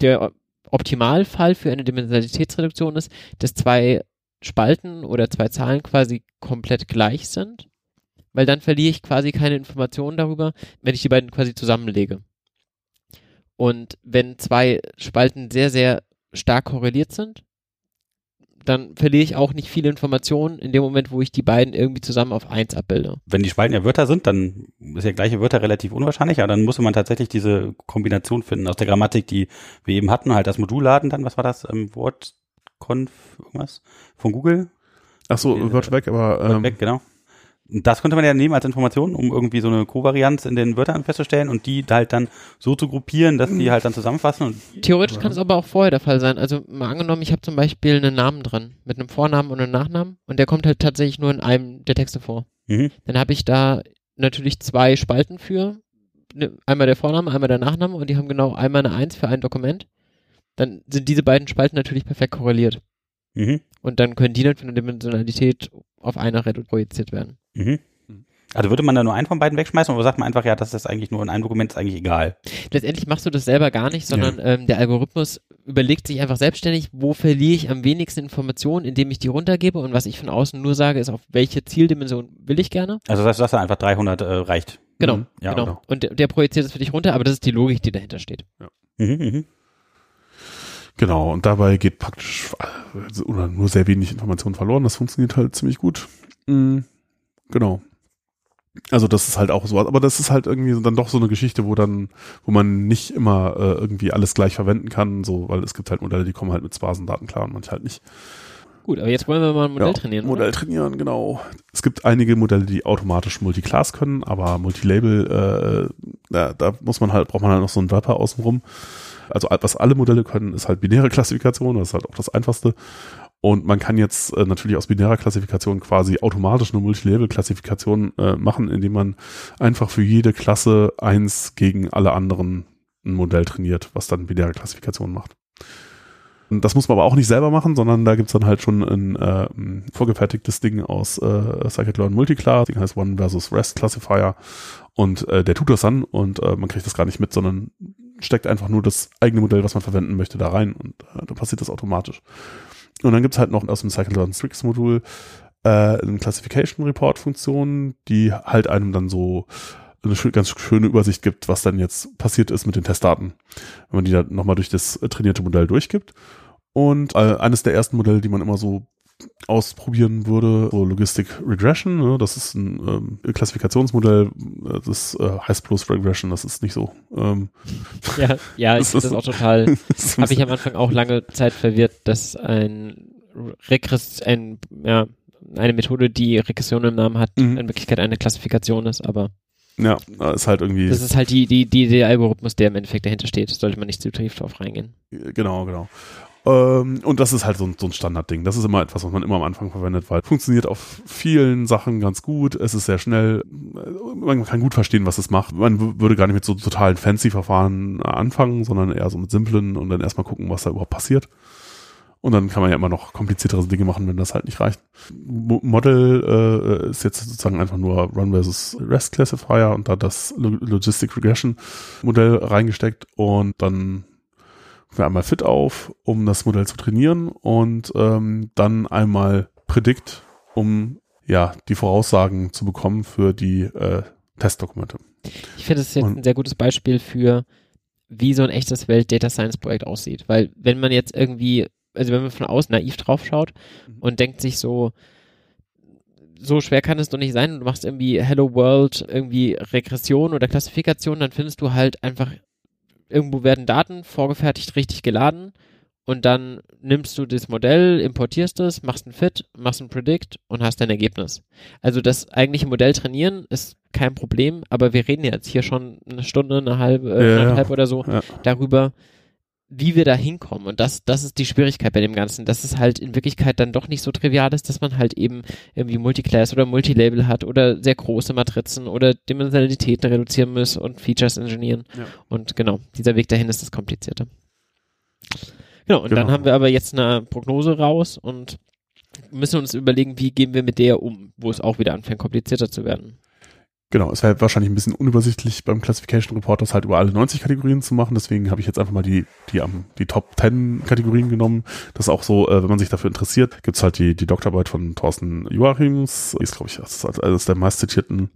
Der Optimalfall für eine Dimensionalitätsreduktion ist, dass zwei Spalten oder zwei Zahlen quasi komplett gleich sind, weil dann verliere ich quasi keine Informationen darüber, wenn ich die beiden quasi zusammenlege. Und wenn zwei Spalten sehr, sehr stark korreliert sind, dann verliere ich auch nicht viele Informationen in dem Moment, wo ich die beiden irgendwie zusammen auf eins abbilde. Wenn die Spalten ja Wörter sind, dann ist ja gleiche Wörter relativ unwahrscheinlich, aber dann muss man tatsächlich diese Kombination finden aus der Grammatik, die wir eben hatten, halt das Modul laden dann, was war das, ähm, Wortconf, irgendwas, von Google, Ach so, wird weg, aber ähm, weg, genau. Das könnte man ja nehmen als Information, um irgendwie so eine Kovarianz in den Wörtern festzustellen und die halt dann so zu gruppieren, dass die halt dann zusammenfassen und Theoretisch kann es aber auch vorher der Fall sein. Also mal angenommen, ich habe zum Beispiel einen Namen drin mit einem Vornamen und einem Nachnamen und der kommt halt tatsächlich nur in einem der Texte vor. mhm. Dann habe ich da natürlich zwei Spalten für. Ne, Einmal der Vorname, einmal der Nachname und die haben genau einmal eine Eins für ein Dokument. Dann sind diese beiden Spalten natürlich perfekt korreliert. Mhm. Und dann können die dann von der Dimensionalität auf einer projiziert werden. Mhm. Also würde man da nur einen von beiden wegschmeißen oder sagt man einfach, ja, das ist eigentlich nur in einem Dokument, ist eigentlich egal. Letztendlich machst du das selber gar nicht, sondern ähm, der Algorithmus überlegt sich einfach selbstständig, wo verliere ich am wenigsten Informationen, indem ich die runtergebe und was ich von außen nur sage, ist, auf welche Zieldimension will ich gerne. Also das heißt, sagst dann einfach 300 äh, reicht. Genau, Mhm. Ja, genau. genau. Und der, der projiziert es für dich runter, aber das ist die Logik, die dahinter steht. Mhm, mhm. Genau, und dabei geht praktisch äh, oder nur sehr wenig Information verloren. Das funktioniert halt ziemlich gut. Mhm. Genau. Also das ist halt auch so, aber das ist halt irgendwie dann doch so eine Geschichte, wo dann, wo man nicht immer äh, irgendwie alles gleich verwenden kann, so, weil es gibt halt Modelle, die kommen halt mit Sparsendaten klar und manche halt nicht. Gut, aber jetzt wollen wir mal ein Modell Ja, trainieren. Modell oder? trainieren, genau. Es gibt einige Modelle, die automatisch Multiclass können, aber Multilabel, äh, da, da muss man halt, braucht man halt noch so einen Wrapper außenrum. Also was alle Modelle können, ist halt binäre Klassifikation, das ist halt auch das einfachste. Und man kann jetzt äh, natürlich aus binärer Klassifikation quasi automatisch eine Multilabel-Klassifikation äh, machen, indem man einfach für jede Klasse eins gegen alle anderen ein Modell trainiert, was dann binäre Klassifikation macht. Und das muss man aber auch nicht selber machen, sondern da gibt's dann halt schon ein, äh, vorgefertigtes Ding aus äh, Scikit-Learn Multiclass, Ding heißt One versus Rest Classifier und äh, der tut das dann und äh, man kriegt das gar nicht mit, sondern steckt einfach nur das eigene Modell, was man verwenden möchte, da rein und äh, dann passiert das automatisch. Und dann gibt's halt noch aus dem Scikit-Learn Strix Modul äh, eine Classification Report Funktion, die halt einem dann so eine ganz schöne Übersicht gibt, was dann jetzt passiert ist mit den Testdaten, wenn man die dann nochmal durch das trainierte Modell durchgibt. Und äh, eines der ersten Modelle, die man immer so ausprobieren würde, so Logistic Regression, ne? das ist ein ähm, Klassifikationsmodell, das äh, heißt bloß Regression, das ist nicht so. Ähm, Ja, ja, ich Das finde ist das auch total, das habe ich am Anfang auch lange Zeit verwirrt, dass ein Regress, ein, ja, eine Methode, die Regression im Namen hat, Mhm. in Wirklichkeit eine Klassifikation ist, aber Ja, ist halt irgendwie. das ist halt die, die, die, der Algorithmus, der im Endeffekt dahinter steht. Sollte man nicht zu tief drauf reingehen. Genau, genau. Ähm, und das ist halt so ein, so ein Standardding. Das ist immer etwas, was man immer am Anfang verwendet, weil funktioniert auf vielen Sachen ganz gut. Es ist sehr schnell. Man kann gut verstehen, was es macht. Man würde gar nicht mit so totalen fancy Verfahren anfangen, sondern eher so mit simplen und dann erstmal gucken, was da überhaupt passiert. Und dann kann man ja immer noch kompliziertere Dinge machen, wenn das halt nicht reicht. Mo Model äh, ist jetzt sozusagen einfach nur Run versus Rest Classifier und da das Lo Logistic Regression Modell reingesteckt und dann wir einmal Fit auf, um das Modell zu trainieren und ähm, dann einmal Predict, um ja die Voraussagen zu bekommen für die äh, Testdokumente. Ich finde, das ist jetzt Und- ein sehr gutes Beispiel für, wie so ein echtes Welt-Data Science-Projekt aussieht. Weil, wenn man jetzt irgendwie, also wenn man von außen naiv draufschaut Mhm. und denkt sich so, so schwer kann es doch nicht sein. Du machst irgendwie Hello World, irgendwie Regression oder Klassifikation, dann findest du halt einfach, irgendwo werden Daten vorgefertigt, richtig geladen und dann nimmst du das Modell, importierst es, machst ein Fit, machst ein Predict und hast dein Ergebnis. Also das eigentliche Modell trainieren ist kein Problem, aber wir reden jetzt hier schon eine Stunde, eine halbe, äh, Ja, eineinhalb oder so Ja. darüber, wie wir da hinkommen. Und das, das ist die Schwierigkeit bei dem Ganzen, dass es halt in Wirklichkeit dann doch nicht so trivial ist, dass man halt eben irgendwie Multiclass oder Multilabel hat oder sehr große Matrizen oder Dimensionalitäten reduzieren muss und Features ingenieren. Ja. Und genau, dieser Weg dahin ist das Komplizierte. Genau, und dann Genau. haben wir aber jetzt eine Prognose raus und müssen uns überlegen, wie gehen wir mit der um, wo es auch wieder anfängt, komplizierter zu werden. Genau, es wäre wahrscheinlich ein bisschen unübersichtlich beim Classification Report das halt über alle 90 Kategorien zu machen. Deswegen habe ich jetzt einfach mal die, die, am- die Top 10 Kategorien genommen. Das ist auch so, äh, wenn man sich dafür interessiert, gibt's halt die, die Doktorarbeit von Thorsten Joachims. Die ist, glaube ich, eines der meist zitierten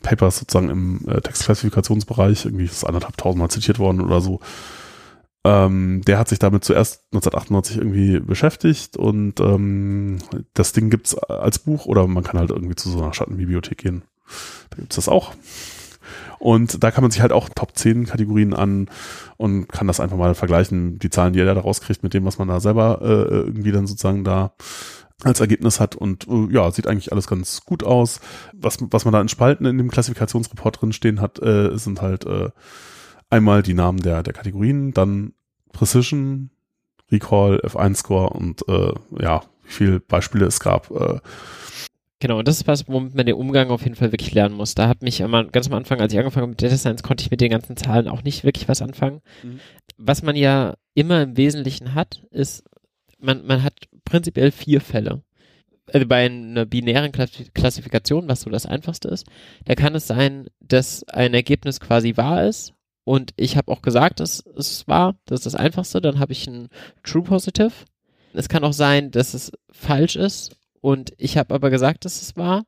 Papers sozusagen im äh, Textklassifikationsbereich. Irgendwie ist es anderthalb tausendmal zitiert worden oder so. Ähm, der hat sich damit zuerst 1998 irgendwie beschäftigt und ähm, das Ding gibt's als Buch oder man kann halt irgendwie zu so einer Schattenbibliothek gehen. Da gibt's das auch. Und da kann man sich halt auch Top 10 Kategorien an und kann das einfach mal vergleichen, die Zahlen, die er da rauskriegt, mit dem, was man da selber äh, irgendwie dann sozusagen da als Ergebnis hat. Und äh, ja, sieht eigentlich alles ganz gut aus. Was, was man da in Spalten in dem Klassifikationsreport drin stehen hat, äh, sind halt äh, einmal die Namen der, der Kategorien, dann Precision, Recall, F1-Score und äh, ja, wie viele Beispiele es gab. Äh, Genau, und das ist was, womit man den Umgang auf jeden Fall wirklich lernen muss. Da hat mich immer, ganz am Anfang, als ich angefangen habe mit Data Science, konnte ich mit den ganzen Zahlen auch nicht wirklich was anfangen. Mhm. Was man ja immer im Wesentlichen hat, ist, man, man hat prinzipiell vier Fälle. Also bei einer binären Klassi- Klassifikation, was so das Einfachste ist, da kann es sein, dass ein Ergebnis quasi wahr ist und ich habe auch gesagt, dass es wahr, das ist das Einfachste, dann habe ich ein True Positive. Es kann auch sein, dass es falsch ist und ich habe aber gesagt, dass es wahr.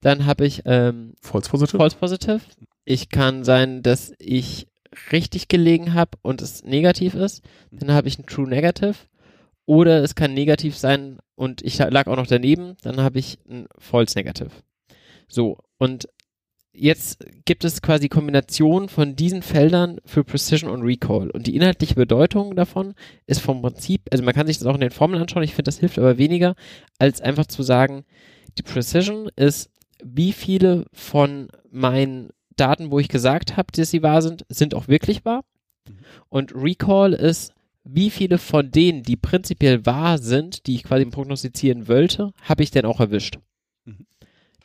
Dann habe ich ähm, False Positive? False Positive. Ich kann sein, dass ich richtig gelegen habe und es negativ ist. Dann habe ich ein True Negative. Oder es kann negativ sein und ich lag auch noch daneben. Dann habe ich ein False Negative. So, und jetzt gibt es quasi Kombinationen von diesen Feldern für Precision und Recall. Und die inhaltliche Bedeutung davon ist vom Prinzip, also man kann sich das auch in den Formeln anschauen, ich finde, das hilft aber weniger, als einfach zu sagen, die Precision ist, wie viele von meinen Daten, wo ich gesagt habe, dass sie wahr sind, sind auch wirklich wahr. Und Recall ist, wie viele von denen, die prinzipiell wahr sind, die ich quasi prognostizieren wollte, habe ich denn auch erwischt. Mhm.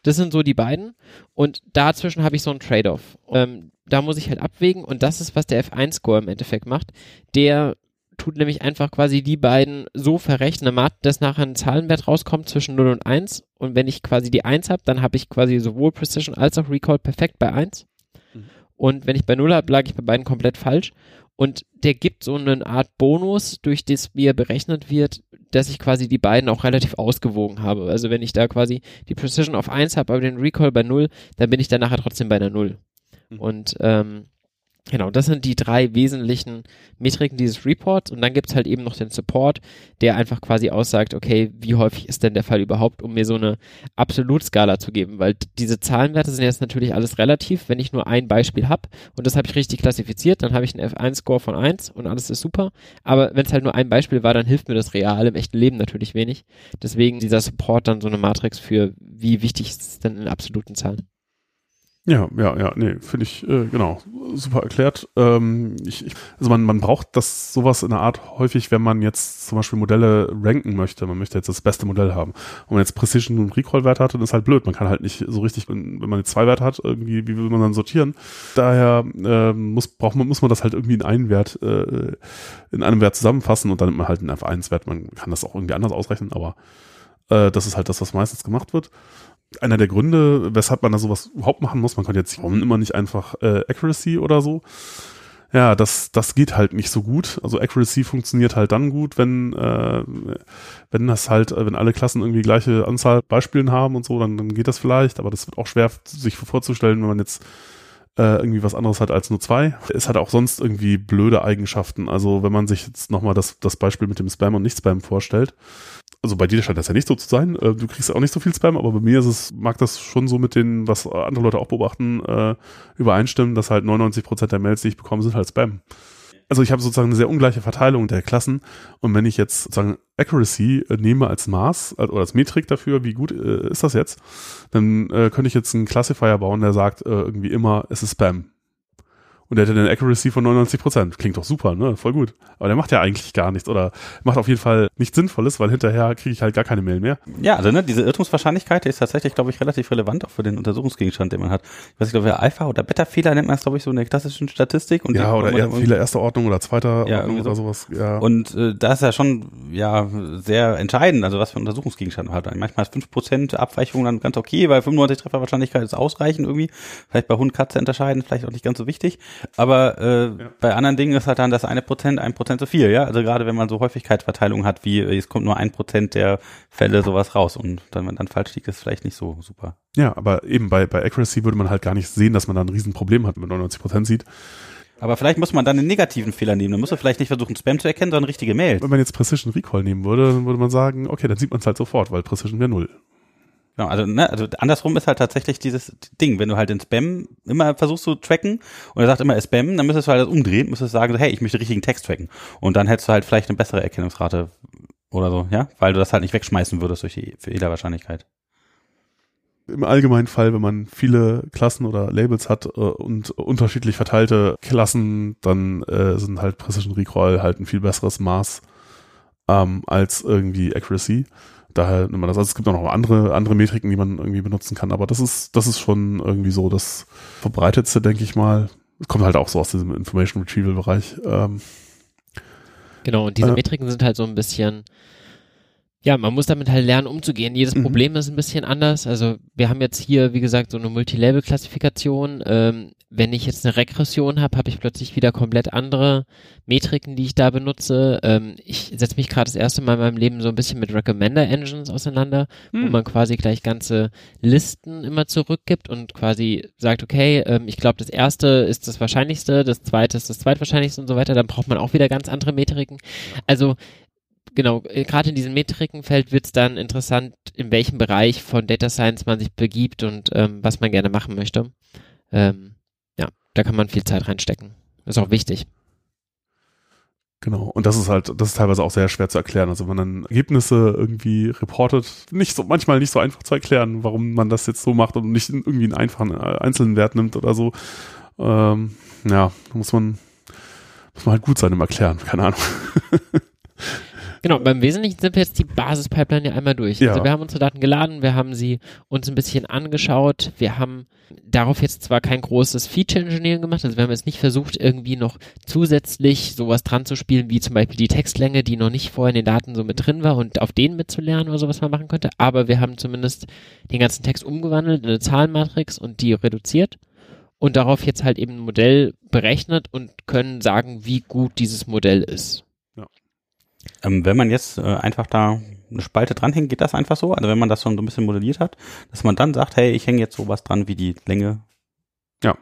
Das sind so die beiden. Und dazwischen habe ich so einen Trade-off. Ähm, da muss ich halt abwägen und das ist, was der F1-Score im Endeffekt macht. Der tut nämlich einfach quasi die beiden so verrechnen, dass nachher ein Zahlenwert rauskommt zwischen 0 und 1 und wenn ich quasi die 1 habe, dann habe ich quasi sowohl Precision als auch Recall perfekt bei 1 Mhm. und wenn ich bei 0 habe, lag ich bei beiden komplett falsch und der gibt so eine Art Bonus, durch das wie er berechnet wird, dass ich quasi die beiden auch relativ ausgewogen habe. Also wenn ich da quasi die Precision auf 1 habe, aber den Recall bei 0, dann bin ich dann nachher trotzdem bei der 0. Mhm. Und ähm, Genau, das sind die drei wesentlichen Metriken dieses Reports. Und dann gibt's halt eben noch den Support, der einfach quasi aussagt, okay, wie häufig ist denn der Fall überhaupt, um mir so eine Absolutskala zu geben, weil diese Zahlenwerte sind jetzt natürlich alles relativ, wenn ich nur ein Beispiel habe und das habe ich richtig klassifiziert, dann habe ich einen F1-Score von 1 und alles ist super, aber wenn es halt nur ein Beispiel war, dann hilft mir das real im echten Leben natürlich wenig. Deswegen dieser Support dann so eine Matrix für, wie wichtig ist es denn in absoluten Zahlen. Ja, ja, ja, nee, finde ich, äh, genau, super erklärt. Ähm, ich, ich, also man, man braucht das sowas in der Art häufig, wenn man jetzt zum Beispiel Modelle ranken möchte. Man möchte jetzt das beste Modell haben. Und wenn man jetzt Precision und Recall-Werte hat, dann ist halt blöd. Man kann halt nicht so richtig, wenn man jetzt zwei Werte hat, irgendwie, wie will man dann sortieren? Daher ähm, muss, braucht man, muss man das halt irgendwie in einen Wert, äh, in einem Wert zusammenfassen und dann nimmt man halt einen F1-Wert. Man kann das auch irgendwie anders ausrechnen, aber äh, das ist halt das, was meistens gemacht wird einer der Gründe, weshalb man da sowas überhaupt machen muss, man könnte jetzt, warum immer nicht einfach äh, Accuracy oder so. Ja, das, das geht halt nicht so gut. Also Accuracy funktioniert halt dann gut, wenn, äh, wenn das halt, äh, wenn alle Klassen irgendwie gleiche Anzahl Beispielen haben und so, dann, dann geht das vielleicht, aber das wird auch schwer sich vorzustellen, wenn man jetzt äh, irgendwie was anderes hat als nur zwei. Es hat auch sonst irgendwie blöde Eigenschaften. Also wenn man sich jetzt nochmal das, das Beispiel mit dem Spam und Nicht-Spam vorstellt, also bei dir scheint das ja nicht so zu sein. Äh, du kriegst auch nicht so viel Spam, aber bei mir ist es, mag das schon so mit den, was andere Leute auch beobachten, äh, übereinstimmen, dass halt 99 Prozent der Mails, die ich bekomme, sind halt Spam. Also ich habe sozusagen eine sehr ungleiche Verteilung der Klassen und wenn ich jetzt sozusagen Accuracy äh, nehme als Maß äh, oder als Metrik dafür, wie gut äh, ist das jetzt, dann äh, könnte ich jetzt einen Classifier bauen, der sagt äh, irgendwie immer, es ist Spam. Und der hätte eine Accuracy von 99 Prozent. Klingt doch super, ne? Voll gut. Aber der macht ja eigentlich gar nichts oder macht auf jeden Fall nichts Sinnvolles, weil hinterher kriege ich halt gar keine Mail mehr. Ja, also ne, diese Irrtumswahrscheinlichkeit die ist tatsächlich, glaube ich, relativ relevant auch für den Untersuchungsgegenstand, den man hat. Ich weiß nicht, ob Alpha- oder Beta-Fehler nennt man es, glaube ich, so in der klassischen Statistik. Und ja, oder eher Fehler erster Ordnung oder zweiter ja, Ordnung so. oder sowas. Ja. Und äh, da ist ja schon ja sehr entscheidend, also was für einen Untersuchungsgegenstand man hat. Manchmal ist 5% Abweichung dann ganz okay, weil 95 Trefferwahrscheinlichkeit ist ausreichend irgendwie. Vielleicht bei Hund, Katze unterscheiden, vielleicht auch nicht ganz so wichtig. Aber äh, ja. bei anderen Dingen ist halt dann das eine Prozent, ein Prozent zu viel, ja. Also gerade wenn man so Häufigkeitsverteilung hat, wie es kommt nur ein Prozent der Fälle sowas raus und dann, wenn dann falsch liegt, ist vielleicht nicht so super. Ja, aber eben bei, bei Accuracy würde man halt gar nicht sehen, dass man da ein Riesenproblem hat, wenn man 99 Prozent sieht. Aber vielleicht muss man dann einen negativen Fehler nehmen. Dann muss man vielleicht nicht versuchen, Spam zu erkennen, sondern richtige Mail. Wenn man jetzt Precision Recall nehmen würde, dann würde man sagen, okay, dann sieht man es halt sofort, weil Precision wäre null. Genau, also, ne, also andersrum ist halt tatsächlich dieses Ding, wenn du halt den Spam immer versuchst zu tracken und er sagt immer Spam, dann müsstest du halt das umdrehen, müsstest sagen, hey, ich möchte richtigen Text tracken. Und dann hättest du halt vielleicht eine bessere Erkennungsrate oder so, ja, weil du das halt nicht wegschmeißen würdest durch die Fehlerwahrscheinlichkeit. Im allgemeinen Fall, wenn man viele Klassen oder Labels hat äh, und unterschiedlich verteilte Klassen, dann äh, sind halt Precision Recall halt ein viel besseres Maß ähm, als irgendwie Accuracy daher nimmt man das. Also es gibt auch noch andere, andere Metriken, die man irgendwie benutzen kann, aber das ist, das ist schon irgendwie so das verbreitetste, denke ich mal. Es kommt halt auch so aus diesem Information Retrieval Bereich. Ähm, genau, und diese äh, Metriken sind halt so ein bisschen, ja, man muss damit halt lernen, umzugehen. Jedes mhm. Problem ist ein bisschen anders. Also wir haben jetzt hier, wie gesagt, so eine Multilabel-Klassifikation. Ähm, wenn ich jetzt eine Regression habe, habe ich plötzlich wieder komplett andere Metriken, die ich da benutze. Ähm, ich setze mich gerade das erste Mal in meinem Leben so ein bisschen mit Recommender-Engines auseinander, hm. wo man quasi gleich ganze Listen immer zurückgibt und quasi sagt, okay, ähm, ich glaube, das erste ist das Wahrscheinlichste, das zweite ist das zweitwahrscheinlichste und so weiter. Dann braucht man auch wieder ganz andere Metriken. Also genau, äh, gerade in diesem Metrikenfeld wird es dann interessant, in welchem Bereich von Data Science man sich begibt und ähm, was man gerne machen möchte. Ähm, da kann man viel Zeit reinstecken. Ist auch wichtig. Genau. Und das ist halt, das ist teilweise auch sehr schwer zu erklären. Also wenn man dann Ergebnisse irgendwie reportet, nicht so, manchmal nicht so einfach zu erklären, warum man das jetzt so macht und nicht irgendwie einen einfachen äh, einzelnen Wert nimmt oder so. Ähm, ja, da muss man, muss man halt gut sein im Erklären. Keine Ahnung. Genau, beim Wesentlichen sind wir jetzt die Basispipeline ja einmal durch. Ja. Also wir haben unsere Daten geladen, wir haben sie uns ein bisschen angeschaut, wir haben darauf jetzt zwar kein großes Feature Engineering gemacht, also wir haben jetzt nicht versucht, irgendwie noch zusätzlich sowas dran zu spielen, wie zum Beispiel die Textlänge, die noch nicht vorher in den Daten so mit drin war und auf denen mitzulernen oder so, was man machen könnte, aber wir haben zumindest den ganzen Text umgewandelt in eine Zahlenmatrix und die reduziert und darauf jetzt halt eben ein Modell berechnet und können sagen, wie gut dieses Modell ist. Ähm, wenn man jetzt äh, einfach da eine Spalte dranhängt, geht das einfach so? Also wenn man das schon so ein bisschen modelliert hat, dass man dann sagt, hey, ich hänge jetzt sowas dran wie die Länge. Ja.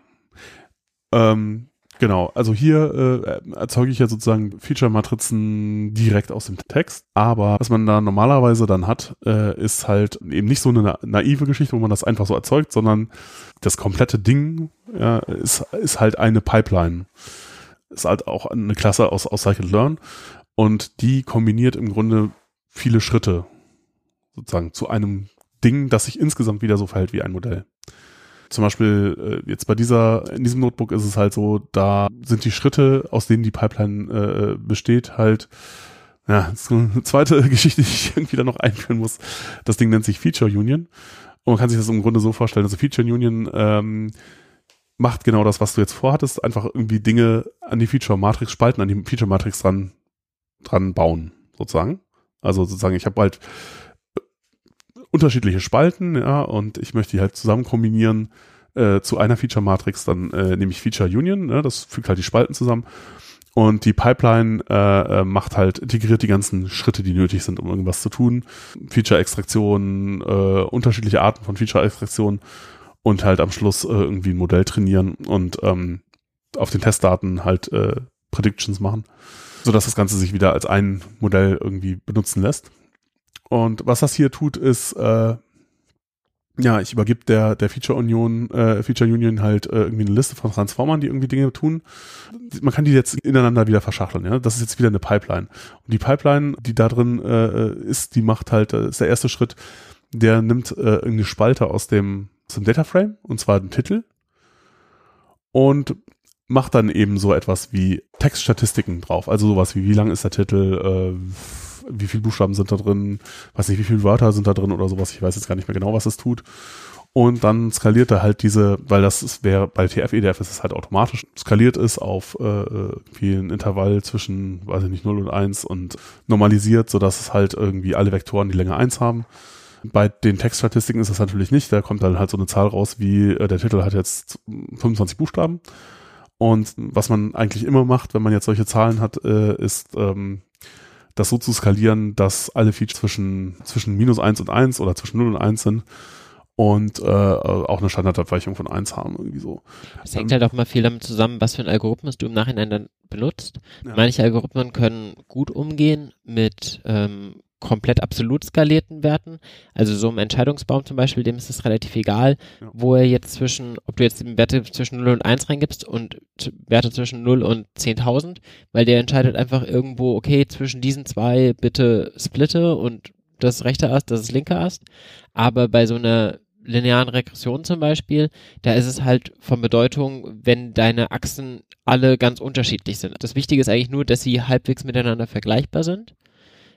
Ähm, genau, also hier äh, erzeuge ich ja sozusagen Feature-Matrizen direkt aus dem Text, aber was man da normalerweise dann hat, äh, ist halt eben nicht so eine naive Geschichte, wo man das einfach so erzeugt, sondern das komplette Ding ja, ist, ist halt eine Pipeline. Ist halt auch eine Klasse aus, aus Scikit-Learn und die kombiniert im Grunde viele Schritte sozusagen zu einem Ding, das sich insgesamt wieder so verhält wie ein Modell. Zum Beispiel äh, jetzt bei dieser, in diesem Notebook ist es halt so, da sind die Schritte, aus denen die Pipeline äh, besteht, halt, ja, so eine zweite Geschichte, die ich irgendwie da noch einführen muss. Das Ding nennt sich Feature Union. Und man kann sich das im Grunde so vorstellen, also Feature Union ähm, macht genau das, was du jetzt vorhattest, einfach irgendwie Dinge an die Feature Matrix, Spalten an die Feature Matrix dran dran bauen, sozusagen. Also sozusagen, ich habe halt äh, unterschiedliche Spalten, ja, und ich möchte die halt zusammen kombinieren äh, zu einer Feature-Matrix, dann äh, nehme ich Feature Union, ne, das fügt halt die Spalten zusammen. Und die Pipeline äh, äh, macht halt, integriert die ganzen Schritte, die nötig sind, um irgendwas zu tun. Feature-Extraktion, äh, unterschiedliche Arten von Feature-Extraktion und halt am Schluss äh, irgendwie ein Modell trainieren und ähm, auf den Testdaten halt äh, Predictions machen sodass das Ganze sich wieder als ein Modell irgendwie benutzen lässt. Und was das hier tut, ist, äh, ja, ich übergib der, der Feature Union, äh, Feature Union halt äh, irgendwie eine Liste von Transformern, die irgendwie Dinge tun. Man kann die jetzt ineinander wieder verschachteln, ja. Das ist jetzt wieder eine Pipeline. Und die Pipeline, die da drin äh, ist, die macht halt, äh, ist der erste Schritt, der nimmt äh, irgendeine Spalte aus dem, dem Data Frame, und zwar den Titel, und macht dann eben so etwas wie Textstatistiken drauf. Also sowas wie, wie lang ist der Titel, äh, wie viele Buchstaben sind da drin, weiß nicht, wie viele Wörter sind da drin oder sowas. Ich weiß jetzt gar nicht mehr genau, was es tut. Und dann skaliert er halt diese, weil das ist, wäre bei TF, EDF ist es halt automatisch, skaliert es auf äh, irgendwie ein Intervall zwischen, weiß ich nicht, 0 und 1 und normalisiert, sodass es halt irgendwie alle Vektoren die Länge 1 haben. Bei den Textstatistiken ist das natürlich nicht, da kommt dann halt so eine Zahl raus, wie äh, der Titel hat jetzt 25 Buchstaben. Und was man eigentlich immer macht, wenn man jetzt solche Zahlen hat, äh, ist ähm, das so zu skalieren, dass alle Features zwischen, zwischen minus eins und eins oder zwischen 0 und eins sind und äh, auch eine Standardabweichung von eins haben, irgendwie so. Es hängt ähm, halt auch mal viel damit zusammen, was für ein Algorithmus du im Nachhinein dann benutzt. Ja. Manche Algorithmen können gut umgehen mit ähm, komplett absolut skalierten Werten. Also so im Entscheidungsbaum zum Beispiel, dem ist es relativ egal, ja. wo er jetzt zwischen, ob du jetzt Werte zwischen 0 und 1 reingibst und Werte zwischen 0 und 10.000, weil der entscheidet einfach irgendwo, okay, zwischen diesen zwei bitte splitte und das rechte Ast, das ist linke Ast. Aber bei so einer linearen Regression zum Beispiel, da ist es halt von Bedeutung, wenn deine Achsen alle ganz unterschiedlich sind. Das Wichtige ist eigentlich nur, dass sie halbwegs miteinander vergleichbar sind.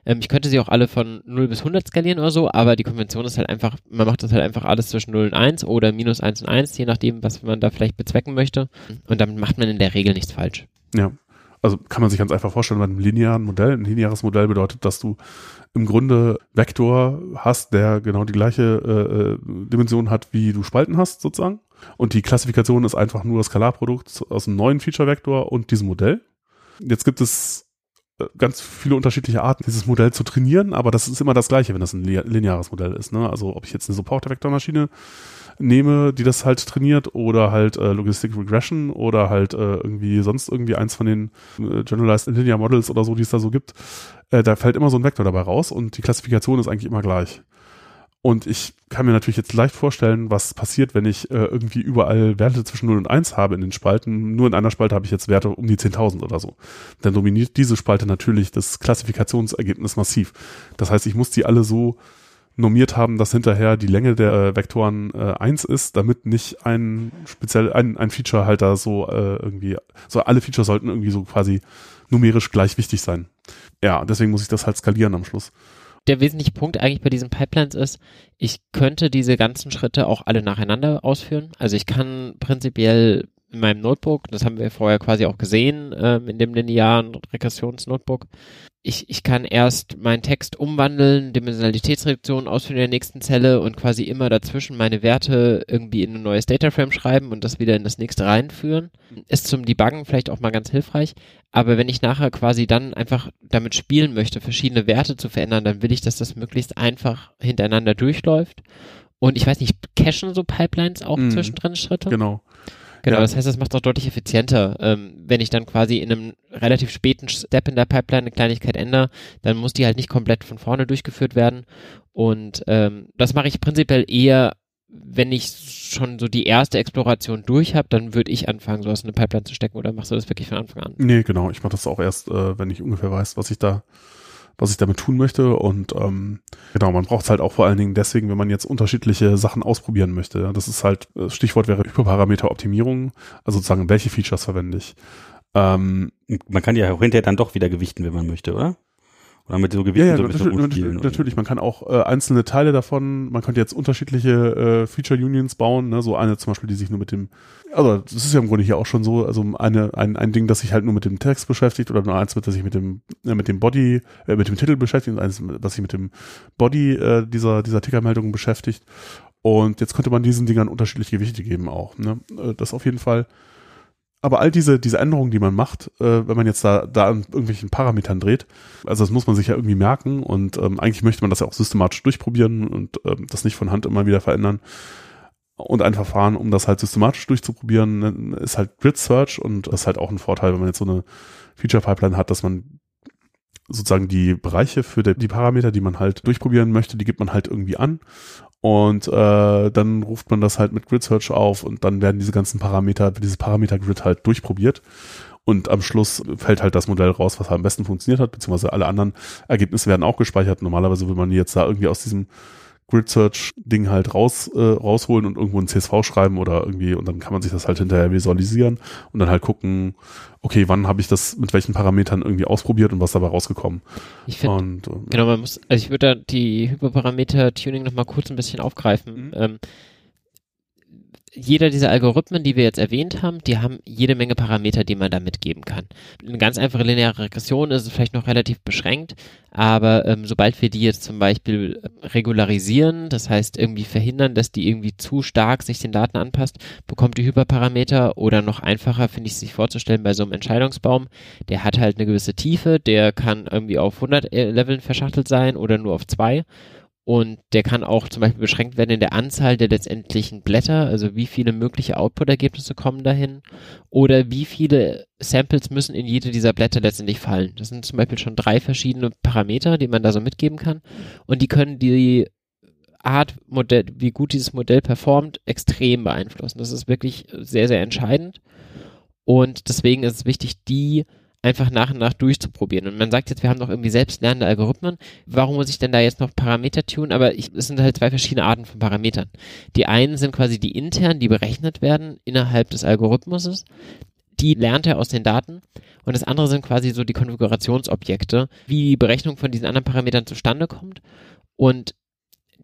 Ähm, ich könnte sie auch alle von 0 bis 100 skalieren oder so, aber die Konvention ist halt einfach, man macht das halt einfach alles zwischen 0 und 1 oder minus 1 und 1, je nachdem, was man da vielleicht bezwecken möchte. Und damit macht man in der Regel nichts falsch. Ja. Also kann man sich ganz einfach vorstellen, bei einem linearen Modell. Ein lineares Modell bedeutet, dass du im Grunde Vektor hast, der genau die gleiche äh, äh Dimension hat, wie du Spalten hast, sozusagen. Und die Klassifikation ist einfach nur das Skalarprodukt aus einem neuen Feature-Vektor und diesem Modell. Jetzt gibt es ganz viele unterschiedliche Arten, dieses Modell zu trainieren, aber das ist immer das Gleiche, wenn das ein lineares Modell ist. Ne? Also ob ich jetzt eine Supporter-Vektormaschine nehme, die das halt trainiert, oder halt äh, Logistic Regression oder halt äh, irgendwie sonst irgendwie eins von den äh, Generalized Linear Models oder so, die es da so gibt, äh, da fällt immer so ein Vektor dabei raus und die Klassifikation ist eigentlich immer gleich. Und ich kann mir natürlich jetzt leicht vorstellen, was passiert, wenn ich äh, irgendwie überall Werte zwischen 0 und 1 habe in den Spalten. Nur in einer Spalte habe ich jetzt Werte um die 10.000 oder so. Dann dominiert diese Spalte natürlich das Klassifikationsergebnis massiv. Das heißt, ich muss die alle so normiert haben, dass hinterher die Länge der äh, Vektoren äh, 1 ist, damit nicht ein speziell ein, ein Feature halt da so äh, irgendwie, so alle Features sollten irgendwie so quasi numerisch gleich wichtig sein. Ja, deswegen muss ich das halt skalieren am Schluss der wesentliche Punkt eigentlich bei diesen Pipelines ist, ich könnte diese ganzen Schritte auch alle nacheinander ausführen. Also ich kann prinzipiell in meinem Notebook, das haben wir vorher quasi auch gesehen, ähm, in dem linearen Regressionsnotebook, ich, ich kann erst meinen Text umwandeln, Dimensionalitätsreduktion ausführen in der nächsten Zelle und quasi immer dazwischen meine Werte irgendwie in ein neues Dataframe schreiben und das wieder in das nächste reinführen. Ist zum Debuggen vielleicht auch mal ganz hilfreich. Aber wenn ich nachher quasi dann einfach damit spielen möchte, verschiedene Werte zu verändern, dann will ich, dass das möglichst einfach hintereinander durchläuft. Und ich weiß nicht, cachen so Pipelines auch mm, zwischendrin Schritte? Genau. Genau, ja. das heißt, das macht es auch deutlich effizienter. Ähm, wenn ich dann quasi in einem relativ späten Step in der Pipeline eine Kleinigkeit ändere, dann muss die halt nicht komplett von vorne durchgeführt werden. Und ähm, das mache ich prinzipiell eher, wenn ich schon so die erste Exploration durch habe, dann würde ich anfangen, sowas in eine Pipeline zu stecken oder machst du das wirklich von Anfang an? Nee, genau. Ich mache das auch erst, äh, wenn ich ungefähr weiß, was ich da was ich damit tun möchte. Und ähm, genau, man braucht es halt auch vor allen Dingen deswegen, wenn man jetzt unterschiedliche Sachen ausprobieren möchte. Das ist halt, äh, Stichwort wäre Hyperparameteroptimierung, also sozusagen, welche Features verwende ich. Ähm, man kann ja auch hinterher dann doch wieder gewichten, wenn man möchte, oder? Oder mit so Gewichten ja, ja, so ein bisschen natürlich, rumspielen. Natürlich, man kann auch äh, einzelne Teile davon, man könnte jetzt unterschiedliche äh, Feature Unions bauen, ne? so eine zum Beispiel, die sich nur mit dem, also das ist ja im Grunde hier auch schon so, also eine, ein, ein Ding, das sich halt nur mit dem Text beschäftigt oder nur eins, das sich mit dem, äh, mit dem Body, äh, mit dem Titel beschäftigt und eins, das sich mit dem Body äh, dieser, dieser Tickermeldung beschäftigt. Und jetzt könnte man diesen Dingern unterschiedliche Gewichte geben auch. Ne? Äh, das auf jeden Fall aber all diese, diese Änderungen, die man macht, äh, wenn man jetzt da, da an irgendwelchen Parametern dreht, also das muss man sich ja irgendwie merken und ähm, eigentlich möchte man das ja auch systematisch durchprobieren und ähm, das nicht von Hand immer wieder verändern. Und ein Verfahren, um das halt systematisch durchzuprobieren, ist halt Grid Search und das ist halt auch ein Vorteil, wenn man jetzt so eine Feature Pipeline hat, dass man sozusagen die Bereiche für die, Parameter, die man halt durchprobieren möchte, die gibt man halt irgendwie an und äh, dann ruft man das halt mit Grid Search auf und dann werden diese ganzen Parameter, dieses Parameter-Grid halt durchprobiert. Und am Schluss fällt halt das Modell raus, was am besten funktioniert hat, beziehungsweise alle anderen Ergebnisse werden auch gespeichert. Normalerweise will man jetzt da irgendwie aus diesem Grid Search Ding halt raus äh, rausholen und irgendwo ein CSV schreiben oder irgendwie und dann kann man sich das halt hinterher visualisieren und dann halt gucken, okay, wann habe ich das mit welchen Parametern irgendwie ausprobiert und was dabei rausgekommen. Ich finde, Und äh, genau, man muss, also ich würde da die Hyperparameter-Tuning nochmal kurz ein bisschen aufgreifen. Mhm. Ähm, jeder dieser Algorithmen, die wir jetzt erwähnt haben, die haben jede Menge Parameter, die man da mitgeben kann. Eine ganz einfache lineare Regression ist vielleicht noch relativ beschränkt, aber ähm, sobald wir die jetzt zum Beispiel äh, regularisieren, das heißt irgendwie verhindern, dass die irgendwie zu stark sich den Daten anpasst, bekommt die Hyperparameter oder noch einfacher finde ich sich vorzustellen bei so einem Entscheidungsbaum, der hat halt eine gewisse Tiefe, der kann irgendwie auf 100 Leveln verschachtelt sein oder nur auf zwei und der kann auch zum Beispiel beschränkt werden in der Anzahl der letztendlichen Blätter, also wie viele mögliche Output-Ergebnisse kommen dahin oder wie viele Samples müssen in jede dieser Blätter letztendlich fallen. Das sind zum Beispiel schon drei verschiedene Parameter, die man da so mitgeben kann und die können die Art, Modell, wie gut dieses Modell performt, extrem beeinflussen. Das ist wirklich sehr, sehr entscheidend und deswegen ist es wichtig, die einfach nach und nach durchzuprobieren. Und man sagt jetzt, wir haben doch irgendwie selbstlernende Algorithmen. Warum muss ich denn da jetzt noch Parameter tun? Aber ich, es sind halt zwei verschiedene Arten von Parametern. Die einen sind quasi die internen, die berechnet werden innerhalb des Algorithmuses. Die lernt er aus den Daten. Und das andere sind quasi so die Konfigurationsobjekte, wie die Berechnung von diesen anderen Parametern zustande kommt. Und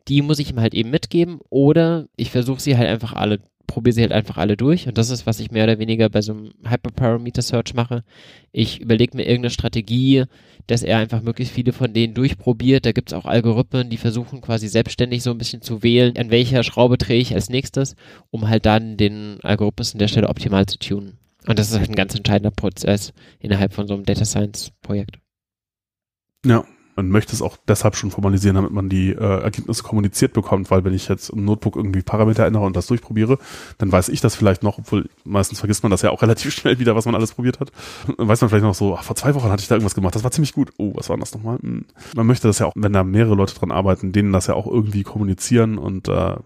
die muss ich ihm halt eben mitgeben oder ich versuche sie halt einfach alle, probiere sie halt einfach alle durch und das ist, was ich mehr oder weniger bei so einem Hyperparameter-Search mache. Ich überlege mir irgendeine Strategie, dass er einfach möglichst viele von denen durchprobiert. Da gibt es auch Algorithmen, die versuchen quasi selbstständig so ein bisschen zu wählen, an welcher Schraube drehe ich als nächstes, um halt dann den Algorithmus an der Stelle optimal zu tunen. Und das ist halt ein ganz entscheidender Prozess innerhalb von so einem Data Science Projekt. Ja, man möchte es auch deshalb schon formalisieren, damit man die äh, Ergebnisse kommuniziert bekommt, weil wenn ich jetzt im Notebook irgendwie Parameter ändere und das durchprobiere, dann weiß ich das vielleicht noch, obwohl meistens vergisst man das ja auch relativ schnell wieder, was man alles probiert hat. Dann weiß man vielleicht noch so, ach, vor zwei Wochen hatte ich da irgendwas gemacht, das war ziemlich gut. Oh, was war das nochmal? Hm. Man möchte das ja auch, wenn da mehrere Leute dran arbeiten, denen das ja auch irgendwie kommunizieren und äh,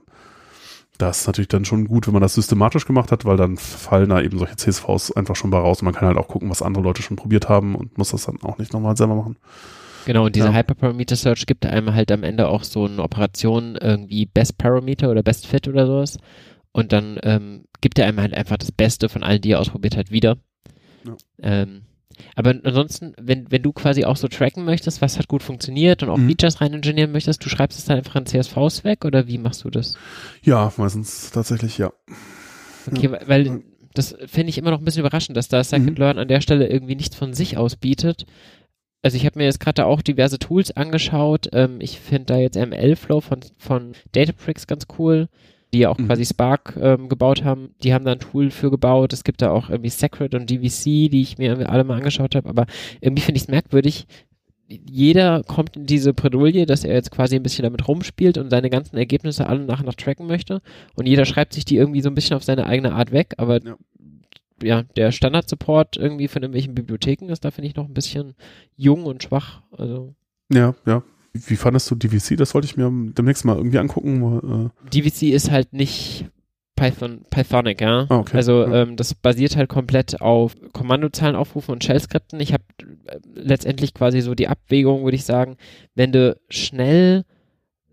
das ist natürlich dann schon gut, wenn man das systematisch gemacht hat, weil dann fallen da eben solche CSVs einfach schon bei raus und man kann halt auch gucken, was andere Leute schon probiert haben und muss das dann auch nicht nochmal selber machen. Genau, und diese Ja. Hyperparameter Search gibt einem halt am Ende auch so eine Operation irgendwie Best Parameter oder Best Fit oder sowas. Und dann ähm, gibt er einem halt einfach das Beste von allen, die er ausprobiert hat, wieder. Ja. Ähm, aber ansonsten, wenn, wenn du quasi auch so tracken möchtest, was hat gut funktioniert und auch Mhm. Features rein ingenieren möchtest, du schreibst es dann einfach in CSVs weg oder wie machst du das? Ja, meistens tatsächlich, ja. Okay, weil- weil das finde ich immer noch ein bisschen überraschend, dass da Scikit-Learn an der Stelle irgendwie nichts von sich aus bietet. Also ich habe mir jetzt gerade auch diverse Tools angeschaut. Ähm, ich finde da jetzt ML-Flow von, von Databricks ganz cool, die ja auch Mhm. quasi Spark ähm, gebaut haben. Die haben da ein Tool für gebaut. Es gibt da auch irgendwie Sacred und DVC, die ich mir alle mal angeschaut habe. Aber irgendwie finde ich es merkwürdig. Jeder kommt in diese Bredouille, dass er jetzt quasi ein bisschen damit rumspielt und seine ganzen Ergebnisse alle nach und nach tracken möchte. Und jeder schreibt sich die irgendwie so ein bisschen auf seine eigene Art weg. Aber Ja. Ja, der Standard-Support irgendwie von irgendwelchen Bibliotheken ist da, finde ich, noch ein bisschen jung und schwach. Also Ja, ja. Wie fandest du DVC? Das wollte ich mir demnächst mal irgendwie angucken. Äh, DVC ist halt nicht Python, Pythonic, ja. Ah, okay. Also Ja. ähm, das basiert halt komplett auf Kommandozahlen aufrufen und Shell-Skripten. Ich habe äh, letztendlich quasi so die Abwägung, würde ich sagen, wenn du schnell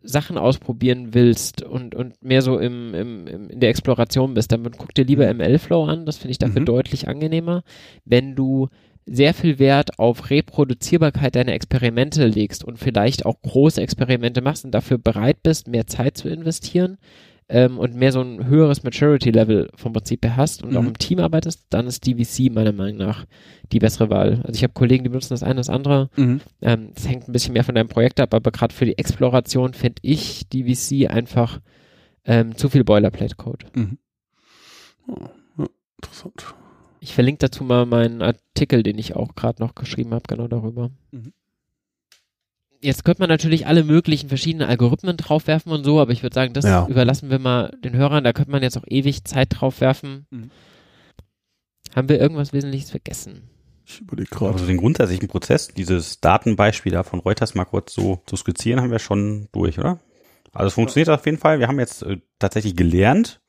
Sachen ausprobieren willst und, und mehr so im, im, im, in der Exploration bist, dann guck dir lieber ML-Flow an. Das finde ich dafür Mhm. deutlich angenehmer. Wenn du sehr viel Wert auf Reproduzierbarkeit deiner Experimente legst und vielleicht auch große Experimente machst und dafür bereit bist, mehr Zeit zu investieren ähm, und mehr so ein höheres Maturity-Level vom Prinzip her hast und auch Mhm. im Team arbeitest, dann ist DVC meiner Meinung nach die bessere Wahl. Also ich habe Kollegen, die benutzen das eine, das andere. mhm. Ähm, das hängt ein bisschen mehr von deinem Projekt ab, aber gerade für die Exploration finde ich DVC einfach ähm, zu viel Boilerplate-Code. Oh, ja, interessant. Ich verlinke dazu mal meinen Artikel, den ich auch gerade noch geschrieben habe, genau darüber. Mhm. Jetzt könnte man natürlich alle möglichen verschiedenen Algorithmen draufwerfen und so, aber ich würde sagen, das Ja. überlassen wir mal den Hörern. Da könnte man jetzt auch ewig Zeit draufwerfen. Mhm. Haben wir irgendwas Wesentliches vergessen? Ich überlege gerade. Also den grundsätzlichen Prozess, dieses Datenbeispiel da von Reuters mal kurz so zu skizzieren, haben wir schon durch, oder? Also es funktioniert auf jeden Fall. Wir haben jetzt äh, tatsächlich gelernt,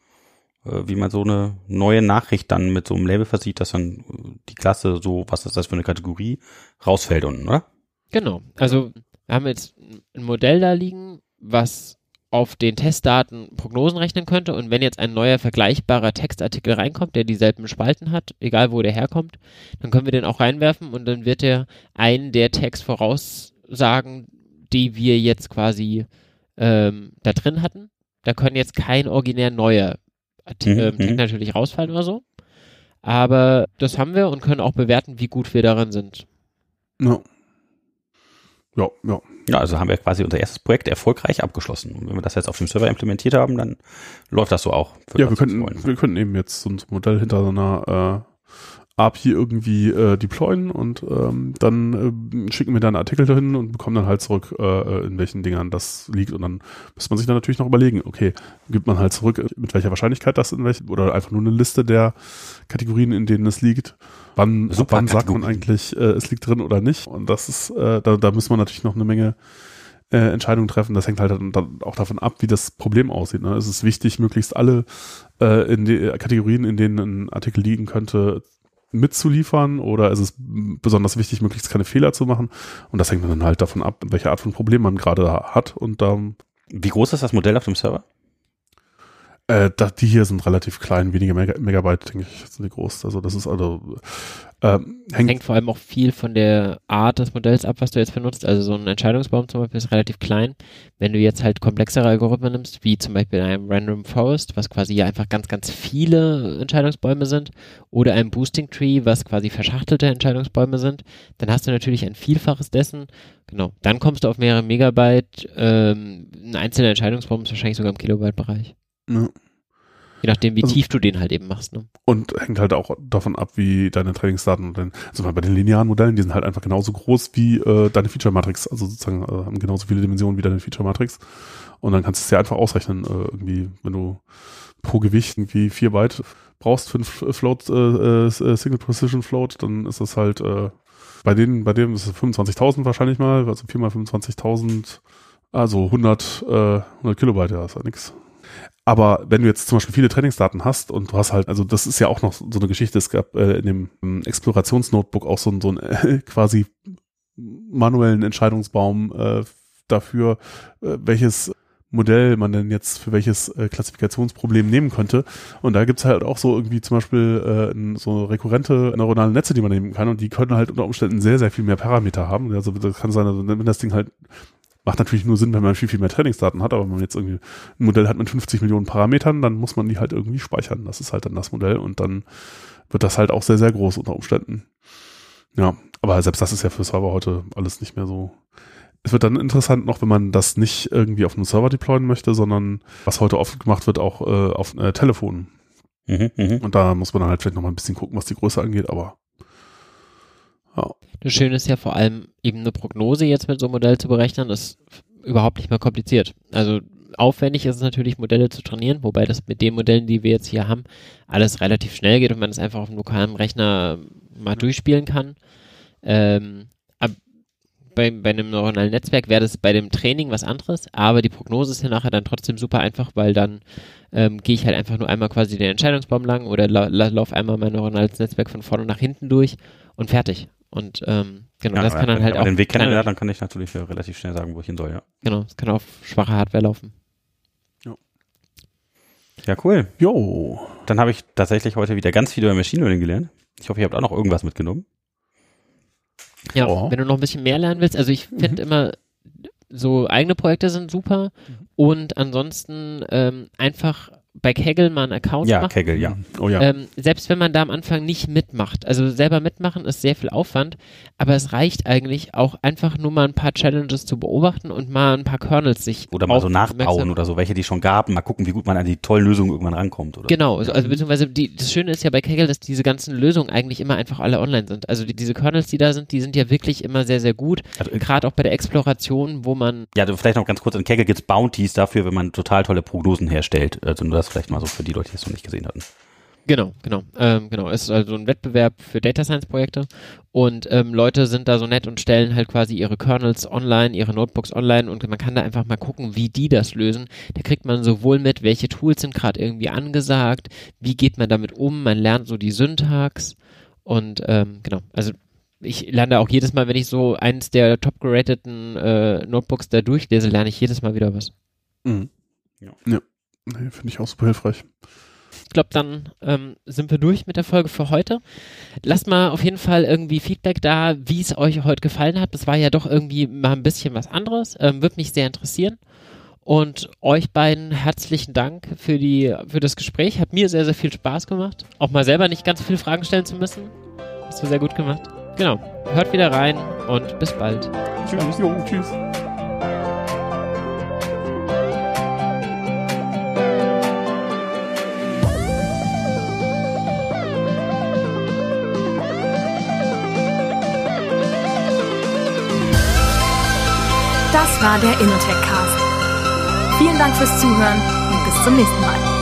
äh, wie man so eine neue Nachricht dann mit so einem Label versieht, dass dann äh, die Klasse so, was ist das für eine Kategorie, rausfällt unten, oder? Genau. Also wir haben jetzt ein Modell da liegen, was auf den Testdaten Prognosen rechnen könnte und wenn jetzt ein neuer vergleichbarer Textartikel reinkommt, der dieselben Spalten hat, egal wo der herkommt, dann können wir den auch reinwerfen und dann wird er einen der Tags voraussagen, die wir jetzt quasi ähm, da drin hatten. Da können jetzt kein originär neuer Arti- Mhm, ähm, Tag mhm. natürlich rausfallen oder so. Aber das haben wir und können auch bewerten, wie gut wir daran sind. Ja. Ja, ja. Ja, also haben wir quasi unser erstes Projekt erfolgreich abgeschlossen. Und wenn wir das jetzt auf dem Server implementiert haben, dann läuft das so auch. Ja, wir könnten, wir könnten eben jetzt so ein Modell hinter so einer äh, API irgendwie äh, deployen und ähm, dann äh, schicken wir da einen Artikel dahin und bekommen dann halt zurück, äh, in welchen Dingern das liegt. Und dann muss man sich dann natürlich noch überlegen, okay, gibt man halt zurück, mit welcher Wahrscheinlichkeit das in welchen, oder einfach nur eine Liste der Kategorien, in denen es liegt. Wann, Super wann sagt man eigentlich, äh, es liegt drin oder nicht? Und das ist, äh, da, da muss man natürlich noch eine Menge äh, Entscheidungen treffen. Das hängt halt dann, dann auch davon ab, wie das Problem aussieht. Ne? Es ist wichtig, möglichst alle äh, in die Kategorien, in denen ein Artikel liegen könnte, mitzuliefern oder ist es besonders wichtig, möglichst keine Fehler zu machen? Und das hängt dann halt davon ab, welche Art von Problem man gerade hat. Und ähm, Wie groß ist das Modell auf dem Server? Äh, die hier sind relativ klein, wenige Mega Megabyte, denke ich, sind die groß. Also das ist also ähm, hängt, Hängt vor allem auch viel von der Art des Modells ab, was du jetzt benutzt. Also so ein Entscheidungsbaum zum Beispiel ist relativ klein. Wenn du jetzt halt komplexere Algorithmen nimmst, wie zum Beispiel einem Random Forest, was quasi ja einfach ganz, ganz viele Entscheidungsbäume sind, oder einem Boosting Tree, was quasi verschachtelte Entscheidungsbäume sind, dann hast du natürlich ein Vielfaches dessen. Genau. Dann kommst du auf mehrere Megabyte. Ähm, ein einzelner Entscheidungsbaum ist wahrscheinlich sogar im Kilobyte-Bereich. Ja. Je nachdem, wie Also- tief du den halt eben machst. Ne? Und hängt halt auch davon ab, wie deine Trainingsdaten und dann, also bei den linearen Modellen, die sind halt einfach genauso groß wie äh, deine Feature-Matrix, also sozusagen äh, haben genauso viele Dimensionen wie deine Feature-Matrix. Und dann kannst du es ja einfach ausrechnen, äh, irgendwie, wenn du pro Gewicht irgendwie vier Byte brauchst für einen Float, äh, äh, Single Precision Float, dann ist das halt äh, bei denen, bei dem ist es 25.000 wahrscheinlich mal, also 4 mal 25.000, also 100, äh, 100 Kilobyte, ja, ist ja nix. Aber wenn du jetzt zum Beispiel viele Trainingsdaten hast und du hast halt, also das ist ja auch noch so eine Geschichte, es gab äh, in dem ähm, Explorationsnotebook auch so, ein- so ein äh, quasi manuellen Entscheidungsbaum äh, dafür, äh, welches Modell man denn jetzt für welches äh, Klassifikationsproblem nehmen könnte. Und da gibt's halt auch so irgendwie zum Beispiel äh, so rekurrente neuronale Netze, die man nehmen kann und die können halt unter Umständen sehr, sehr viel mehr Parameter haben. Also das kann sein, also wenn das Ding halt macht natürlich nur Sinn, wenn man viel, viel mehr Trainingsdaten hat, aber wenn man jetzt irgendwie ein Modell hat mit 50 Millionen Parametern, dann muss man die halt irgendwie speichern. Das ist halt dann das Modell und dann wird das halt auch sehr, sehr groß unter Umständen. Ja, aber selbst das ist ja für Server heute alles nicht mehr so. Es wird dann interessant noch, wenn man das nicht irgendwie auf einem Server deployen möchte, sondern was heute oft gemacht wird, auch äh, auf äh, Telefonen. Mhm, mhm. Und da muss man dann halt vielleicht noch mal ein bisschen gucken, was die Größe angeht, aber ja. Das Schöne ist ja vor allem eben eine Prognose jetzt mit so einem Modell zu berechnen, ist überhaupt nicht mehr kompliziert. Also aufwendig ist es natürlich, Modelle zu trainieren, wobei das mit den Modellen, die wir jetzt hier haben, alles relativ schnell geht und man es einfach auf einem lokalen Rechner mal durchspielen kann. Ähm, bei, bei einem neuronalen Netzwerk wäre das bei dem Training was anderes, aber die Prognose ist ja nachher dann trotzdem super einfach, weil dann ähm, gehe ich halt einfach nur einmal quasi den Entscheidungsbaum lang oder la, laufe einmal mein neuronales Netzwerk von vorne nach hinten durch und fertig. Und ähm, genau, Ja, das kann dann wenn halt auch aber den Weg kenne, dann kann ich natürlich äh, relativ schnell sagen, wo ich hin soll, ja. Genau, es kann auf schwache Hardware laufen. Ja, cool. Jo. Dann habe ich tatsächlich heute wieder ganz viel über Machine Learning gelernt. Ich hoffe, ihr habt auch noch irgendwas mitgenommen. Ja, Ja. wenn du noch ein bisschen mehr lernen willst, also ich finde immer, so eigene Projekte sind super und ansonsten ähm, einfach bei Kaggle mal einen Account Ja, machen. Kegel, ja. Oh ja. Ähm, selbst wenn man da am Anfang nicht mitmacht, also selber mitmachen ist sehr viel Aufwand, aber es reicht eigentlich auch einfach nur mal ein paar Challenges zu beobachten und mal ein paar Kernels sich Oder mal so nachbauen oder so, welche die schon gab, mal gucken, wie gut man an die tollen Lösungen irgendwann rankommt. Oder? Genau, also, also beziehungsweise die, das Schöne ist ja bei Kaggle, dass diese ganzen Lösungen eigentlich immer einfach alle online sind. Also die, diese Kernels, die da sind, die sind ja wirklich immer sehr, sehr gut. Also, äh, Gerade auch bei der Exploration, wo man ja, vielleicht noch ganz kurz, in Kegel gibt's Bounties dafür, wenn man total tolle Prognosen herstellt. Also nur das vielleicht mal so für die Leute, die es noch nicht gesehen hatten. Genau, genau, ähm, genau. Es ist also ein Wettbewerb für Data Science Projekte und ähm, Leute sind da so nett und stellen halt quasi ihre Kernels online, ihre Notebooks online und man kann da einfach mal gucken, wie die das lösen. Da kriegt man sowohl mit, welche Tools sind gerade irgendwie angesagt, wie geht man damit um, man lernt so die Syntax und ähm, genau, also ich lerne auch jedes Mal, wenn ich so eins der top gerateten äh, Notebooks da durchlese, lerne ich jedes Mal wieder was. Mhm. Ja. ja. Nee, finde ich auch super hilfreich. Ich glaube, dann ähm, sind wir durch mit der Folge für heute. Lasst mal auf jeden Fall irgendwie Feedback da, wie es euch heute gefallen hat. Das war ja doch irgendwie mal ein bisschen was anderes. Ähm, Würde mich sehr interessieren. Und euch beiden herzlichen Dank für, die, für das Gespräch. Hat mir sehr, sehr viel Spaß gemacht. Auch mal selber nicht ganz so viele Fragen stellen zu müssen. Hast du sehr gut gemacht. Genau. Hört wieder rein und bis bald. Tschüss. Jo, tschüss. Das war der Innotech Cast. Vielen Dank fürs Zuhören und bis zum nächsten Mal.